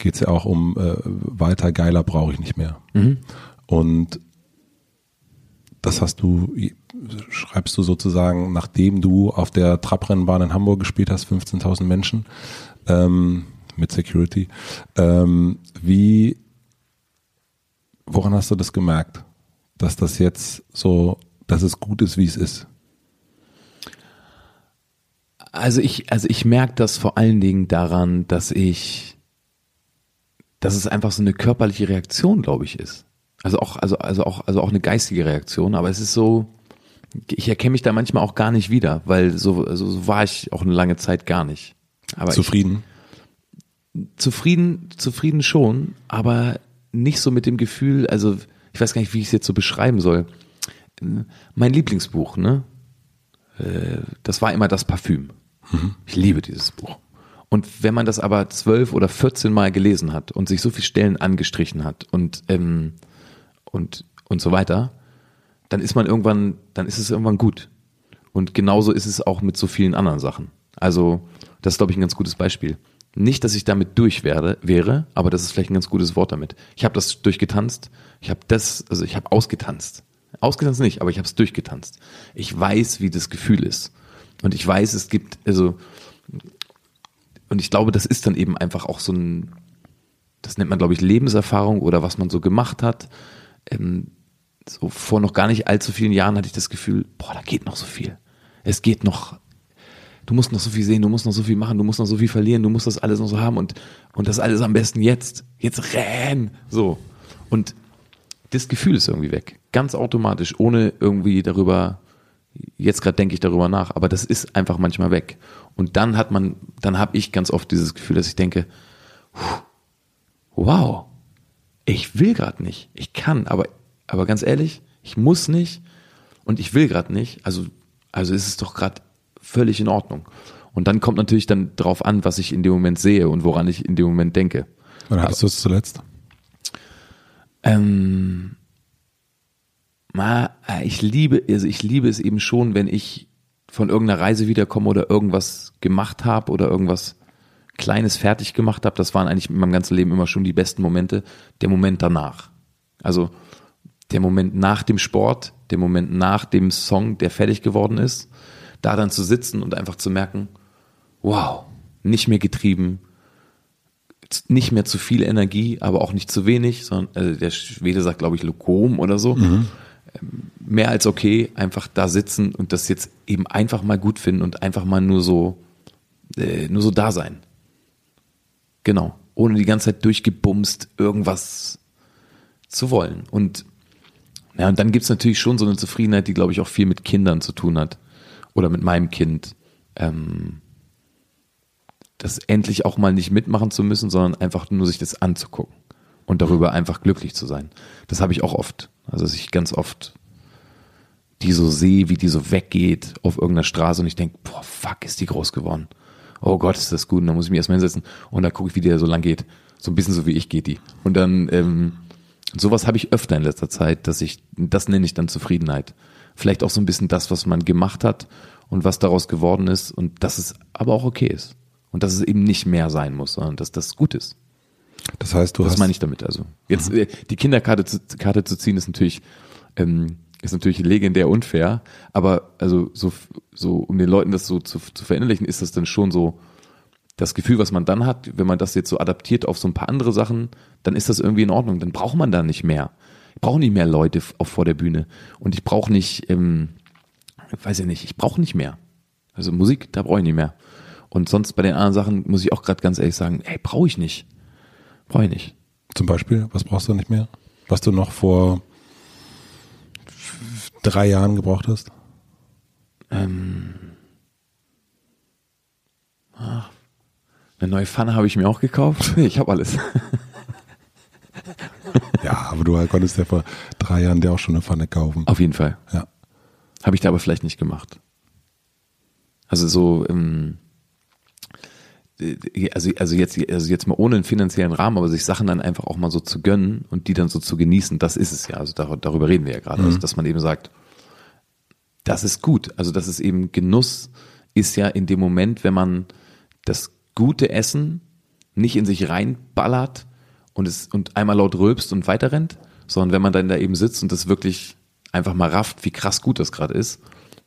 geht es ja auch um äh, weiter geiler brauche ich nicht mehr. Mhm. Und das hast du, schreibst du sozusagen, nachdem du auf der Trabrennbahn in Hamburg gespielt hast, 15.000 Menschen ähm, mit Security. Ähm, wie, woran hast du das gemerkt, dass das jetzt so, dass es gut ist, wie es ist? Also ich, also ich merke das vor allen Dingen daran, dass ich, dass es einfach so eine körperliche Reaktion, glaube ich, ist. Also auch, also, also auch, also auch eine geistige Reaktion, aber es ist so, ich erkenne mich da manchmal auch gar nicht wieder, weil so, also so war ich auch eine lange Zeit gar nicht. Aber Zufrieden? Ich, zufrieden, zufrieden schon, aber nicht so mit dem Gefühl, also ich weiß gar nicht, wie ich es jetzt so beschreiben soll. Mein Lieblingsbuch, ne? Äh, das war immer das Parfüm. Mhm. Ich liebe dieses Buch. Und wenn man das aber zwölf oder 14 Mal gelesen hat und sich so viele Stellen angestrichen hat und, ähm, und, und so weiter, dann ist man irgendwann, dann ist es irgendwann gut. Und genauso ist es auch mit so vielen anderen Sachen. Also, das ist, glaube ich, ein ganz gutes Beispiel. Nicht, dass ich damit durch werde, wäre, aber das ist vielleicht ein ganz gutes Wort damit. Ich habe das durchgetanzt. Ich habe das, also ich habe ausgetanzt. Ausgetanzt nicht, aber ich habe es durchgetanzt. Ich weiß, wie das Gefühl ist. Und ich weiß, es gibt, also, und ich glaube, das ist dann eben einfach auch so ein, das nennt man, glaube ich, Lebenserfahrung oder was man so gemacht hat. Ähm, so vor noch gar nicht allzu vielen Jahren hatte ich das Gefühl, boah, da geht noch so viel. Es geht noch, du musst noch so viel sehen, du musst noch so viel machen, du musst noch so viel verlieren, du musst das alles noch so haben und, und das alles am besten jetzt. Jetzt renn! So. Und das Gefühl ist irgendwie weg. Ganz automatisch, ohne irgendwie darüber, jetzt gerade denke ich darüber nach, aber das ist einfach manchmal weg. Und dann hat man, dann habe ich ganz oft dieses Gefühl, dass ich denke, wow, ich will gerade nicht. Ich kann, aber, aber ganz ehrlich, ich muss nicht und ich will gerade nicht. Also, also ist es doch gerade völlig in Ordnung. Und dann kommt natürlich dann drauf an, was ich in dem Moment sehe und woran ich in dem Moment denke. Wann hattest du es zuletzt? Ähm, ich liebe, also ich liebe es eben schon, wenn ich von irgendeiner Reise wiederkomme oder irgendwas gemacht habe oder irgendwas Kleines fertig gemacht habe. Das waren eigentlich in meinem ganzen Leben immer schon die besten Momente. Der Moment danach. Also der Moment nach dem Sport, der Moment nach dem Song, der fertig geworden ist, da dann zu sitzen und einfach zu merken, wow, nicht mehr getrieben, nicht mehr zu viel Energie, aber auch nicht zu wenig, sondern also der Schwede sagt, glaube ich, Lokom oder so. Mhm. Mehr als okay, einfach da sitzen und das jetzt eben einfach mal gut finden und einfach mal nur so, äh, nur so da sein. Genau. Ohne die ganze Zeit durchgebumst irgendwas zu wollen. Und ja, und dann gibt's natürlich schon so eine Zufriedenheit, die, glaube ich, auch viel mit Kindern zu tun hat. Oder mit meinem Kind. Ähm, das endlich auch mal nicht mitmachen zu müssen, sondern einfach nur sich das anzugucken und darüber einfach glücklich zu sein. Das habe ich auch oft. Also dass ich ganz oft die so sehe, wie die so weggeht auf irgendeiner Straße und ich denke, boah, fuck, ist die groß geworden. Oh Gott, ist das gut. Und dann muss ich mich erstmal hinsetzen und dann gucke ich, wie die so lang geht. So ein bisschen so wie ich geht die. Und dann, ähm, sowas habe ich öfter in letzter Zeit, dass ich, das nenne ich dann Zufriedenheit. Vielleicht auch so ein bisschen das, was man gemacht hat und was daraus geworden ist und dass es aber auch okay ist. Und dass es eben nicht mehr sein muss, sondern dass das gut ist. Das heißt, du das hast. meine ich damit. Also jetzt mhm. die Kinderkarte zu, Karte zu ziehen ist natürlich ähm, ist natürlich legendär unfair, aber also so so um den Leuten das so zu, zu verinnerlichen, ist das dann schon so das Gefühl, was man dann hat, wenn man das jetzt so adaptiert auf so ein paar andere Sachen, dann ist das irgendwie in Ordnung. Dann braucht man da nicht mehr. Ich brauche nicht mehr Leute auf vor der Bühne und ich brauche nicht, ähm, weiß ich nicht, ich brauche nicht mehr. Also Musik, da brauche ich nicht mehr. Und sonst bei den anderen Sachen muss ich auch gerade ganz ehrlich sagen, ey, brauche ich nicht. Brauche ich nicht. Zum Beispiel, was brauchst du nicht mehr? Was du noch vor drei Jahren gebraucht hast? Ähm, ach, eine neue Pfanne habe ich mir auch gekauft. Ich habe alles. [laughs] ja, aber du konntest ja vor drei Jahren dir auch schon eine Pfanne kaufen. Auf jeden Fall. Ja. Habe ich da aber vielleicht nicht gemacht. Also so, ähm, äh, also, also jetzt, also jetzt mal ohne einen finanziellen Rahmen, aber sich Sachen dann einfach auch mal so zu gönnen und die dann so zu genießen, das ist es ja. Also dar, darüber reden wir ja gerade. Also, mhm. Also, dass man eben sagt, das ist gut. Also, das ist eben Genuss ist ja in dem Moment, wenn man das gute Essen nicht in sich reinballert und es und einmal laut rülpst und weiterrennt, sondern wenn man dann da eben sitzt und das wirklich einfach mal rafft, wie krass gut das gerade ist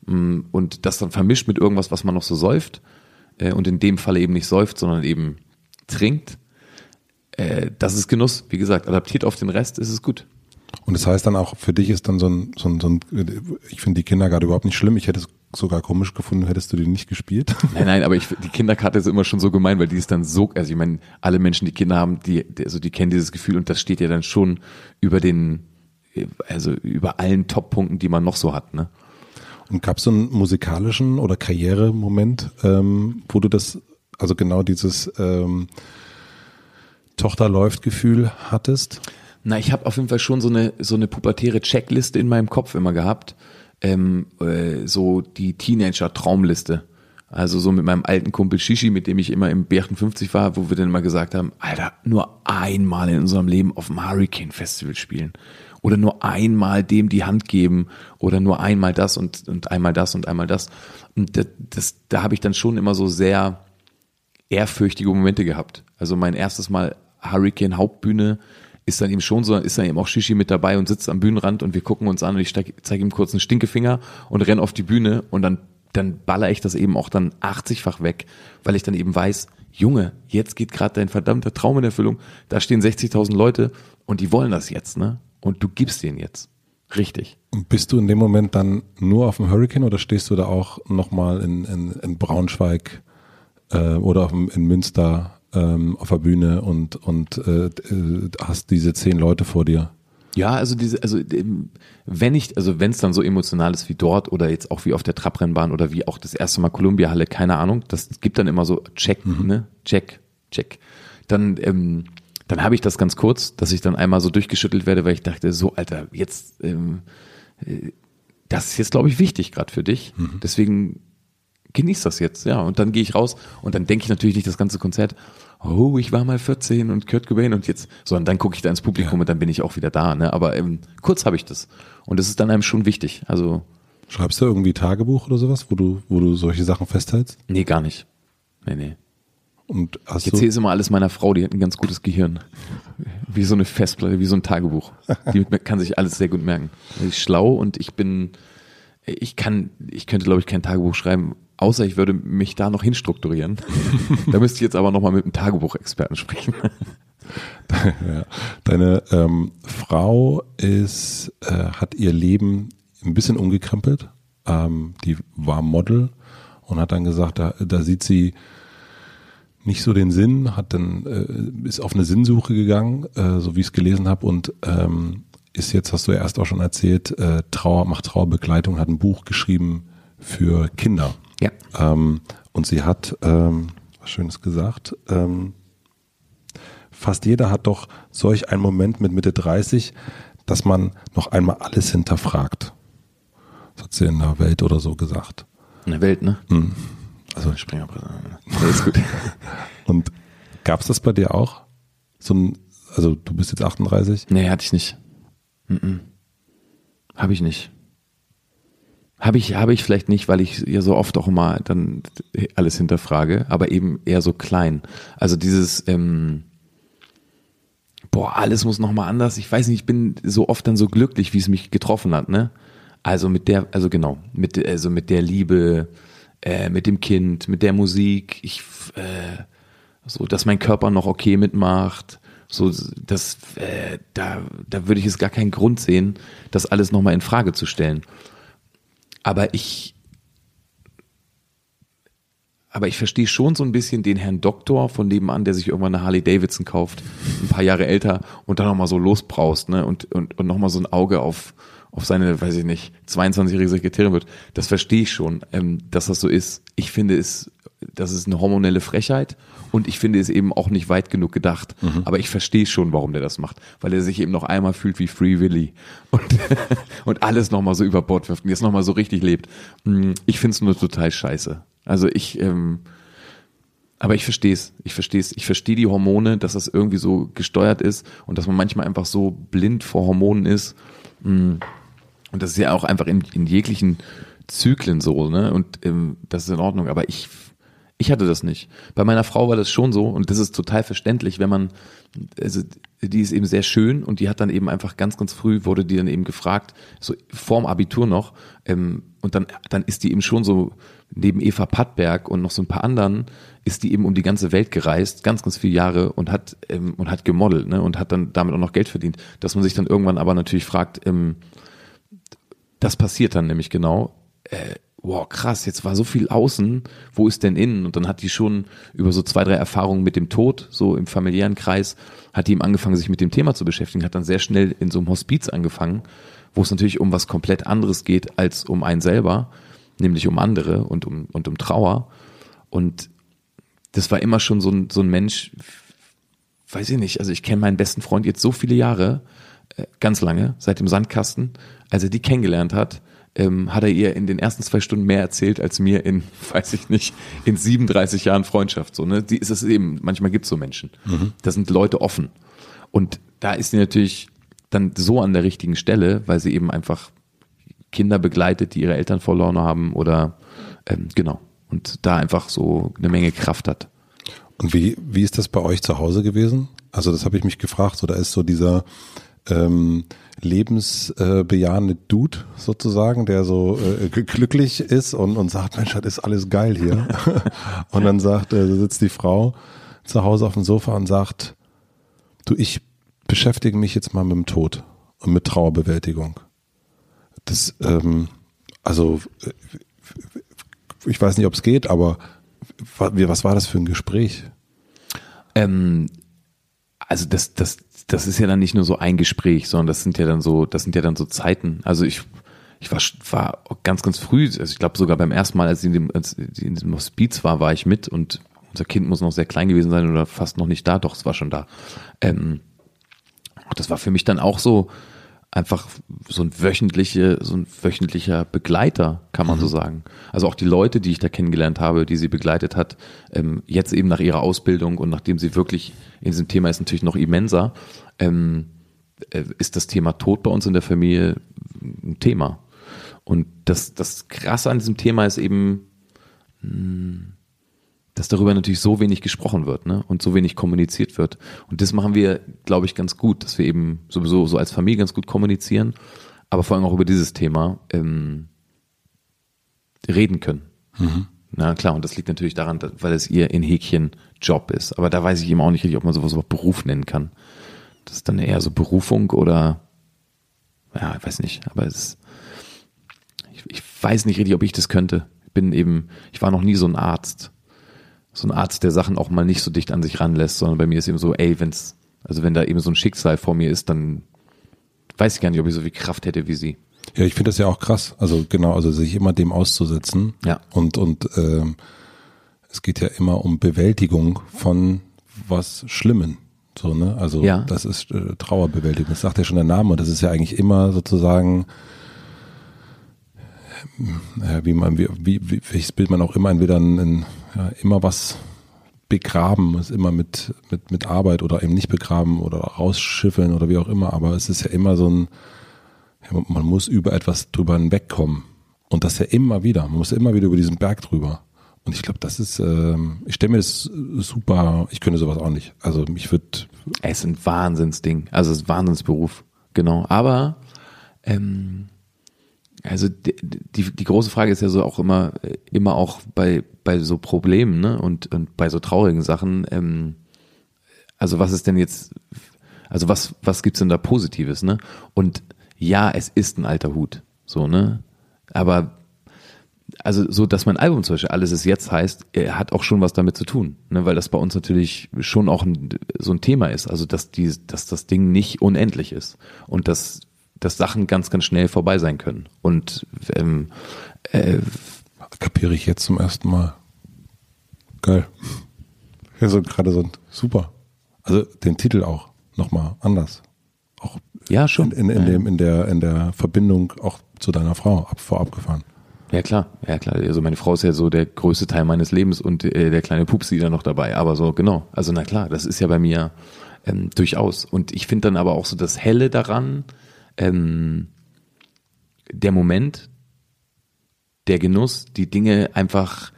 mm, und das dann vermischt mit irgendwas, was man noch so säuft äh, und in dem Falle eben nicht säuft, sondern eben trinkt, äh, das ist Genuss. Wie gesagt, adaptiert auf den Rest ist es gut. Und das heißt dann auch, für dich ist dann so ein, so ein, so ein ich finde die Kindergarten überhaupt nicht schlimm. Ich hätte es sogar komisch gefunden, hättest du die nicht gespielt. [laughs] Nein, nein, aber ich, die Kinderkarte ist immer schon so gemein, weil die ist dann so, also ich meine, alle Menschen, die Kinder haben, die, also die kennen dieses Gefühl und das steht ja dann schon über den, also über allen Top-Punkten, die man noch so hat, ne? Und gab es so einen musikalischen oder Karrieremoment, ähm, wo du das, also genau dieses ähm, Tochter läuft Gefühl hattest? Na, ich habe auf jeden Fall schon so eine so eine pubertäre Checkliste in meinem Kopf immer gehabt, ähm, äh, so die Teenager-Traumliste. Also so mit meinem alten Kumpel Shishi, mit dem ich immer im B58 war, wo wir dann immer gesagt haben, Alter, nur einmal in unserem Leben auf dem Hurricane Festival spielen. Oder nur einmal dem die Hand geben oder nur einmal das und, und einmal das und einmal das. Und das, das da habe ich dann schon immer so sehr ehrfürchtige Momente gehabt. Also mein erstes Mal Hurricane Hauptbühne ist dann eben schon so, ist dann eben auch Shishi mit dabei und sitzt am Bühnenrand und wir gucken uns an und ich zeige ihm kurz einen Stinkefinger und renn auf die Bühne und dann, dann baller ich das eben auch dann 80-fach weg, weil ich dann eben weiß, Junge, jetzt geht gerade dein verdammter Traum in Erfüllung, da stehen 60.000 Leute und die wollen das jetzt, ne? Und du gibst denen jetzt. Richtig. Und bist du in dem Moment dann nur auf dem Hurricane oder stehst du da auch nochmal in, in, in Braunschweig äh, oder in Münster ähm, auf der Bühne und, und äh, äh, hast diese zehn Leute vor dir. Ja, also diese, also wenn ich, also wenn es dann so emotional ist wie dort oder jetzt auch wie auf der Trabrennbahn oder wie auch das erste Mal Columbia Halle, keine Ahnung, das gibt dann immer so Check, mhm. ne, Check, Check. Dann, ähm, dann habe ich das ganz kurz, dass ich dann einmal so durchgeschüttelt werde, weil ich dachte, so Alter, jetzt, ähm, äh, das ist jetzt glaube ich wichtig gerade für dich. Mhm. Deswegen genieß das jetzt, ja. Und dann gehe ich raus und dann denke ich natürlich nicht das ganze Konzert, oh, ich war mal 14 und Kurt Cobain und jetzt, sondern dann gucke ich da ins Publikum ja. und dann bin ich auch wieder da. Ne? Aber ähm, kurz habe ich das. Und das ist dann einem schon wichtig. Also Schreibst du irgendwie Tagebuch oder sowas, wo du, wo du solche Sachen festhältst? Nee, gar nicht. Nee, nee. Und ich erzähle es immer alles meiner Frau, die hat ein ganz gutes Gehirn. Wie so eine Festplatte, wie so ein Tagebuch. Die kann sich alles sehr gut merken. Sie ist schlau und ich bin, ich kann, ich könnte glaube ich kein Tagebuch schreiben, Außer ich würde mich da noch hinstrukturieren. [laughs] da müsste ich jetzt aber nochmal mit einem Tagebuchexperten sprechen. [laughs] ja. Deine ähm, Frau ist, äh, hat ihr Leben ein bisschen umgekrempelt. Ähm, die war Model und hat dann gesagt, da, da sieht sie nicht so den Sinn, hat dann äh, ist auf eine Sinnsuche gegangen, äh, so wie ich es gelesen habe und ähm, ist jetzt, hast du ja erst auch schon erzählt, äh, Trauer macht Trauerbegleitung, hat ein Buch geschrieben für Kinder. Ja. Ähm, und sie hat ähm, was Schönes gesagt. Ähm, fast jeder hat doch solch einen Moment mit Mitte 30, dass man noch einmal alles hinterfragt. Das hat sie in der Welt oder so gesagt. In der Welt, ne? Mhm. Also Springerpresse. Alles gut. Und gab es das bei dir auch? So ein, also du bist jetzt 38? Nee, hatte ich nicht. Mm Habe ich nicht. Habe ich, habe ich vielleicht nicht, weil ich ja so oft auch immer dann alles hinterfrage, aber eben eher so klein. Also dieses, ähm, boah, alles muss nochmal anders. Ich weiß nicht, ich bin so oft dann so glücklich, wie es mich getroffen hat, ne? Also mit der, also genau, mit, also mit der Liebe, äh, mit dem Kind, mit der Musik, ich, äh, so, dass mein Körper noch okay mitmacht, so, das, äh, da, da würde ich jetzt gar keinen Grund sehen, das alles nochmal in Frage zu stellen. Aber ich, aber ich verstehe schon so ein bisschen den Herrn Doktor von nebenan, der sich irgendwann eine Harley Davidson kauft, ein paar Jahre älter und dann nochmal so losbraust, ne, und, und, und nochmal so ein Auge auf, auf seine, weiß ich nicht, 22-jährige Sekretärin wird. Das verstehe ich schon, ähm, dass das so ist. Ich finde es, das ist eine hormonelle Frechheit und ich finde es eben auch nicht weit genug gedacht. Mhm. Aber ich verstehe schon, warum der das macht, weil er sich eben noch einmal fühlt wie Free Willy und, [laughs] und alles nochmal so über Bord wirft und jetzt nochmal so richtig lebt. Mm, ich finde es nur total scheiße. Also ich, ähm, Aber ich verstehe es. Ich verstehe es. Ich verstehe die Hormone, dass das irgendwie so gesteuert ist und dass man manchmal einfach so blind vor Hormonen ist. Mm. Und das ist ja auch einfach in, in jeglichen Zyklen so, ne? Und ähm, das ist in Ordnung. Aber ich, ich hatte das nicht. Bei meiner Frau war das schon so und das ist total verständlich, wenn man, also die ist eben sehr schön und die hat dann eben einfach ganz, ganz früh wurde die dann eben gefragt, so vorm Abitur noch, ähm, und dann, dann ist die eben schon so neben Eva Pattberg und noch so ein paar anderen ist die eben um die ganze Welt gereist, ganz, ganz viele Jahre und hat ähm, und hat gemodelt, ne, und hat dann damit auch noch Geld verdient. Dass man sich dann irgendwann aber natürlich fragt, ähm, das passiert dann nämlich genau. Äh, wow, krass, jetzt war so viel außen, wo ist denn innen? Und dann hat die schon über so zwei, drei Erfahrungen mit dem Tod, so im familiären Kreis, hat die eben angefangen, sich mit dem Thema zu beschäftigen, hat dann sehr schnell in so einem Hospiz angefangen, wo es natürlich um was komplett anderes geht als um einen selber, nämlich um andere und um, und um Trauer. Und das war immer schon so ein, so ein Mensch, weiß ich nicht, also ich kenne meinen besten Freund jetzt so viele Jahre, ganz lange, seit dem Sandkasten, als er die kennengelernt hat, ähm, hat er ihr in den ersten zwei Stunden mehr erzählt als mir in, [laughs] weiß ich nicht, in 37 Jahren Freundschaft. So, ne? Die ist es eben, manchmal gibt es so Menschen. Mhm. Da sind Leute offen. Und da ist sie natürlich dann so an der richtigen Stelle, weil sie eben einfach Kinder begleitet, die ihre Eltern verloren haben oder ähm, genau. Und da einfach so eine Menge Kraft hat. Und wie, wie ist das bei euch zu Hause gewesen? Also das habe ich mich gefragt. So, da ist so dieser ähm, lebensbejahende Dude sozusagen, der so äh, glücklich ist und, und sagt, Mensch, das ist alles geil hier. [laughs] und dann sagt, äh, sitzt die Frau zu Hause auf dem Sofa und sagt, du, ich beschäftige mich jetzt mal mit dem Tod und mit Trauerbewältigung. Das, ähm, also, äh, ich weiß nicht, ob es geht, aber was war das für ein Gespräch? Ähm, also das, das, das ist ja dann nicht nur so ein Gespräch, sondern das sind ja dann so, das sind ja dann so Zeiten. Also ich, ich war, war ganz, ganz früh, also ich glaube sogar beim ersten Mal, als sie in dem, als sie in diesem Hospiz war, war ich mit und unser Kind muss noch sehr klein gewesen sein oder fast noch nicht da, doch, es war schon da. Ähm, das war für mich dann auch so einfach so ein wöchentliche, so ein wöchentlicher Begleiter, kann man mhm. so sagen. Also auch die Leute, die ich da kennengelernt habe, die sie begleitet hat, ähm, jetzt eben nach ihrer Ausbildung und nachdem sie wirklich in diesem Thema ist natürlich noch immenser, ähm, äh, ist das Thema Tod bei uns in der Familie ein Thema. Und das, das Krasse an diesem Thema ist eben, mh, hm, dass darüber natürlich so wenig gesprochen wird ne? und so wenig kommuniziert wird. Und das machen wir, glaube ich, ganz gut, dass wir eben sowieso so als Familie ganz gut kommunizieren, aber vor allem auch über dieses Thema ähm, reden können. Mhm. Na klar, und das liegt natürlich daran, weil es ihr in Häkchen Job ist. Aber da weiß ich eben auch nicht richtig, ob man sowas überhaupt Beruf nennen kann. Das ist dann eher so Berufung oder ja, ich weiß nicht, aber es ich, ich weiß nicht richtig, ob ich das könnte. Ich bin eben, ich war noch nie so ein Arzt so ein Arzt, der Sachen auch mal nicht so dicht an sich ranlässt, sondern bei mir ist eben so, ey, wenn's, also wenn da eben so ein Schicksal vor mir ist, dann weiß ich gar nicht, ob ich so viel Kraft hätte wie sie. Ja, ich finde das ja auch krass. Also genau, also sich immer dem auszusetzen. Ja. Und, und ähm, es geht ja immer um Bewältigung von was Schlimmen. So, ne? Also ja. das ist äh, Trauerbewältigung. Das sagt ja schon der Name. Und das ist ja eigentlich immer sozusagen ja, wie man, wie, wie, welches Bild man auch immer entweder in, in ja, immer was begraben, ist immer mit, mit, mit Arbeit oder eben nicht begraben oder rausschiffeln oder wie auch immer, aber es ist ja immer so ein, ja, man muss über etwas drüber hinwegkommen. Und das ja immer wieder. Man muss immer wieder über diesen Berg drüber. Und ich glaube, das ist, ähm, ich stelle mir das super, ich könnte sowas auch nicht. Also mich wird. Es ist ein Wahnsinnsding. Also es ist ein Wahnsinnsberuf. Genau. Aber ähm, also die, die, die große Frage ist ja so auch immer, immer auch bei, bei so Problemen ne? und, und bei so traurigen Sachen, ähm, also was ist denn jetzt, also was, was gibt's denn da Positives, ne? Und ja, es ist ein alter Hut, so, ne? Aber also so, dass mein Album zum Beispiel Alles ist jetzt heißt, er hat auch schon was damit zu tun, ne? weil das bei uns natürlich schon auch ein, so ein Thema ist, also dass die, dass das Ding nicht unendlich ist und dass dass Sachen ganz, ganz schnell vorbei sein können. Und ähm, äh, kapiere ich jetzt zum ersten Mal. Geil. Ja, so gerade so ein super. Also den Titel auch nochmal anders. Auch ja, schon. In, in, in, dem, in, der, in der Verbindung auch zu deiner Frau ab, vorab gefahren. Ja klar, ja klar. Also meine Frau ist ja so der größte Teil meines Lebens und äh, der kleine Pupsi da noch dabei. Aber so genau. Also na klar, das ist ja bei mir ähm, durchaus. Und ich finde dann aber auch so das Helle daran, ähm, der Moment, der Genuss, die Dinge einfach,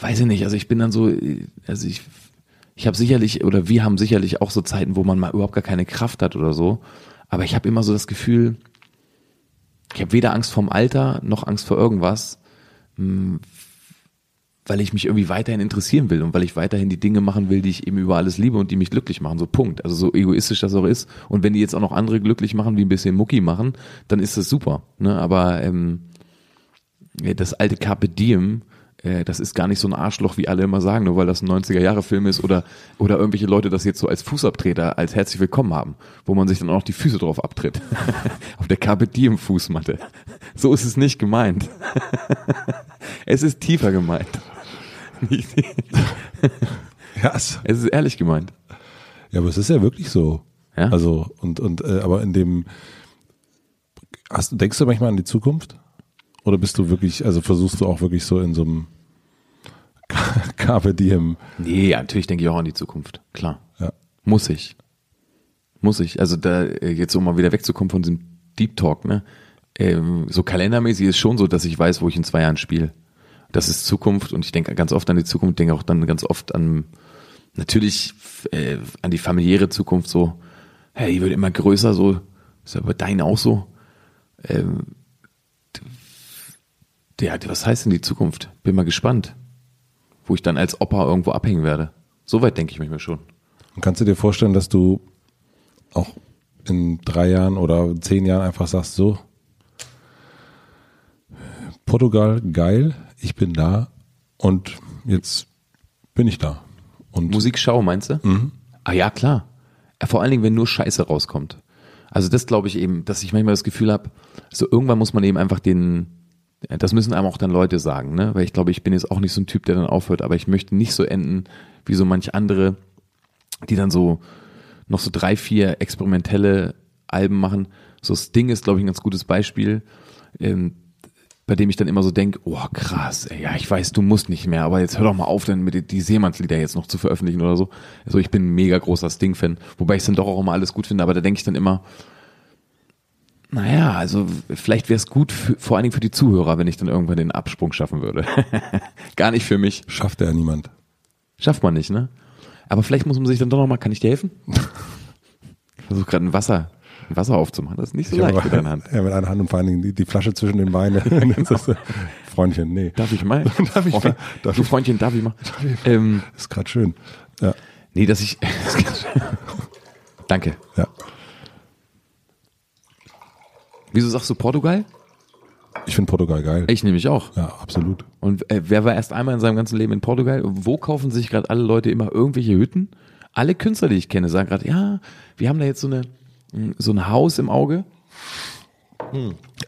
weiß ich nicht. Also ich bin dann so, also ich ich habe sicherlich oder wir haben sicherlich auch so Zeiten, wo man mal überhaupt gar keine Kraft hat oder so. Aber ich habe immer so das Gefühl, ich habe weder Angst vorm Alter noch Angst vor irgendwas, hm, weil ich mich irgendwie weiterhin interessieren will und weil ich weiterhin die Dinge machen will, die ich eben über alles liebe und die mich glücklich machen. So Punkt. Also so egoistisch das auch ist. Und wenn die jetzt auch noch andere glücklich machen, wie ein bisschen Mucki machen, dann ist das super. Ne? Aber ähm, das alte Carpe Diem, äh, das ist gar nicht so ein Arschloch, wie alle immer sagen, nur weil das ein 90er-Jahre-Film ist oder, oder irgendwelche Leute das jetzt so als Fußabtreter, als herzlich willkommen haben, wo man sich dann auch noch die Füße drauf abtritt. [laughs] Auf der Carpe Diem Fußmatte. So ist es nicht gemeint. [laughs] es ist tiefer gemeint. Ja, es, ist ehrlich gemeint. ja, aber es ist ja wirklich so. Ja? Also, und, und, äh, aber in dem, hast, denkst du manchmal an die Zukunft? Oder bist du wirklich, also versuchst du auch wirklich so in so einem [laughs] Carpe Diem, Nee, ja, natürlich denke ich auch an die Zukunft. Klar. ja. Muss ich. Muss ich. Also da äh, jetzt um mal wieder wegzukommen von diesem Deep Talk, ne? Ähm, so kalendermäßig ist schon so, dass ich weiß, wo ich in zwei Jahren spiele. Das ist Zukunft und ich denke ganz oft an die Zukunft, denke auch dann ganz oft an natürlich äh, an die familiäre Zukunft so, hey, die wird immer größer, so, ist ja bei deinen auch so. Ähm, ja, was heißt denn die Zukunft? Bin mal gespannt, wo ich dann als Opa irgendwo abhängen werde. Soweit denke ich manchmal schon. Und kannst du dir vorstellen, dass du auch in drei Jahren oder zehn Jahren einfach sagst, so, Portugal, geil, ich bin da und jetzt bin ich da. Und Musikschau, meinst du? Ah ja, klar. Vor allen Dingen, wenn nur Scheiße rauskommt. Also das glaube ich eben, dass ich manchmal das Gefühl habe, so irgendwann muss man eben einfach den, das müssen einem auch dann Leute sagen, ne? Weil ich glaube, ich bin jetzt auch nicht so ein Typ, der dann aufhört, aber ich möchte nicht so enden wie so manch andere, die dann so noch so drei, vier experimentelle Alben machen. So Sting ist, glaube ich, ein ganz gutes Beispiel. Ähm, bei dem ich dann immer so denke, oh krass, ey, ja, ich weiß, du musst nicht mehr, aber jetzt hör doch mal auf, dann mit die- Seemannslieder jetzt noch zu veröffentlichen oder so. Also ich bin ein mega großer Sting-Fan, wobei ich dann doch auch immer alles gut finde, aber da denke ich dann immer, naja, also vielleicht wäre es gut, für, vor allen Dingen für die Zuhörer, wenn ich dann irgendwann den Absprung schaffen würde. [laughs] Gar nicht für mich. schafft ja niemand. Schafft man nicht, ne? Aber vielleicht muss man sich dann doch noch mal, kann ich dir helfen? [laughs] Ich versuche gerade ein Wasser, Wasser aufzumachen. Das ist nicht so Ich leicht mit deiner Hand. [laughs] Ja, mit einer Hand und vor allen Dingen die, die Flasche zwischen den Beinen. [laughs] Ist, äh, Freundchen, nee. Darf ich mal? [laughs] Darf ich mal? Darf du ich- Freundchen, darf ich mal? Ähm, Ist gerade schön. Ja, nee, dass ich. Danke. ja. Wieso sagst du Portugal? Ich finde Portugal geil. Ich nämlich auch. Ja, absolut. Und äh, wer war erst einmal in seinem ganzen Leben in Portugal? Wo kaufen sich gerade alle Leute immer irgendwelche Hütten? Alle Künstler, die ich kenne, sagen gerade, ja, wir haben da jetzt so eine so ein Haus im Auge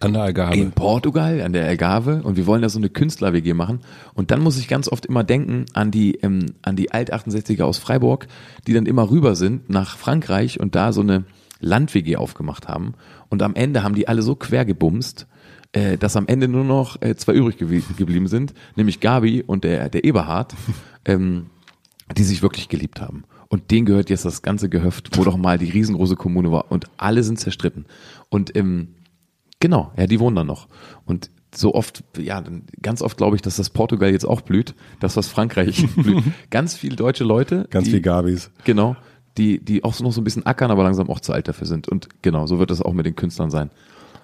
An der Algarve. in Portugal an der Algarve und wir wollen da so eine Künstler-WG machen. Und dann muss ich ganz oft immer denken an die ähm, an die Alt-68er aus Freiburg, die dann immer rüber sind nach Frankreich und da so eine Land-WG aufgemacht haben. Und am Ende haben die alle so quer gebumst, äh, dass am Ende nur noch äh, zwei übrig gewie- geblieben sind, nämlich Gabi und der, der Eberhard, [laughs] ähm, die sich wirklich geliebt haben. Und denen gehört jetzt das ganze Gehöft, wo doch mal die riesengroße Kommune war. Und alle sind zerstritten. Und ähm, genau, ja, die wohnen da noch. Und so oft, ja, dann ganz oft glaube ich, dass das Portugal jetzt auch blüht, dass das Frankreich [laughs] blüht. Ganz viele deutsche Leute. Ganz die, viel Gabis. Genau, die, die auch so noch so ein bisschen ackern, aber langsam auch zu alt dafür sind. Und genau, so wird das auch mit den Künstlern sein.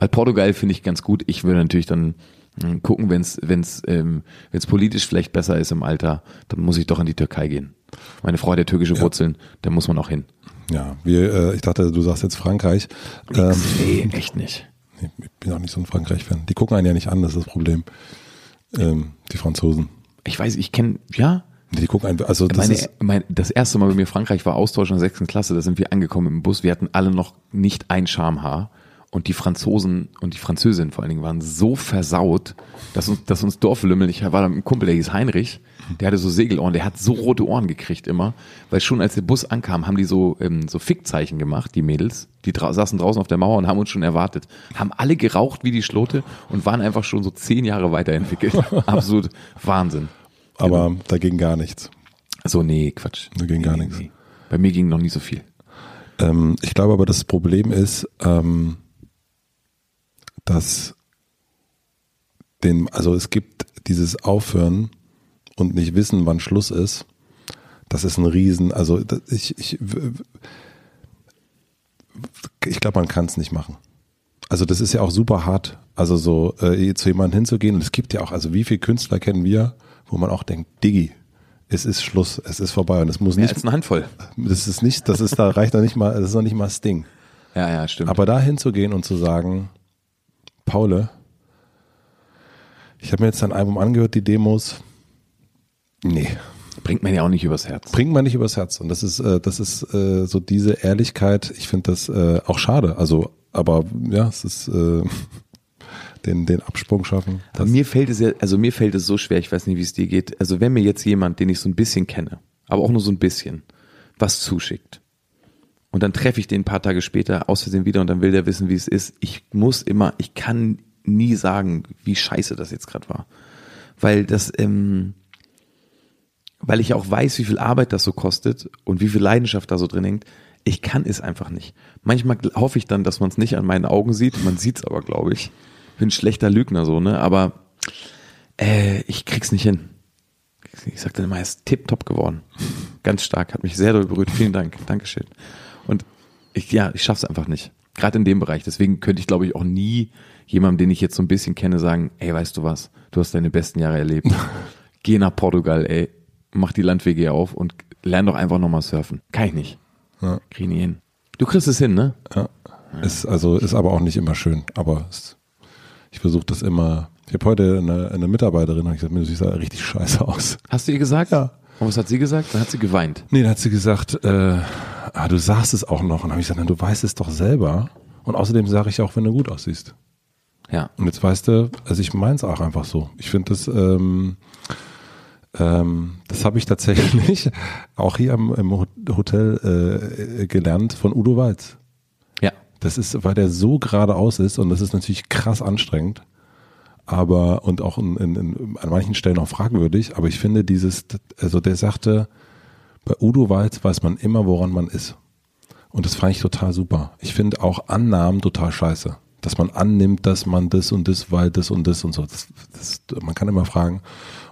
Halt Portugal finde ich ganz gut. Ich würde natürlich dann mh, gucken, wenn es wenn's, ähm, wenn's politisch vielleicht besser ist im Alter, dann muss ich doch in die Türkei gehen. Meine Frau hat ja türkische Wurzeln, da muss man auch hin. Ja, wir, äh, ich dachte, du sagst jetzt Frankreich. Ähm, Nee, echt nicht. ich bin auch nicht so ein Frankreich-Fan. Die gucken einen ja nicht an, das ist das Problem. Ähm, die Franzosen. Ich weiß, ich kenne, ja, Die gucken einen, also das meine, ist, mein, das erste Mal bei mir Frankreich war Austausch in der sechsten Klasse, da sind wir angekommen im Bus, wir hatten alle noch nicht ein Schamhaar Und die Franzosen und die Französin vor allen Dingen waren so versaut, dass uns, dass uns Dorflümmel, ich war da mit einem Kumpel, der hieß Heinrich, der hatte so Segelohren, der hat so rote Ohren gekriegt immer, weil schon als der Bus ankam, haben die so, ähm, so Fickzeichen gemacht, die Mädels, die dra saßen draußen auf der Mauer und haben uns schon erwartet, haben alle geraucht wie die Schlote und waren einfach schon so zehn Jahre weiterentwickelt. [laughs] Absolut Wahnsinn. Aber da ging gar nichts. So, nee, Quatsch. Da ging nee, gar nee, nichts. nee. Bei mir ging noch nie so viel. Ähm, ich glaube aber, das Problem ist, ähm, dass den, also es gibt dieses Aufhören und nicht wissen, wann Schluss ist. Das ist ein Riesen, also ich, ich, ich glaube, man kann es nicht machen. Also das ist ja auch super hart, also so äh, zu jemandem hinzugehen. Und es gibt ja auch, also wie viele Künstler kennen wir, wo man auch denkt, Diggi, es ist Schluss, es ist vorbei und es muss Mehr nicht, als eine Handvoll. das ist nicht, das ist, da reicht noch nicht mal, das ist noch nicht mal Sting. Ja, ja, stimmt. Aber da hinzugehen und zu sagen, Paule, ich habe mir jetzt dein Album angehört, die Demos. Nee, Bringt man ja auch nicht übers Herz. bringt man nicht übers Herz. Und das ist, äh, das ist äh, so diese Ehrlichkeit. Ich finde das äh, auch schade. Also, aber ja, es ist äh, [laughs] den, den Absprung schaffen. Mir fällt es ja, also mir fällt es so schwer, ich weiß nicht, wie es dir geht. Also wenn mir jetzt jemand, den ich so ein bisschen kenne, aber auch nur so ein bisschen, was zuschickt. Und dann treffe ich den ein paar Tage später aus Versehen wieder und dann will der wissen, wie es ist. Ich muss immer, ich kann nie sagen, wie scheiße das jetzt gerade war. Weil das, ähm, weil ich auch weiß, wie viel Arbeit das so kostet und wie viel Leidenschaft da so drin hängt. Ich kann es einfach nicht. Manchmal hoffe ich dann, dass man es nicht an meinen Augen sieht. Man sieht es aber, glaube ich. Bin ein schlechter Lügner so, ne? Aber äh, ich krieg's nicht hin. Ich sag dann immer, er ist tipptopp geworden. Ganz stark, hat mich sehr doll berührt. Vielen Dank, Dankeschön. Ich, ja, ich schaff's einfach nicht. Gerade in dem Bereich. Deswegen könnte ich, glaube ich, auch nie jemandem, den ich jetzt so ein bisschen kenne, sagen, ey, weißt du was, du hast deine besten Jahre erlebt. [laughs] Geh nach Portugal, ey, mach die Landwege hier auf und lern doch einfach nochmal surfen. Kann ich nicht. Ja. Krieg ich nie hin. Du kriegst es hin, ne? Ja. Ist also ist aber auch nicht immer schön. Aber es, ich versuche das immer. Ich habe heute eine, eine Mitarbeiterin und ich gesagt, mir sieht da richtig scheiße aus. Hast du ihr gesagt? Ja. Und was hat sie gesagt? Dann hat sie geweint. Nee, dann hat sie gesagt, äh, ah, du sagst es auch noch. Und dann habe ich gesagt, na, du weißt es doch selber. Und außerdem sage ich auch, wenn du gut aussiehst. Ja. Und jetzt weißt du, also ich meins auch einfach so. Ich finde das, ähm, ähm, das habe ich tatsächlich [laughs] auch hier im, im Ho- Hotel äh, gelernt von Udo Walz. Ja. Das ist, weil der so geradeaus ist und das ist natürlich krass anstrengend. Aber, und auch in, in, in, an manchen Stellen auch fragwürdig, aber ich finde dieses, also der sagte, bei Udo Walz weiß man immer, woran man ist. Und das fand ich total super. Ich finde auch Annahmen total scheiße. Dass man annimmt, dass man das und das, weil das und das und so. Das, das, man kann immer fragen.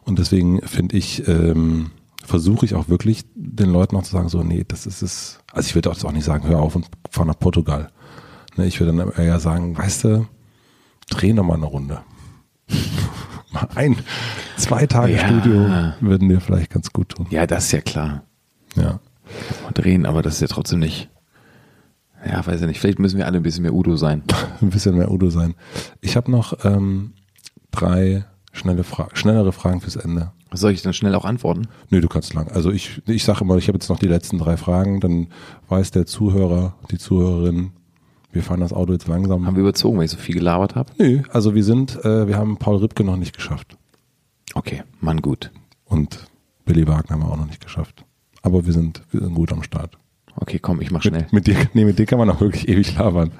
Und deswegen finde ich, ähm, versuche ich auch wirklich den Leuten auch zu sagen, so, nee, das ist es. Also ich würde auch nicht sagen, hör auf und fahr nach Portugal. Ne, ich würde dann eher sagen, weißt du, dreh noch mal eine Runde. [laughs] mal ein, zwei Tage Ja. Studio würden dir vielleicht ganz gut tun. Ja, das ist ja klar. Ja. Mal drehen, aber das ist ja trotzdem nicht. Ja, weiß ja nicht. Vielleicht müssen wir alle ein bisschen mehr Udo sein. [laughs] ein bisschen mehr Udo sein. Ich habe noch ähm, drei schnelle Fra schnellere Fragen fürs Ende. Soll ich dann schnell auch antworten? Nö, du kannst lang. Also ich, ich sage immer, ich habe jetzt noch die letzten drei Fragen, dann weiß der Zuhörer, die Zuhörerin, wir fahren das Auto jetzt langsam. Haben wir überzogen, weil ich so viel gelabert habe? Nö, also wir sind, äh, wir haben Paul Ripke noch nicht geschafft. Okay, Mann, gut. Und Billy Wagner haben wir auch noch nicht geschafft. Aber wir sind, wir sind gut am Start. Okay, komm, ich mach schnell. Mit, mit dir, nee, mit dir kann man auch wirklich ewig labern.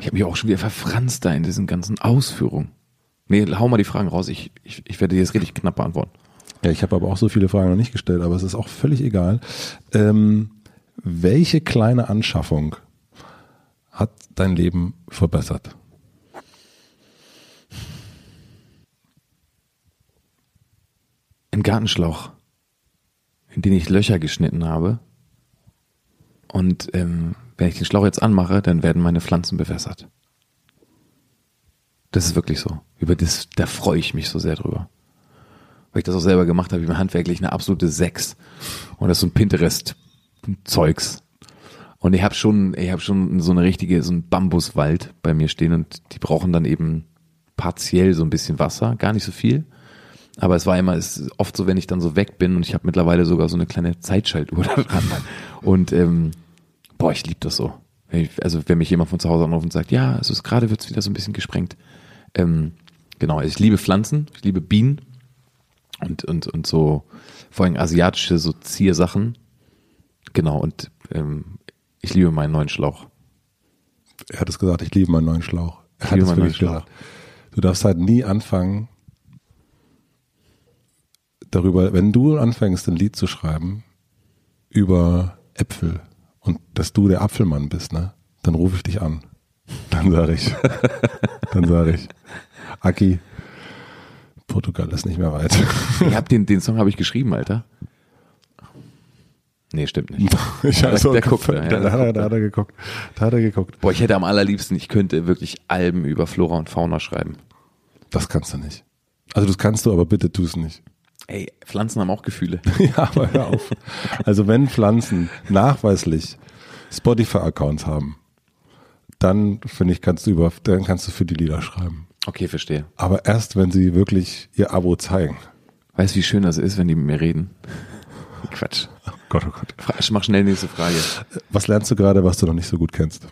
Ich habe mich auch schon wieder verfranst da in diesen ganzen Ausführungen. Nee, hau mal die Fragen raus. Ich, ich, ich werde dir jetzt richtig knapp beantworten. Ja, ich habe aber auch so viele Fragen noch nicht gestellt, aber es ist auch völlig egal. Ähm, welche kleine Anschaffung hat dein Leben verbessert? Ein Gartenschlauch, in den ich Löcher geschnitten habe. Und ähm, wenn ich den Schlauch jetzt anmache, dann werden meine Pflanzen bewässert. Das ist wirklich so. Über das, da freue ich mich so sehr drüber. Weil ich das auch selber gemacht habe, wie mir handwerklich eine absolute Sechs. Und das ist so ein Pinterest-Zeugs. Und ich habe schon, ich habe schon so eine richtige, so ein Bambuswald bei mir stehen und die brauchen dann eben partiell so ein bisschen Wasser, gar nicht so viel. Aber es war immer, es ist oft so, wenn ich dann so weg bin und ich habe mittlerweile sogar so eine kleine Zeitschaltuhr [laughs] da dran. Und ähm, boah, ich liebe das so. Wenn ich, also wenn mich jemand von zu Hause anruft und sagt, ja, also es gerade wird's wieder so ein bisschen gesprengt. Ähm, genau, ich liebe Pflanzen, ich liebe Bienen und, und, und so vor allem asiatische so Ziersachen. Genau, und ähm, ich liebe meinen neuen Schlauch. Er hat es gesagt, ich liebe meinen neuen Schlauch. Er Ich hat liebe es meinen wirklich neuen Schlauch. gesagt. Du darfst halt nie anfangen, darüber, wenn du anfängst, ein Lied zu schreiben über Äpfel und dass du der Apfelmann bist, ne, dann rufe ich dich an. Dann sage ich, [laughs] dann sage ich, Aki, Portugal ist nicht mehr weit. Ich hab den, den Song habe ich geschrieben, Alter. Nee, stimmt nicht. [laughs] Ich hab so der guckt, geguckt, ja, da, hat da hat er geguckt. Da hat er geguckt. Boah, ich hätte am allerliebsten, ich könnte wirklich Alben über Flora und Fauna schreiben. Das kannst du nicht. Also das kannst du, aber bitte tu es nicht. Ey, Pflanzen haben auch Gefühle. [laughs] Ja, aber hör auf. Also wenn Pflanzen nachweislich Spotify-Accounts haben, dann finde ich, kannst du über, dann kannst du für die Lieder schreiben. Okay, verstehe. Aber erst, wenn sie wirklich ihr Abo zeigen. Weißt du, wie schön das ist, wenn die mit mir reden? [laughs] Quatsch. Oh Gott, oh Gott. Ich mach schnell die nächste Frage. Was lernst du gerade, was du noch nicht so gut kennst?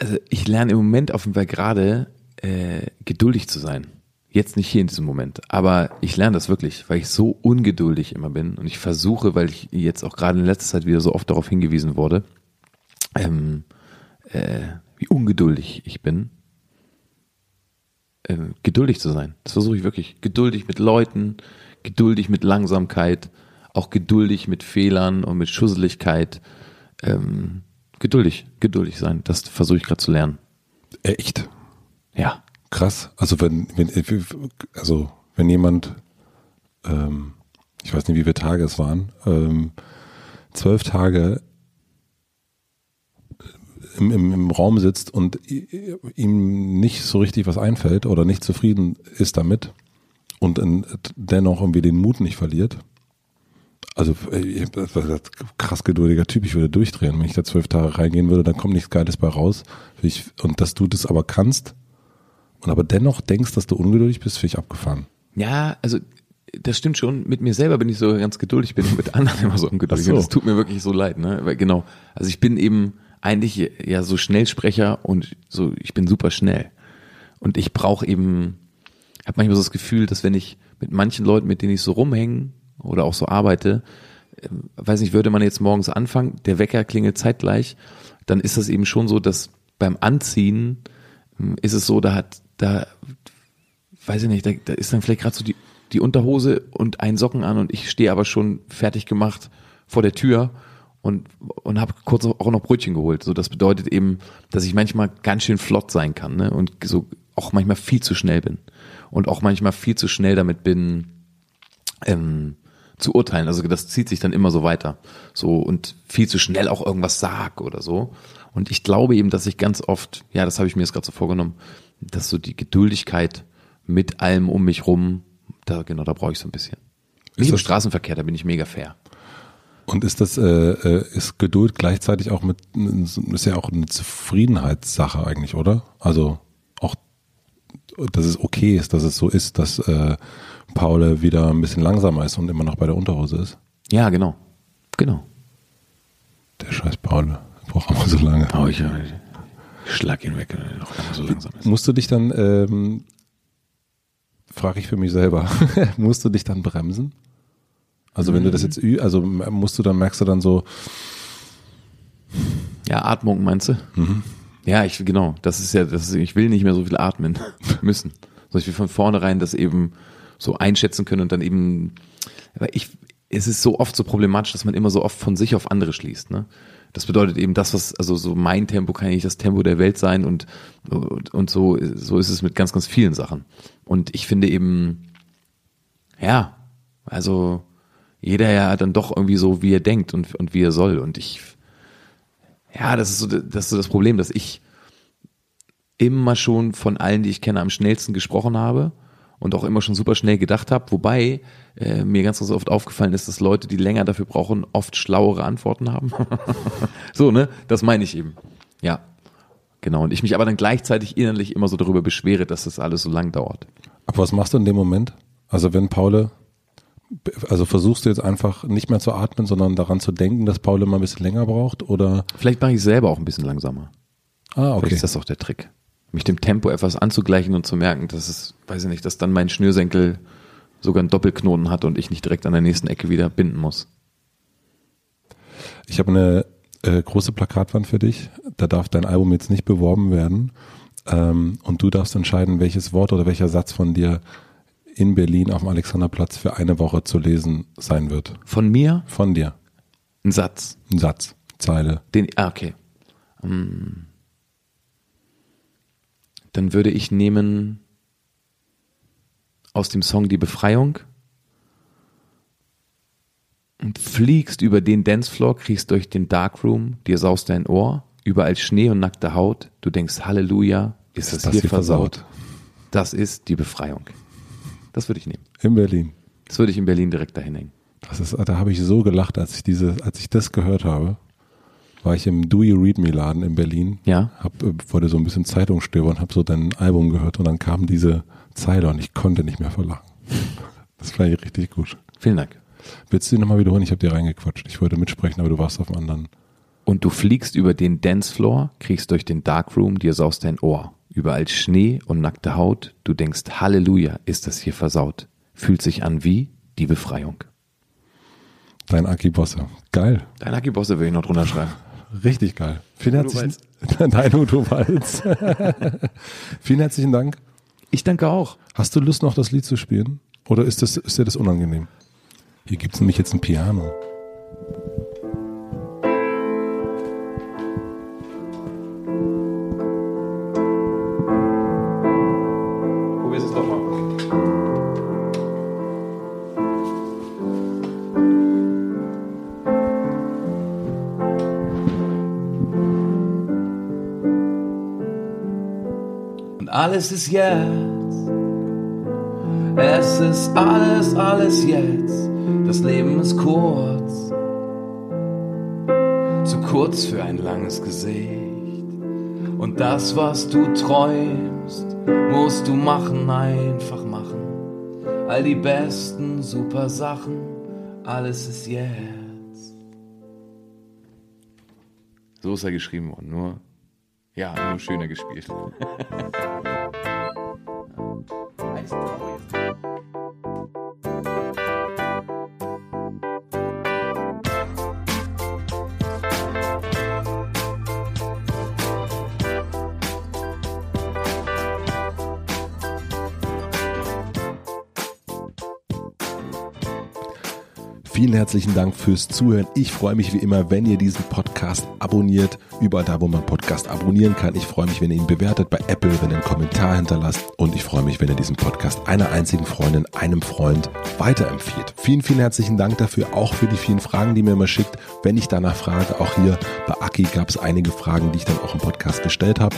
Also ich lerne im Moment auf jeden Fall gerade äh, geduldig zu sein. Jetzt nicht hier in diesem Moment, aber ich lerne das wirklich, weil ich so ungeduldig immer bin und ich versuche, weil ich jetzt auch gerade in letzter Zeit wieder so oft darauf hingewiesen wurde, ähm, äh, wie ungeduldig ich bin, äh, geduldig zu sein. Das versuche ich wirklich. Geduldig mit Leuten, geduldig mit Langsamkeit, auch geduldig mit Fehlern und mit Schusseligkeit. Ähm, geduldig, geduldig sein. Das versuche ich gerade zu lernen. Echt? Ja. Krass. Also wenn, wenn also wenn jemand, ähm, ich weiß nicht, wie viele Tage es waren, ähm, zwölf Tage im, im, im Raum sitzt und i- ihm nicht so richtig was einfällt oder nicht zufrieden ist damit und dennoch irgendwie den Mut nicht verliert. Also ich- das war ein krass geduldiger Typ, ich würde durchdrehen. Wenn ich da zwölf Tage reingehen würde, dann kommt nichts Geiles bei raus. Ich, und dass du das aber kannst und aber dennoch denkst, dass du ungeduldig bist, finde ich abgefahren. Ja, also das stimmt schon. Mit mir selber bin ich so ganz geduldig, bin mit anderen [laughs] immer so ungeduldig. So. Das tut mir wirklich so leid, ne? Weil genau, also ich bin eben eigentlich ja so Schnellsprecher und so, ich bin super schnell. Und ich brauche eben, habe manchmal so das Gefühl, dass wenn ich mit manchen Leuten, mit denen ich so rumhänge oder auch so arbeite, ähm, weiß nicht, würde man jetzt morgens anfangen, der Wecker klingelt zeitgleich, dann ist das eben schon so, dass beim Anziehen ähm, ist es so, da hat, da weiß ich nicht, da, da ist dann vielleicht gerade so die, die Unterhose und ein Socken an und ich stehe aber schon fertig gemacht vor der Tür und, und habe kurz auch noch Brötchen geholt. So, das bedeutet eben, dass ich manchmal ganz schön flott sein kann ne? und so auch manchmal viel zu schnell bin und auch manchmal viel zu schnell damit bin, ähm, zu urteilen. Also das zieht sich dann immer so weiter. So und viel zu schnell auch irgendwas sag oder so. Und ich glaube eben, dass ich ganz oft, ja, das habe ich mir jetzt gerade so vorgenommen, dass so die Geduldigkeit mit allem um mich rum, da genau, da brauche ich so ein bisschen. Ist im Straßenverkehr, da bin ich mega fair. Und ist das, äh, äh, ist Geduld gleichzeitig auch mit, ist ja auch eine Zufriedenheitssache eigentlich, oder? Also auch, dass es okay ist, dass es so ist, dass äh, Paul wieder ein bisschen langsamer ist und immer noch bei der Unterhose ist. Ja, genau. Genau. Der scheiß Paul braucht immer so lange. Oh, ich, ich schlag ihn weg, wenn er noch so langsam ist. Musst du dich dann, ähm, frage ich für mich selber, [laughs] musst du dich dann bremsen? Also wenn du das jetzt, ü- also musst du dann, merkst du dann so, Ja, Atmung meinst du? Mhm. Ja, ich genau. Das ist ja, das ist, ich will nicht mehr so viel atmen [laughs] müssen. Sondern ich will von vornherein das eben so einschätzen können und dann eben, aber ich, es ist so oft so problematisch, dass man immer so oft von sich auf andere schließt. Ne? Das bedeutet eben, das, was, also so mein Tempo kann ja nicht das Tempo der Welt sein und, und, und so, so ist es mit ganz, ganz vielen Sachen. Und ich finde eben, ja, also jeder ja dann doch irgendwie so, wie er denkt und, und wie er soll. Und ich, ja, das ist so das, ist so das Problem, dass ich immer schon von allen, die ich kenne, am schnellsten gesprochen habe und auch immer schon super schnell gedacht habe. Wobei äh, mir ganz, ganz oft aufgefallen ist, dass Leute, die länger dafür brauchen, oft schlauere Antworten haben. [laughs] so, ne? Das meine ich eben. Ja. Genau. Und ich mich aber dann gleichzeitig innerlich immer so darüber beschwere, dass das alles so lang dauert. aber was machst du in dem Moment? Also wenn Paul Also versuchst du jetzt einfach nicht mehr zu atmen, sondern daran zu denken, dass Paul immer ein bisschen länger braucht oder? Vielleicht mache ich selber auch ein bisschen langsamer. Ah, okay. Vielleicht ist das auch der Trick. Mich dem Tempo etwas anzugleichen und zu merken, dass es, weiß ich nicht, dass dann mein Schnürsenkel sogar einen Doppelknoten hat und ich nicht direkt an der nächsten Ecke wieder binden muss. Ich habe eine äh, große Plakatwand für dich. Da darf dein Album jetzt nicht beworben werden. Ähm, und du darfst entscheiden, welches Wort oder welcher Satz von dir in Berlin auf dem Alexanderplatz für eine Woche zu lesen sein wird. Von mir Von dir. ein Satz. Ein Satz, Zeile. Den, ah, okay. Hm. Dann würde ich nehmen aus dem Song Die Befreiung und fliegst über den Dancefloor, kriegst durch den Darkroom, dir saust dein Ohr, überall Schnee und nackte Haut, du denkst Halleluja, ist das, hier versaut. Das ist die Befreiung. Das würde ich nehmen. In Berlin. Das würde ich in Berlin direkt dahin hängen. Das ist, da habe ich so gelacht, als ich diese, als ich das gehört habe. War ich im Do You Read Me Laden in Berlin. Ja? Hab, äh, wollte so ein bisschen Zeitung stöbern, habe so dein Album gehört und dann kam diese Zeile und ich konnte nicht mehr vor Lachen. [laughs] Das fand ich richtig gut. Vielen Dank. Willst du die nochmal wiederholen? Ich habe dir reingequatscht. Ich wollte mitsprechen, aber du warst auf dem anderen. Und du fliegst über den Dancefloor, kriegst durch den Darkroom, dir saust dein Ohr. Überall Schnee und nackte Haut, du denkst, Halleluja, ist das hier versaut. Fühlt sich an wie die Befreiung. Dein Aki Bosse. Geil. Dein Lucky Bosse will ich noch drunter schreiben. Richtig geil. Vielen herzlichen Dein [laughs] Udo Walz. [laughs] Vielen herzlichen Dank. Ich danke auch. Hast du Lust, noch das Lied zu spielen? Oder ist, das, ist dir das unangenehm? Hier gibt's nämlich jetzt ein Piano. Alles ist jetzt. Es ist alles, alles jetzt. Das Leben ist kurz. Zu kurz für ein langes Gesicht. Und das, was du träumst, musst du machen, einfach machen. All die besten super Sachen, alles ist jetzt. So ist er geschrieben worden, nur, ja, nur schöner gespielt. [laughs] herzlichen Dank fürs Zuhören. Ich freue mich wie immer, wenn ihr diesen Podcast abonniert. Überall da, wo man Podcast abonnieren kann. Ich freue mich, wenn ihr ihn bewertet bei Apple, wenn ihr einen Kommentar hinterlasst. Und ich freue mich, wenn ihr diesen Podcast einer einzigen Freundin, einem Freund weiterempfiehlt. Vielen, vielen herzlichen Dank dafür, auch für die vielen Fragen, die mir immer schickt. Wenn ich danach frage, auch hier bei Aki gab es einige Fragen, die ich dann auch im Podcast gestellt habe.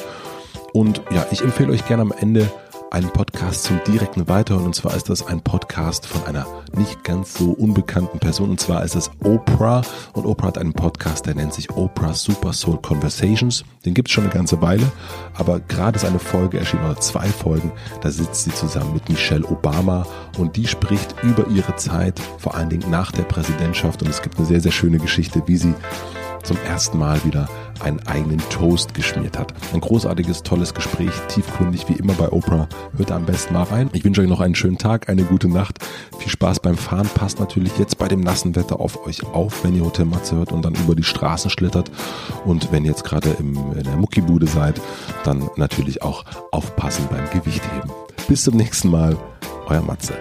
Und ja, ich empfehle euch gerne am Ende einen Podcast zum direkten Weiterhören. Und zwar ist das ein Podcast von einer nicht ganz so unbekannten Person. Und zwar ist es Oprah. Und Oprah hat einen Podcast, der nennt sich Oprah Super Soul Conversations. Den gibt es schon eine ganze Weile. Aber gerade ist eine Folge erschienen, oder zwei Folgen. Da sitzt sie zusammen mit Michelle Obama. Und die spricht über ihre Zeit, vor allen Dingen nach der Präsidentschaft. Und es gibt eine sehr, sehr schöne Geschichte, wie sie zum ersten Mal wieder einen eigenen Toast geschmiert hat. Ein großartiges, tolles Gespräch, tiefgründig wie immer bei Oprah. Hört am besten mal rein. Ich wünsche euch noch einen schönen Tag, eine gute Nacht. Viel Spaß beim Fahren. Passt natürlich jetzt bei dem nassen Wetter auf euch auf, wenn ihr Hotel Matze hört und dann über die Straßen schlittert. Und wenn ihr jetzt gerade im, in der Muckibude seid, dann natürlich auch aufpassen beim Gewichtheben. Bis zum nächsten Mal. Euer Matze.